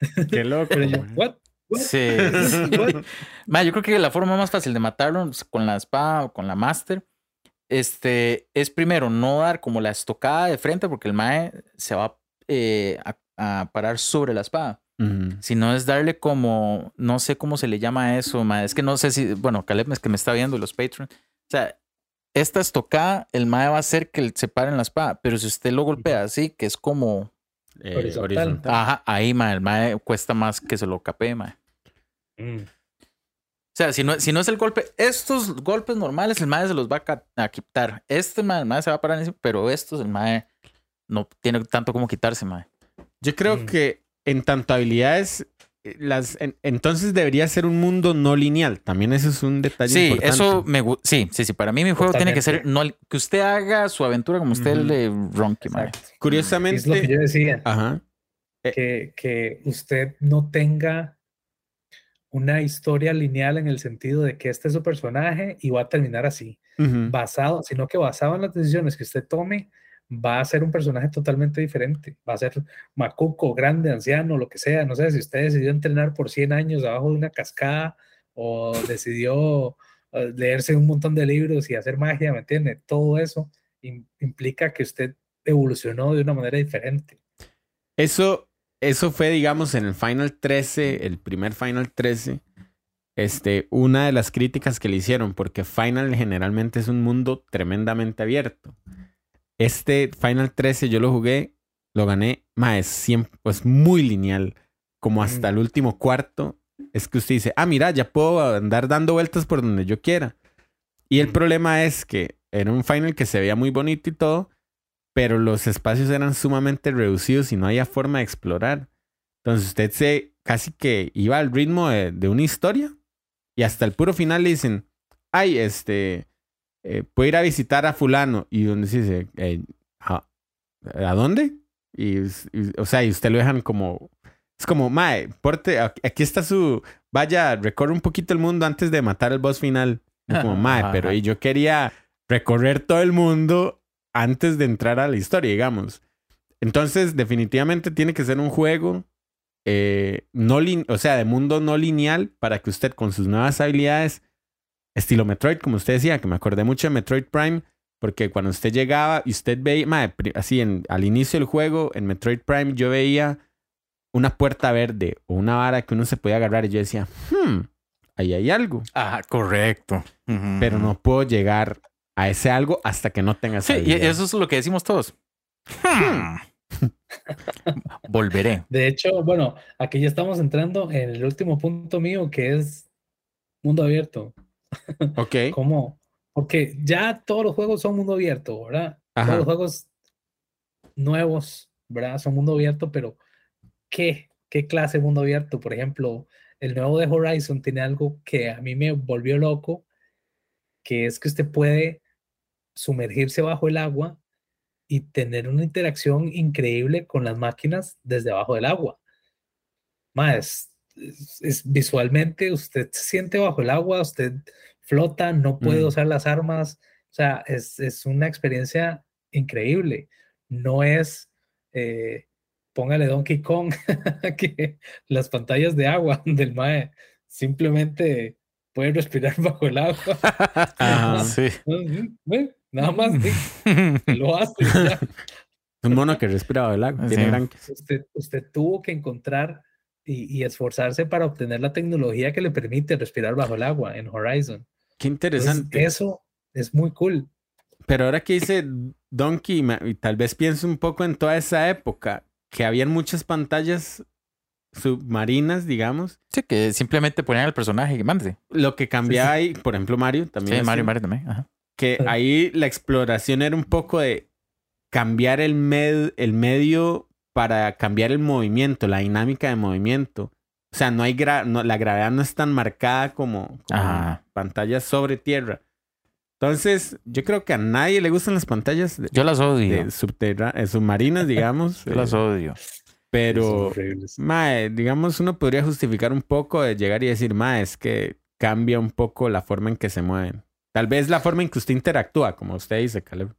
[laughs] Qué loco. Pero yo, man. ¿what? ¿What? Sí. [laughs] What? [laughs] Ma, yo creo que la forma más fácil de matarlo con la espada o con la master este, es primero no dar como la estocada de frente porque el mae se va eh, a, a parar sobre la espada, Ujú. sino es darle como, no sé cómo se le llama eso, mae, es que no sé si, bueno, Caleb es que me está viendo los Patreons, o sea, esta estocada, el mae va a hacer que se pare en la espada, pero si usted lo golpea así, que es como, Eh, Horizontal. horizontal. ajá, ahí mae, el mae cuesta más que se lo capee, mae. Mm. O sea, si no, si no es el golpe, estos golpes normales, el mae se los va a, quitar. Este mae, el mae se va a parar encima, pero estos, el mae no tiene tanto como quitarse, mae. Yo creo Mm. que en tanto habilidades, las, en- entonces debería ser un mundo no lineal. También eso es un detalle Sí, importante. eso me gusta. Sí, sí, sí. Para mí mi juego tiene que ser no, que usted haga su aventura como usted Ujú. le ronque. Exacto. Es lo que Curiosamente, yo decía, ajá. que, que usted no tenga una historia lineal en el sentido de que este es su personaje y va a terminar así, basado, sino que basado en las decisiones que usted tome, va a ser un personaje totalmente diferente. Va a ser macuco, grande, anciano, lo que sea. No sé si usted decidió entrenar por 100 años abajo de una cascada o decidió eh, leerse un montón de libros y hacer magia, ¿me entiende? Todo eso im- implica que usted evolucionó de una manera diferente. Eso, eso fue, digamos, en el Final 13, el primer Final 13, este, una de las críticas que le hicieron, porque Final generalmente es un mundo tremendamente abierto. Este Final 13 yo lo jugué, lo gané, más siempre, pues muy lineal, como hasta el último cuarto. Es que usted dice, ah, mira, ya puedo andar dando vueltas por donde yo quiera. Y el problema es que era un Final que se veía muy bonito y todo, pero los espacios eran sumamente reducidos y no había forma de explorar. Entonces usted se casi que iba al ritmo de, de una historia y hasta el puro final le dicen, ay, este, eh, puedo ir a visitar a fulano y donde se dice, eh, ¿a, ¿a dónde? Y, y- o sea, y usted lo dejan como, es como, mae, porte, aquí está su, vaya, recorre un poquito el mundo antes de matar al boss final. Y como, [laughs] mae, pero y yo quería recorrer todo el mundo antes de entrar a la historia, digamos. Entonces, definitivamente tiene que ser un juego eh, no o sea, de mundo no lineal para que usted con sus nuevas habilidades, estilo Metroid, como usted decía, que me acordé mucho de Metroid Prime, porque cuando usted llegaba y usted veía, así en, al inicio del juego, en Metroid Prime, yo veía una puerta verde o una vara que uno se podía agarrar y yo decía, hmm, ahí hay algo, Ah, correcto. Pero no puedo llegar a ese algo hasta que no tenga Sí, y eso es lo que decimos todos. Hmm. [laughs] Volveré. De hecho, bueno, aquí ya estamos entrando en el último punto mío, que es mundo abierto. Ok. [laughs] ¿Cómo? Porque ya todos los juegos son mundo abierto, ¿verdad? Ajá. Todos los juegos nuevos, ¿verdad? Son mundo abierto, pero ¿qué? ¿Qué clase de mundo abierto? Por ejemplo, el nuevo de Horizon tiene algo que a mí me volvió loco, que es que usted puede sumergirse bajo el agua y tener una interacción increíble con las máquinas desde abajo del agua. Más, es, es- visualmente usted se siente bajo el agua, usted flota, no puede Mm. usar las armas, o sea, es, es una experiencia increíble. No es, eh, póngale Donkey Kong, [laughs] que las pantallas de agua [laughs] del MAE simplemente puede respirar [laughs] bajo el agua. Ajá. Sí. Nada más sí, lo hace. ya. Un mono que respira bajo el agua. Tiene Sí. Usted, usted tuvo que encontrar y, y esforzarse para obtener la tecnología que le permite respirar bajo el agua en Horizon. Qué Entonces, interesante. eso es muy cool. Pero ahora que dice Donkey, y tal vez pienso un poco en toda esa época, que habían muchas pantallas submarinas, digamos. Sí, que simplemente ponían al personaje y mándese. Lo que cambiaba ahí, por ejemplo, Mario también. Sí, Mario, Mario también. Ajá. Que ahí la exploración era un poco de cambiar el, med- el medio para cambiar el movimiento, la dinámica de movimiento. O sea, no hay gra- no, la gravedad no es tan marcada como, pantallas sobre tierra. Entonces, yo creo que a nadie le gustan las pantallas de, Yo las odio. de subterra- eh, submarinas, digamos. [laughs] Yo las eh, odio. pero, mae, digamos, uno podría justificar un poco de llegar y decir, mae, es que cambia un poco la forma en que se mueven. Tal vez la forma en que usted interactúa, como usted dice, Caleb.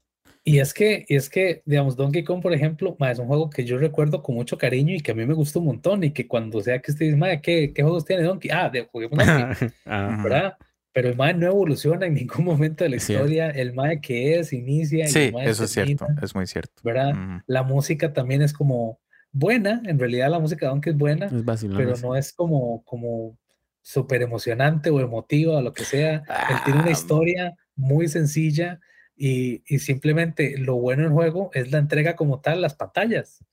Y es que, y es que, digamos, Donkey Kong, por ejemplo, ma, es un juego que yo recuerdo con mucho cariño y que a mí me gustó un montón. Y que cuando sea que usted dice, ma, ¿qué, qué juegos tiene Donkey? Ah, de juguemos [laughs] Donkey. ¿verdad? Pero el MAE no evoluciona en ningún [laughs] momento de la historia. El MAE que es, inicia. Sí, el mae eso es cierto. Es muy cierto. ¿Verdad? La música también es como buena. En realidad, la música de Donkey es buena, es vacilón. pero no es como, como súper emocionante o emotiva o lo que sea. Él tiene una Ah, historia muy sencilla y, y simplemente lo bueno del juego es la entrega como tal, las pantallas.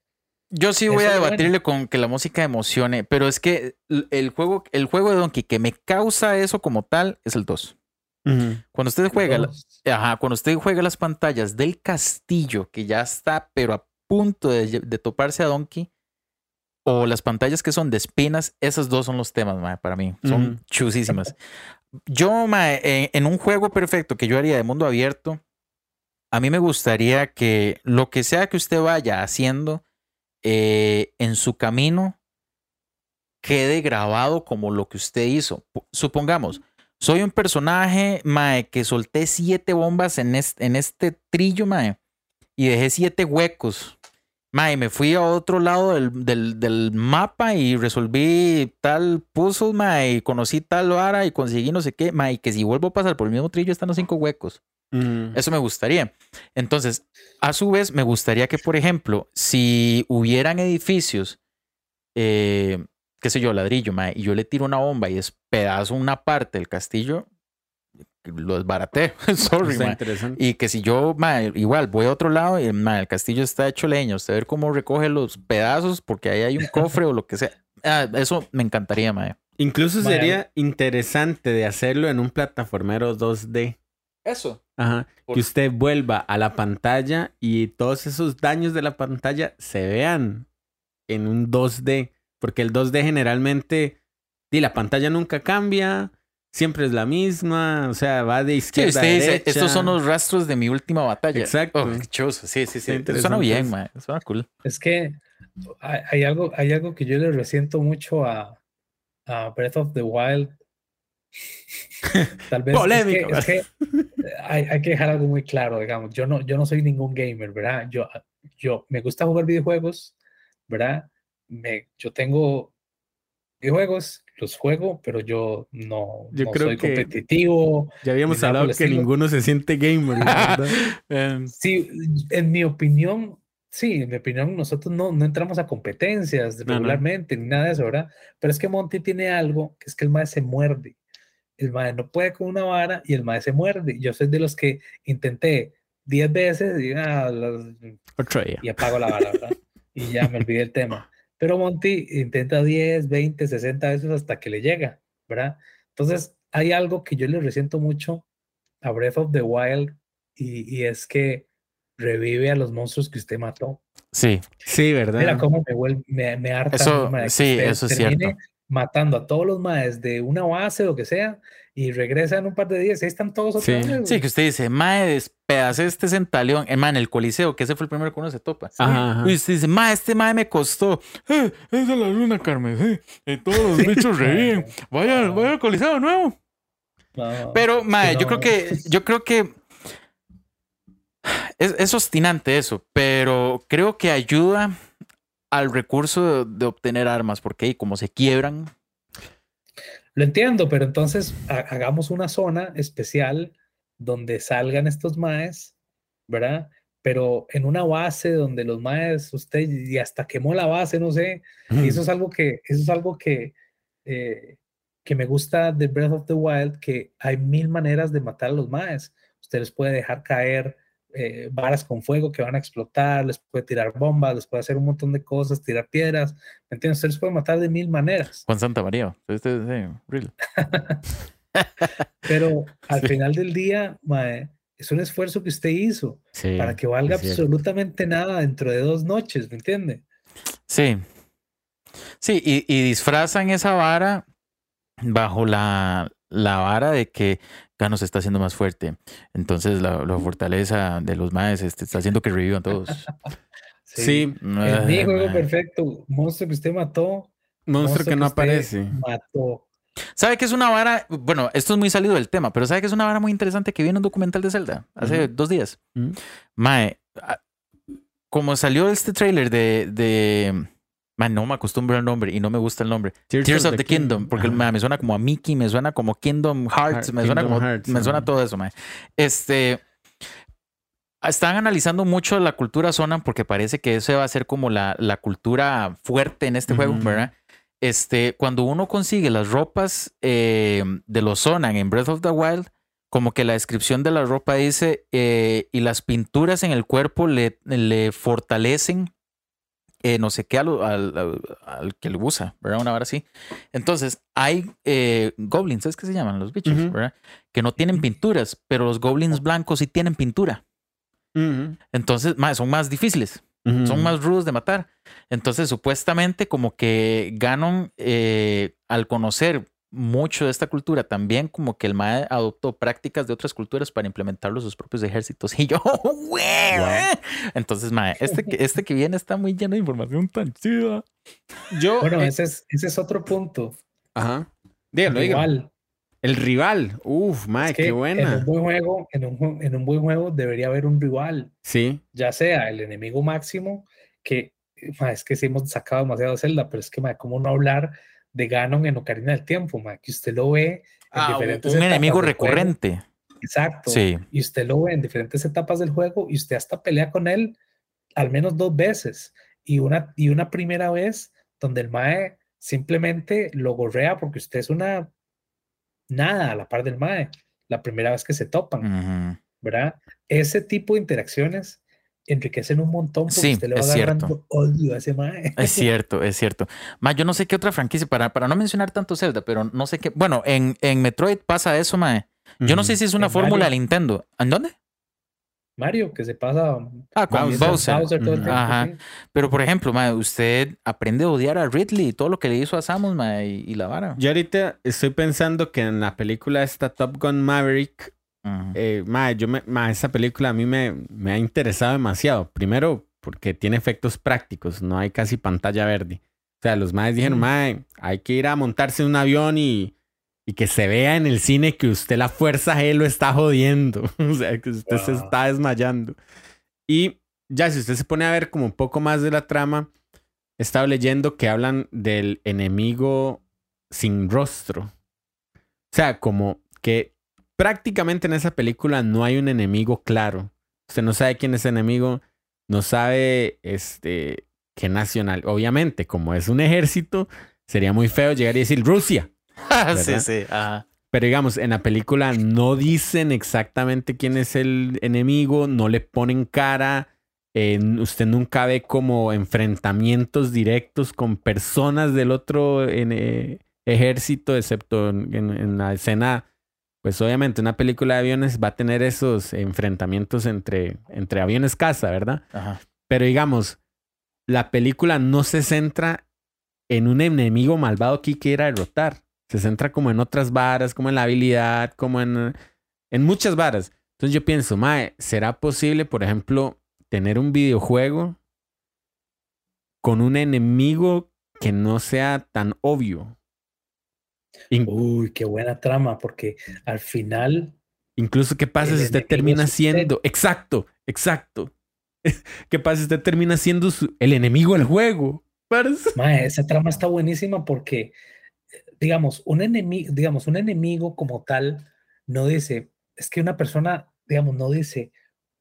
Yo sí voy Eso a bueno. debatirle con que la música emocione, pero es que el juego, el juego de Donkey que me causa eso como tal es el 2. Ujú. Cuando usted juega, la- ajá, cuando usted juega las pantallas del castillo que ya está, pero a punto de, toparse a Donkey, o las pantallas que son de espinas, esos dos son los temas, mae, para mí. Son Ujú. chusísimas. Yo, mae, en, en un juego perfecto que yo haría de mundo abierto, a mí me gustaría que lo que sea que usted vaya haciendo eh, en su camino quede grabado como lo que usted hizo. Supongamos, soy un personaje, mae, que solté siete bombas en este, en este trillo, mae, y dejé siete huecos. Mae, me fui a otro lado del, del- del mapa y resolví tal puzzle, mae, y conocí tal vara y conseguí no sé qué, mae, que si vuelvo a pasar por el mismo trillo están los cinco huecos. Eso me gustaría. Entonces, a su vez, me gustaría que, por ejemplo, si hubieran edificios, eh, qué sé yo, ladrillo, mae, y yo le tiro una bomba y despedazo una parte del castillo, lo desbaraté. [laughs] Sorry, Está interesante. Y que si yo, mae, igual voy a otro lado y mae, el castillo está hecho leña, usted ver cómo recoge los pedazos porque ahí hay un cofre o lo que sea. [laughs] Ah, eso me encantaría, mae. Incluso sería interesante de hacerlo en un plataformero 2D. Eso. Ajá. Por- Que usted vuelva a la pantalla y todos esos daños de la pantalla se vean en un 2D. Porque el 2D generalmente, di, la pantalla nunca cambia, siempre es la misma, o sea, va de Sí, izquierda usted a dice, derecha. estos son los rastros de mi última batalla. Exacto. Oh, qué chuzo. Sí, sí, sí. Suena bien, mae. Suena cool. Es que hay, hay algo, hay algo que yo le resiento mucho a, a Breath of the Wild. [laughs] Tal vez es que- Polémico. es que, eh, hay, hay que dejar algo muy claro, digamos. Yo no, yo no soy ningún gamer, ¿verdad? Yo, yo me gusta jugar videojuegos, ¿verdad? Me, yo tengo videojuegos, los juego, pero yo no, Yo no creo soy que- competitivo. Ya habíamos hablado que estilo. ninguno se siente gamer, [laughs] verdad. Em, Sí, en mi opinión, sí, en mi opinión, nosotros no, no entramos a competencias No, no. regularmente ni nada de eso, ¿verdad? Pero es que Monty tiene algo que es que el mae se muerde. El mae no puede con una vara y el mae se muerde. Yo soy de los que intenté 10 veces y, ah, día. y apago la vara, ¿verdad? Y ya me olvidé el tema. Pero Monty intenta 10, 20, 60 veces hasta que le llega, ¿verdad? Entonces, hay algo que yo le resiento mucho a Breath of the Wild y, y es que revive a los monstruos que usted mató. sí, Sí, ¿verdad? Mira cómo me, vuelve, me, me harta. Eso, sí, eso es termine cierto. Matando a todos los maes de una base o lo que sea y regresa en un par de días y ahí están todos otra Sí. vez, Sí, que usted dice, mae, despedacé este centaleón. Eh, mae, en el Coliseo, que ese fue el primero que uno se topa. Ajá, ajá. Y usted dice, mae, este mae me costó. Eh, esa es la luna, Carmen. eh, eh, todos los [laughs] bichos reviven. Vaya, vaya al Coliseo de nuevo. No, Pero, mae, yo creo que, yo creo que es, es obstinante eso, pero creo que ayuda al recurso de, de obtener armas, porque ahí como se quiebran, Lo entiendo, pero entonces ha- hagamos una zona especial donde salgan estos maes, ¿verdad? Pero en una base donde los maes, usted y hasta quemó la base, no sé. Y eso es algo que, eso es algo que, eh, que me gusta de Breath of the Wild, que hay mil maneras de matar a los maes. Usted les puede dejar caer eh, varas con fuego que van a explotar, les puede tirar bombas, les puede hacer un montón de cosas, tirar piedras. ¿Me entiendes? Usted les puede matar de mil maneras. Juan Santa María. Este, sí, real. [laughs] Pero al [laughs] Sí. final del día, mae, es un esfuerzo que usted hizo Sí, para que valga absolutamente nada dentro de dos noches, ¿me entiende? Sí. Sí, y, y disfrazan esa vara bajo la, la vara de que Gano se está haciendo más fuerte. Entonces la, la fortaleza de los maes este, está haciendo que revivan todos. [laughs] Sí, mi [laughs] Ay, juego perfecto, monstruo que usted mató, monstruo que no aparece. Mató. ¿Sabe que es una vara? Bueno, esto es muy salido del tema, pero ¿sabe que es una vara muy interesante que vi en un documental de Zelda hace dos días? Mae, como salió este trailer de, de Man, no me acostumbro al nombre y no me gusta el nombre. Tears, of, the, Kingdom, porque me suena como a Mickey, me suena como Kingdom Hearts, Heart- me suena Kingdom como Hearts, me suena todo eso, mae. Este están analizando mucho la cultura Sonan porque parece que ese va a ser como la, la cultura fuerte en este juego. ¿verdad? Este, cuando uno consigue las ropas eh, de los Sonan en Breath of the Wild, como que la descripción de la ropa dice, eh, y las pinturas en el cuerpo le, le fortalecen eh, no sé qué al, al, al, que lo usa, ¿verdad? Una hora así. Entonces, hay eh, goblins, ¿sabes qué se llaman? Los bichos. ¿verdad? Que no tienen pinturas, pero los goblins blancos sí tienen pintura. Entonces, son más difíciles, son más rudos de matar. Entonces, supuestamente, como que Ganon, eh, al conocer mucho de esta cultura, también como que el Mae adoptó prácticas de otras culturas para implementarlo en sus propios ejércitos. [laughs] Y yo, güey. Entonces, Mae, este, que- este que viene está muy lleno de información tan chida. Yo. Bueno, eh, ese es, ese es otro punto. Ajá. Dígalo, dígalo. Igual, El rival. Uf, mae, es que qué en buena. un buen juego, en un, en un buen juego debería haber un rival, Sí. ya sea el enemigo máximo, que ma, es que sí hemos sacado demasiado de Zelda, pero es que, ma, ¿cómo no hablar de Ganon en Ocarina del Tiempo? ma? Que usted lo ve en Ah, un- diferentes Un etapas enemigo del juego. recurrente. Exacto. Sí. Y usted lo ve en diferentes etapas del juego y usted hasta pelea con él al menos dos veces. Y una, y una primera vez donde el Mae simplemente lo gorrea porque usted es una nada a la par del Mae. La primera vez que se topan, Ujú. ¿verdad? Ese tipo de interacciones enriquecen un montón porque Sí, usted le va es cierto. agarrando odio a ese Mae. Es cierto, es cierto. Ma, yo no sé qué otra franquicia, para, para no mencionar tanto Zelda, pero no sé qué. Bueno, en, en Metroid pasa eso, Mae. Yo no sé si es una fórmula de Nintendo. ¿En dónde? Mario, que se pasa Ah, con Bowser. Bowser. todo el Ujú. tiempo, Ajá. sí. Pero, por ejemplo, ma, usted aprende a odiar a Ridley y todo lo que le hizo a Samus ma, y, y la vara. Yo ahorita estoy pensando que en la película esta Top Gun Maverick, Eh, mae, yo me, esa película a mí me, me ha interesado demasiado. Primero, porque tiene efectos prácticos, no hay casi pantalla verde. O sea, los maes dijeron, Mm. mae, hay que ir a montarse en un avión y, y que se vea en el cine que usted la fuerza G lo está jodiendo. [laughs] o sea, que usted se está desmayando. Y ya, si usted se pone a ver como un poco más de la trama, he estado leyendo que hablan del enemigo sin rostro. O sea, como que prácticamente en esa película no hay un enemigo claro. Usted no sabe quién es el enemigo, no sabe este qué nacional. Obviamente, como es un ejército, sería muy feo llegar y decir Rusia. [laughs] sí, sí. ajá. Pero digamos, en la película no dicen exactamente quién es el enemigo, no le ponen cara. eh, usted nunca ve como enfrentamientos directos con personas del otro en, eh, ejército, excepto en, en- en la escena. Pues obviamente una película de aviones va a tener esos enfrentamientos entre, entre aviones caza, ¿verdad? Ajá. Pero digamos, la película no se centra en un enemigo malvado que quiera derrotar. Se centra como en otras varas, como en la habilidad, como en, en muchas varas. Entonces yo pienso, Mae, ¿será posible, por ejemplo, tener un videojuego con un enemigo que no sea tan obvio? In- Uy, qué buena trama, porque al final incluso, ¿qué pasa si usted termina usted. siendo... Exacto, exacto. [laughs] ¿Qué pasa si usted termina siendo su- el enemigo del juego? Mae, esa trama está buenísima porque, eh, digamos, un enemigo, digamos, un enemigo como tal no dice, es que una persona, digamos, no dice,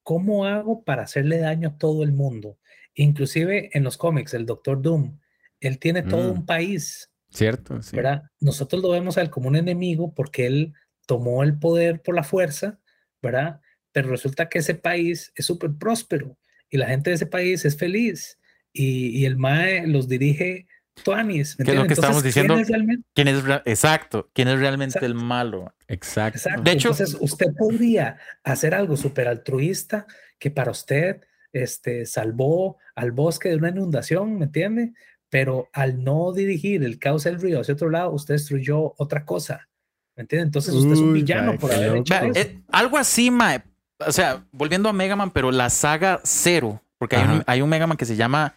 ¿cómo hago para hacerle daño a todo el mundo? Inclusive en los cómics, el Doctor Doom, él tiene todo Mm. un país, Cierto, sí. ¿verdad? Nosotros lo vemos a él como un enemigo porque él tomó el poder por la fuerza, ¿verdad? Pero resulta que ese país es súper próspero y la gente de ese país es feliz y, y el MAE los dirige Tuanis. ¿me ¿Qué es lo que estamos Entonces, ¿quién diciendo? es realmente? ¿Quién es rea- exacto? ¿Quién es realmente el malo? Exacto. Exacto. De hecho- Entonces, usted podría hacer algo súper altruista que para usted este, salvó al bosque de una inundación, ¿me entiende? Pero al no dirigir el cauce del río hacia otro lado, usted destruyó otra cosa, ¿me entiende? Entonces, usted es un villano por haber hecho eso. eh, algo así, mae. O sea, volviendo a Mega Man, pero la saga Zero, porque hay un, hay un Mega Man que se llama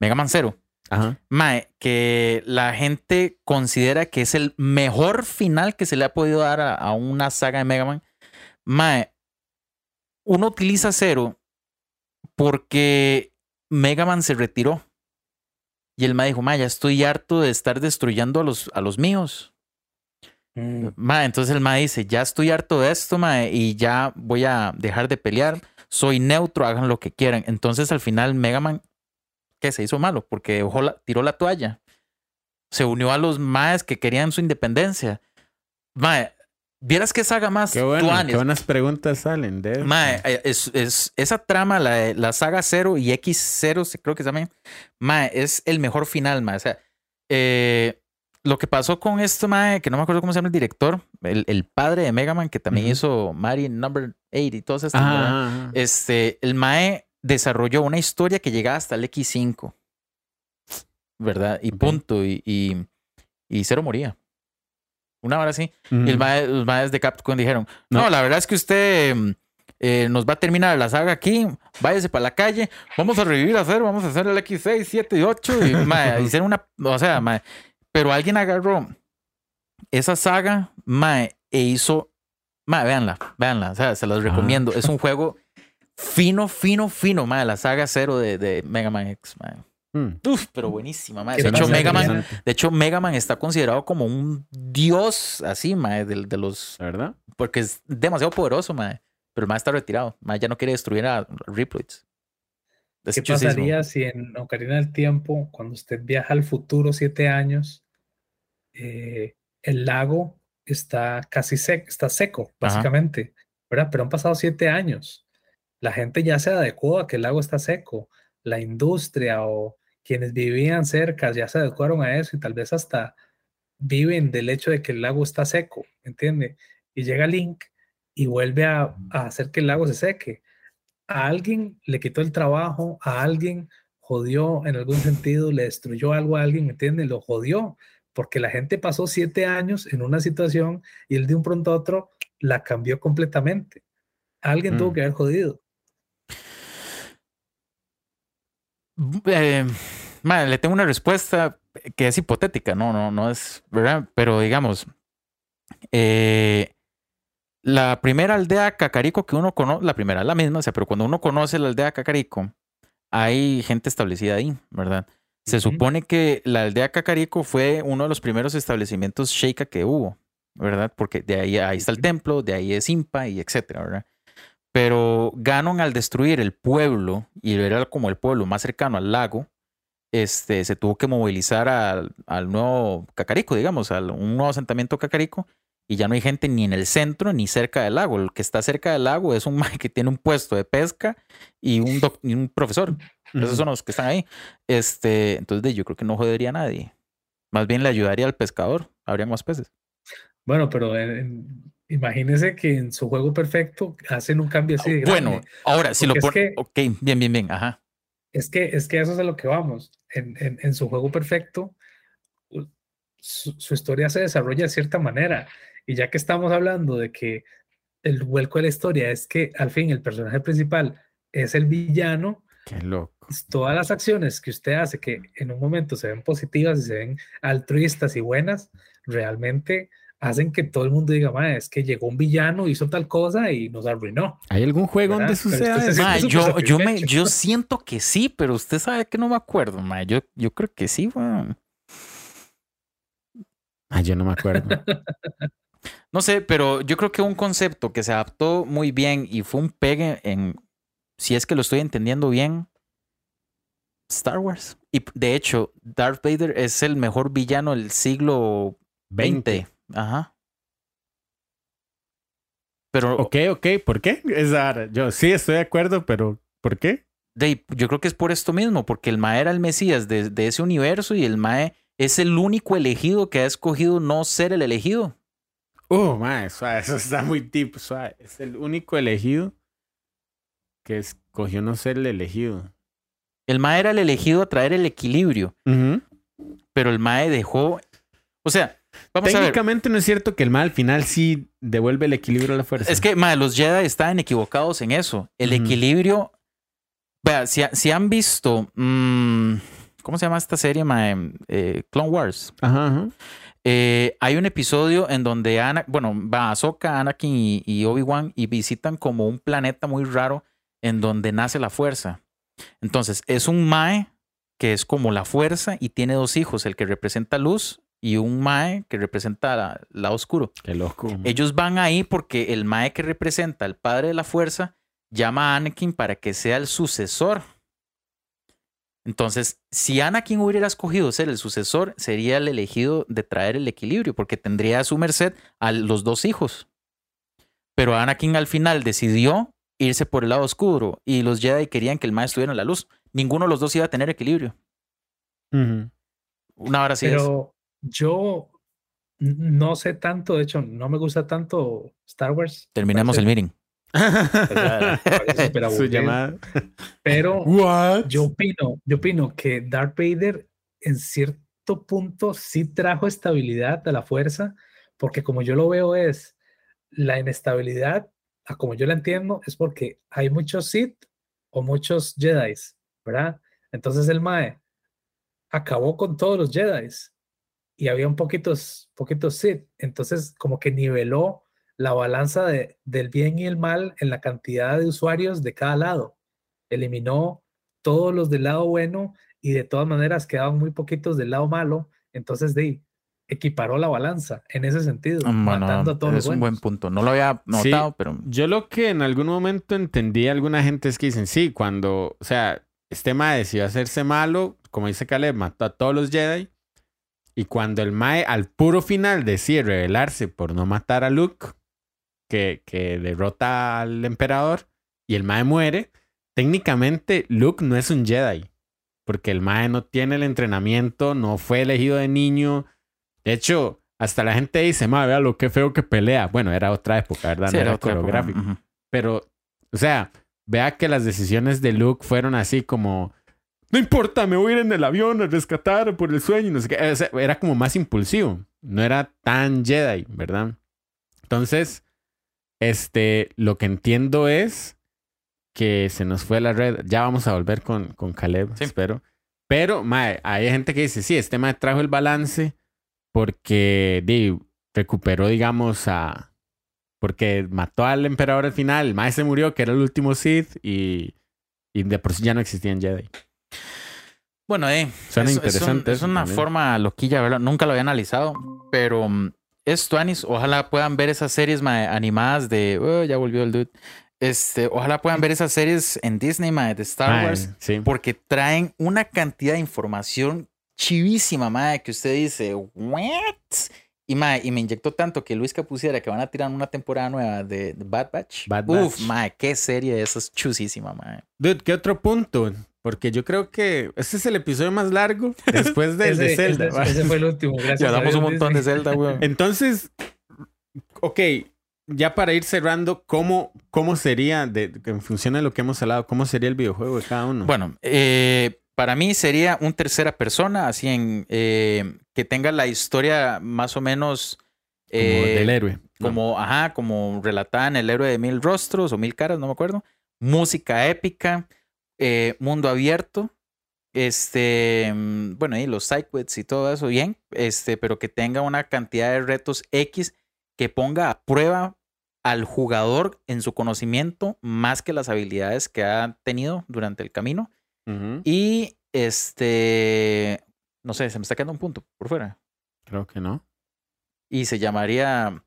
Mega Man Zero. Ajá. Mae, que la gente considera que es el mejor final que se le ha podido dar a, a una saga de Mega Man. Mae, uno utiliza Zero porque Mega Man se retiró. Y el Mae dijo, Mae, ya estoy harto de estar destruyendo a los, a los míos. Mm, Mae, entonces el Mae dice, ya estoy harto de esto, Mae, y ya voy a dejar de pelear. Soy neutro, hagan lo que quieran. Entonces al final Mega Man, ¿qué? Se hizo malo porque dejó la- tiró la toalla. Se unió a los Maes que querían su independencia. Mae, Vieras qué saga más Qué, bueno, tuanes. qué buenas preguntas salen de Mae, eh, es, es- esa trama, la, la saga 0 y X0, se- creo que también, mae, es el mejor final, mae. O sea, eh, lo que pasó con esto, mae, que no me acuerdo cómo se llama el director, el, el padre de Mega Man, que también Ujú. hizo Mario Number 8 y todas estas. Este, el Mae desarrolló una historia que llegaba hasta el X5, ¿verdad? Y punto, y, y, y cero moría. Una hora así. Y el mae- los maes de Capcom dijeron, no, No. la verdad es que usted mm, eh, nos va a terminar la saga aquí, váyase para la calle, vamos a revivir a cero, vamos a hacer el X6, 7 y 8, y [laughs] mae, hicieron una, o sea, mae, pero alguien agarró esa saga, mae, e hizo, mae, véanla, véanla, o sea, se los recomiendo, es un juego fino, fino, fino, mae, la saga cero de, de Mega Man X, mae. Mm. Uf, pero buenísima, mae. ¿Qué De hecho, Mega Man, Interesante. de hecho, Mega Man está considerado como un dios así, mae, de, de los ¿La verdad? porque es demasiado poderoso, mae. Pero el mae está retirado. Mae ya no quiere destruir a Riploids. ¿Qué pasaría si en Ocarina del Tiempo, cuando usted viaja al futuro siete años, eh, el lago está casi seco, está seco, básicamente, ¿verdad? Pero han pasado siete años. La gente ya se adecuó a que el lago está seco. La industria o quienes vivían cerca ya se adecuaron a eso y tal vez hasta viven del hecho de que el lago está seco, ¿entiende? Y llega Link y vuelve a, a hacer que el lago se seque. A alguien le quitó el trabajo, a alguien jodió en algún sentido, le destruyó algo a alguien, ¿me entiende? Lo jodió, porque la gente pasó siete años en una situación y él de un pronto a otro la cambió completamente. Alguien tuvo Mm. que haber jodido. Eh, le tengo una respuesta que es hipotética, no, no, no es, ¿verdad? Pero digamos, eh, la primera aldea Cacarico que uno conoce, la primera es la misma, o sea, pero cuando uno conoce la aldea Cacarico, hay gente establecida ahí, ¿verdad? Se supone que la aldea Cacarico fue uno de los primeros establecimientos Sheikah que hubo, ¿verdad? Porque de ahí, ahí está el templo, de ahí es Impa y etcétera, ¿verdad? Pero Ganon al destruir el pueblo, y era como el pueblo más cercano al lago, este, se tuvo que movilizar al, al nuevo Cacarico, digamos, a un nuevo asentamiento Cacarico, y ya no hay gente ni en el centro ni cerca del lago. El que está cerca del lago es un [laughs] mae que tiene un puesto de pesca y un, doc- y un profesor. Esos son los que están ahí. Este, entonces yo creo que no jodería a nadie. Más bien le ayudaría al pescador. Habrían más peces. Bueno, pero en- imagínese que en su juego perfecto hacen un cambio así de grande. Bueno, ahora si lo Porque ponen. es Ok, bien, bien, bien. Ajá. Es que, es que eso es a lo que vamos. En, en- en su juego perfecto, su, su historia se desarrolla de cierta manera. Y ya que estamos hablando de que el vuelco de la historia es que al fin el personaje principal es el villano, Qué loco. pues, todas las acciones que usted hace que en un momento se ven positivas y se ven altruistas y buenas, realmente hacen que todo el mundo diga, "Mae, es que llegó un villano, hizo tal cosa y nos arruinó. ¿Hay algún juego ¿Verdad? donde suceda Mae, súper yo, yo, me, yo siento que sí, pero usted sabe que no me acuerdo, mae. Yo, yo creo que sí, weón. Ah, yo no me acuerdo. [laughs] No sé, pero yo creo que un concepto que se adaptó muy bien y fue un pegue en, si es que lo estoy entendiendo bien, Star Wars. Y de hecho, Darth Vader es el mejor villano del siglo XX. Ajá. Pero Ok, ok, ¿por qué? Es rara. Yo sí estoy de acuerdo, pero ¿por qué? de- yo creo que es por esto mismo, porque el Mae era el Mesías de, de ese universo y el Mae es el único elegido que ha escogido no ser el elegido. Uh, mae, suave, eso está muy deep, suave. Es el único elegido que escogió no ser el elegido. El Mae era el elegido a traer el equilibrio, pero el Mae dejó. O sea, vamos a ver. Técnicamente no es cierto que el mal al final sí devuelve el equilibrio a la fuerza. Es que los Jedi estaban equivocados en eso. El equilibrio. Vea, si, si han visto. mm, ¿Cómo se llama esta serie, mae? Eh, Clone Wars. Ajá, ajá. Eh, hay un episodio en donde Ana, bueno, va Ahsoka, Anakin y, y Obi-Wan y visitan como un planeta muy raro en donde nace la fuerza. Entonces, es un Mae que es como la fuerza y tiene dos hijos, el que representa luz y un Mae que representa la, lado oscuro. Qué loco. Ellos van ahí porque el Mae que representa al padre de la fuerza llama a Anakin para que sea el sucesor. Entonces, si Anakin hubiera escogido ser el sucesor, sería el elegido de traer el equilibrio, porque tendría a su merced a los dos hijos. Pero Anakin al final decidió irse por el lado oscuro y los Jedi querían que el Mae estuviera en la luz. Ninguno de los dos iba a tener equilibrio. Una hora sí es. Pero yo no sé tanto, de hecho, no me gusta tanto Star Wars. Terminemos el meeting. [laughs] parece súper [laughs] Su aburrido, llamada. Pero What? yo opino, yo opino que Darth Vader en cierto punto sí trajo estabilidad a la fuerza, porque como yo lo veo es la inestabilidad, a como yo la entiendo, es porque hay muchos Sith o muchos Jedi, ¿verdad? Entonces el Mae acabó con todos los Jedi y había un poquitos, poquitos Sith, entonces como que niveló la balanza de, del bien y el mal en la cantidad de usuarios de cada lado. Eliminó todos los del lado bueno y de todas maneras quedaban muy poquitos del lado malo. Entonces, de ahí, equiparó la balanza en ese sentido, matando Bueno, a todos los es un buen punto. No lo había Sí. notado, pero Yo lo que en algún momento entendí a alguna gente es que dicen, sí, cuando, o sea, este Mae decidió hacerse malo, como dice Caleb, mató a todos los Jedi. Y cuando el Mae al puro final decide rebelarse por no matar a Luke, que, que derrota al emperador y el Mae muere, técnicamente Luke no es un Jedi. Porque el Mae no tiene el entrenamiento, no fue elegido de niño. De hecho, hasta la gente dice, Mae, vea lo que feo que pelea. Bueno, era otra época, ¿verdad? sí, no era coreográfico. Pero, o sea, vea que las decisiones de Luke fueron así como, no importa, me voy a ir en el avión a rescatar por el sueño. y No sé qué. O sea, era como más impulsivo. No era tan Jedi, ¿verdad? Entonces, este, lo que entiendo es que se nos fue la red. Ya vamos a volver con, con Caleb, Sí. espero. Pero, mae, hay gente que dice, sí, este mae trajo el balance porque di, recuperó, digamos, a... Porque mató al emperador al final, el mae se murió, que era el último Sith, y, y de por sí ya no existían Jedi. Bueno, eh, Suena es, es un- una también. forma loquilla, ¿verdad? Nunca lo había analizado, pero mm, es Tuanis. Ojalá puedan ver esas series mae, animadas de. oh, ya volvió el dude. Este, ojalá puedan ver esas series en Disney, mae, de Star Wars, sí. porque traen una cantidad de información chivísima, mae, que usted dice, ¿what? Y, mae, y me inyectó tanto que Luis pusiera que van a tirar una temporada nueva de, de Bad Batch. Bad Uf, Batch. mae, qué serie esa es chusísima, mae. Dude, ¿qué otro punto? Porque yo creo que este es el episodio más largo [laughs] después del de Ese- Zelda. ese- ese fue el último. Gracias Ya damos un montón de. Zelda, weón. [laughs] Entonces, ok, ya para ir cerrando, ¿cómo, cómo sería, de, en función de lo que hemos hablado, cómo sería el videojuego de cada uno? Bueno, eh, para mí sería un tercera persona, así en eh, que tenga la historia más o menos como eh, del héroe. ¿no? como, ajá, como relatada en el héroe de mil rostros o mil caras, no me acuerdo. Música épica, eh, mundo abierto, este, mm, bueno, y los sidequests y todo eso bien, este, pero que tenga una cantidad de retos X que ponga a prueba al jugador en su conocimiento más que las habilidades que ha tenido durante el camino. Y este, no sé, se me está quedando un punto por fuera. Creo que no. Y se llamaría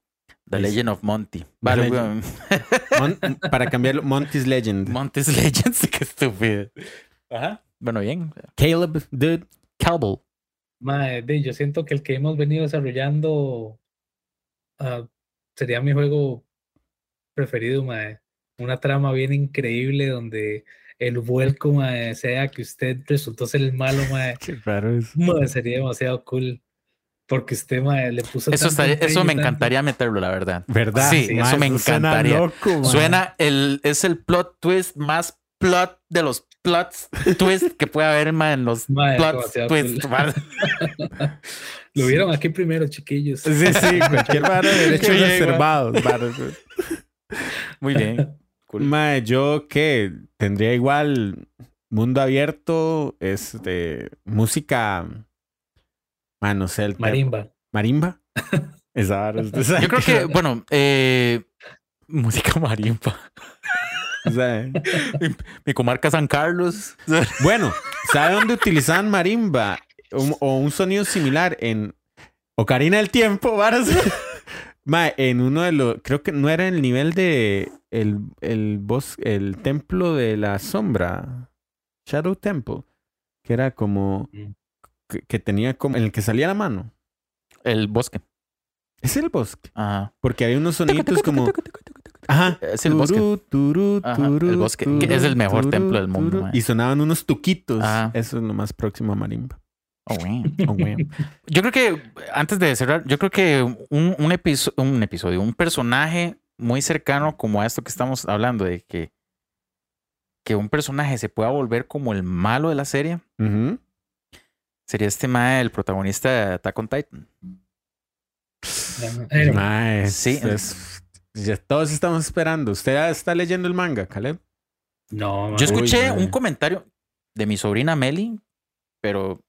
The Legend of Monty. Vale, Legend. Mon- para cambiarlo, Monty's Legend. [laughs] Monty's Legends, [laughs] qué estúpido. Ajá. Bueno, bien. Caleb, dude. Mae, de- yo siento que el que hemos venido desarrollando ah, sería mi juego preferido, mae. Una trama bien increíble donde el vuelco, mae, sea que usted resultó ser el malo, [laughs] mae. Qué raro es. Mae, sería demasiado cool. Porque usted, mae, le puso Eso, estaría- me tanto- encantaría meterlo, la verdad. ¿Verdad? Sí, Ma, eso me suena encantaría. loco. Suena el, es el plot twist más plot de los plots twist que puede haber ma, en los Mae, plots twist. [laughs] Lo vieron aquí primero, chiquillos. Sí, sí, [laughs] cualquier vara de derechos reservados. Muy bien. Cool. Mae, yo que tendría igual mundo abierto, este, música, mae, no sé, el Marimba. marimba. [laughs] Esa vara es- Yo creo que, bueno, eh, música marimba. o sea, Mi comarca San Carlos. bueno, ¿sabe dónde utilizaban marimba Un- o un sonido similar en Ocarina del Tiempo, varas? [laughs] Mae, en uno de los, creo que no era el nivel de el, el bos- el templo de la sombra, Shadow Temple, que era como Mm. Que, que tenía como en el que salía la mano. El bosque. Es el bosque, Ajá. porque había unos sonidos como Ajá. Es el bosque. Turú, turú, Ajá, el bosque, que es el mejor templo del mundo. Y sonaban unos tuquitos. Ajá. Eso es lo más próximo a marimba. Oh, wow. [laughs] Oh, güey. Yo creo que, antes de cerrar, yo creo que un, un, episo- un episodio, un personaje muy cercano como a esto que estamos hablando, de que, que un personaje se pueda volver como el malo de la serie, Ujú. Sería este mae, el protagonista de Attack on Titan. Mae, Sí. es- ya todos estamos esperando. ¿Usted está leyendo el manga, Caleb? no, Yo escuché un comentario de mi sobrina Meli, pero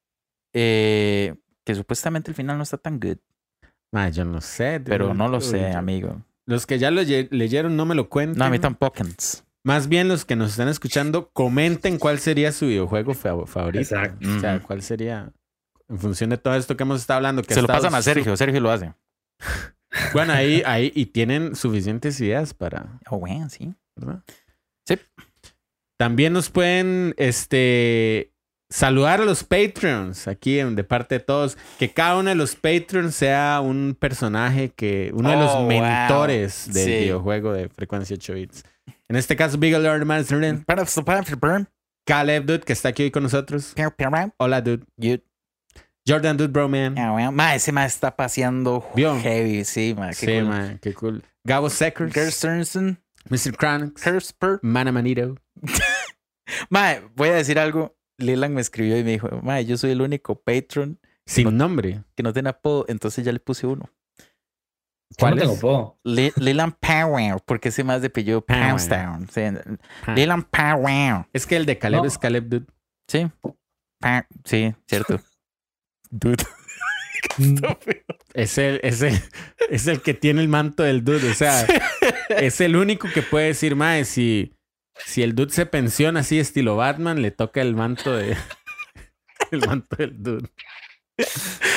eh, que supuestamente el final no está tan good, Mae, yo no sé. pero no lo sé, amigo. Los que ya lo ye- leyeron no me lo cuenten. No, a mí tampoco. Más bien los que nos están escuchando, comenten cuál sería su videojuego fa- favorito. Exacto. O sea, cuál sería, en función de todo esto que hemos estado hablando. Que Se lo pasan a su- Sergio, Sergio lo hace. [laughs] Bueno, ahí, ahí, y tienen suficientes ideas para, Oh, bueno, sí. ¿verdad? Sí. También nos pueden, este, saludar a los Patreons aquí en- de parte de todos. Que cada uno de los Patreons sea un personaje que, uno de los Oh, wow. mentores del Sí. videojuego de frecuencia 8 bits. En este caso, Big Lord Master, Caleb Dude, que está aquí hoy con nosotros. Hola, Dude. Jordan Dude Bro Man. Ma, ese ma está paseando ¿Vio? heavy, sí, ma. Sí, Qué cool. man, qué cool. Gabo Seckers. Gerstensen, Mr. Chronix. Kersper. Mana Manito. [laughs] Ma, voy a decir algo. Leland me escribió y me dijo, ma, yo soy el único patron Sin nombre. que no tiene apodo, entonces ya le puse uno. ¿Cuál no tengo es? Le- Leland Power, porque ese más de Power. Poundstown. Sí. Leland Power. Es que el de Caleb No. es Caleb Dude. Sí. Pa- sí, cierto. [laughs] Dude. Es el, es, el, es el que tiene el manto del Dude. O sea, es el único que puede decir, mae, si, si el Dude se pensiona así estilo Batman, le toca el manto de... [laughs] El manto del Dude.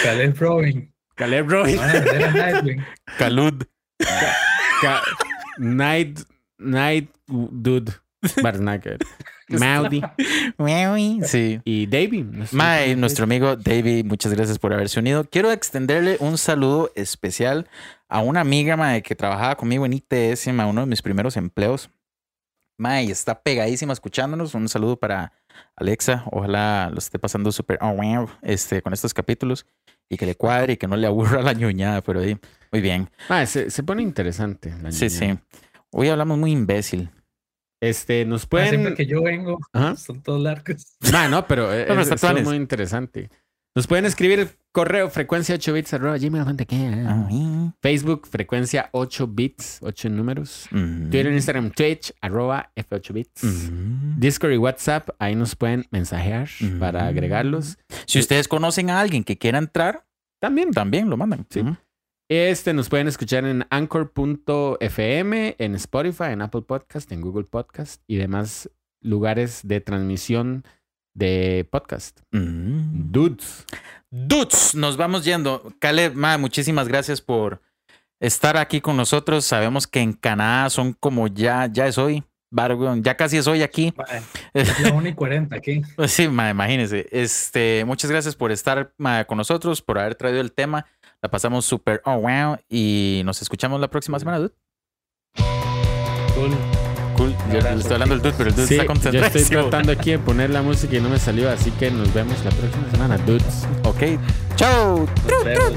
Caleb Robin. Caleb Roy. Ah. Calud. Ca- Night... Night Dude. Barnacker. Maudi. Sí. Y Davey. nuestro- Mae, nuestro amigo David, muchas gracias por haberse unido. Quiero extenderle un saludo especial a una amiga mae, que trabajaba conmigo en ITS, mae, uno de mis primeros empleos. Mae, está pegadísima escuchándonos. Un saludo para Alexa. Ojalá lo esté pasando súper oh, wow, este, con estos capítulos y que le cuadre y que no le aburra la ñoñada, pero ahí, muy bien. Ah, se, se pone interesante. la Sí, sí. Hoy hablamos muy imbécil. Este, nos Ah, Siempre pueden. que yo vengo, son todos largos. Ah, no, pero, [laughs] pero es- tuanis. muy interesante. Nos pueden escribir el correo frecuencia 8 bits arroba gmail.com. Facebook frecuencia 8 bits, 8 números. Twitter, Instagram, Twitch arroba F8 bits. Discord y WhatsApp, ahí nos pueden mensajear para agregarlos. Si ustedes conocen a alguien que quiera entrar, También. también lo mandan. Sí. Este nos pueden escuchar en anchor.fm, en Spotify, en Apple Podcast, en Google Podcast y demás lugares de transmisión de podcast. Mm. Dudes. Dudes, nos vamos yendo. Caleb, ma, muchísimas gracias por estar aquí con nosotros. Sabemos que en Canadá son como ya, ya es hoy. Ya casi es hoy aquí. La 1 y 40 aquí. [laughs] Sí, ma, imagínense. Este, muchas gracias por estar ma, con nosotros, por haber traído el tema. La pasamos súper, oh wow. Y nos escuchamos la próxima semana, dude. Cool. Yo le estoy hablando al dude, pero el dude Sí, está yo concentrado. estoy tratando aquí de poner la música y no me salió, así que nos vemos la próxima semana, dudes. Ok. Chao. Nos vemos.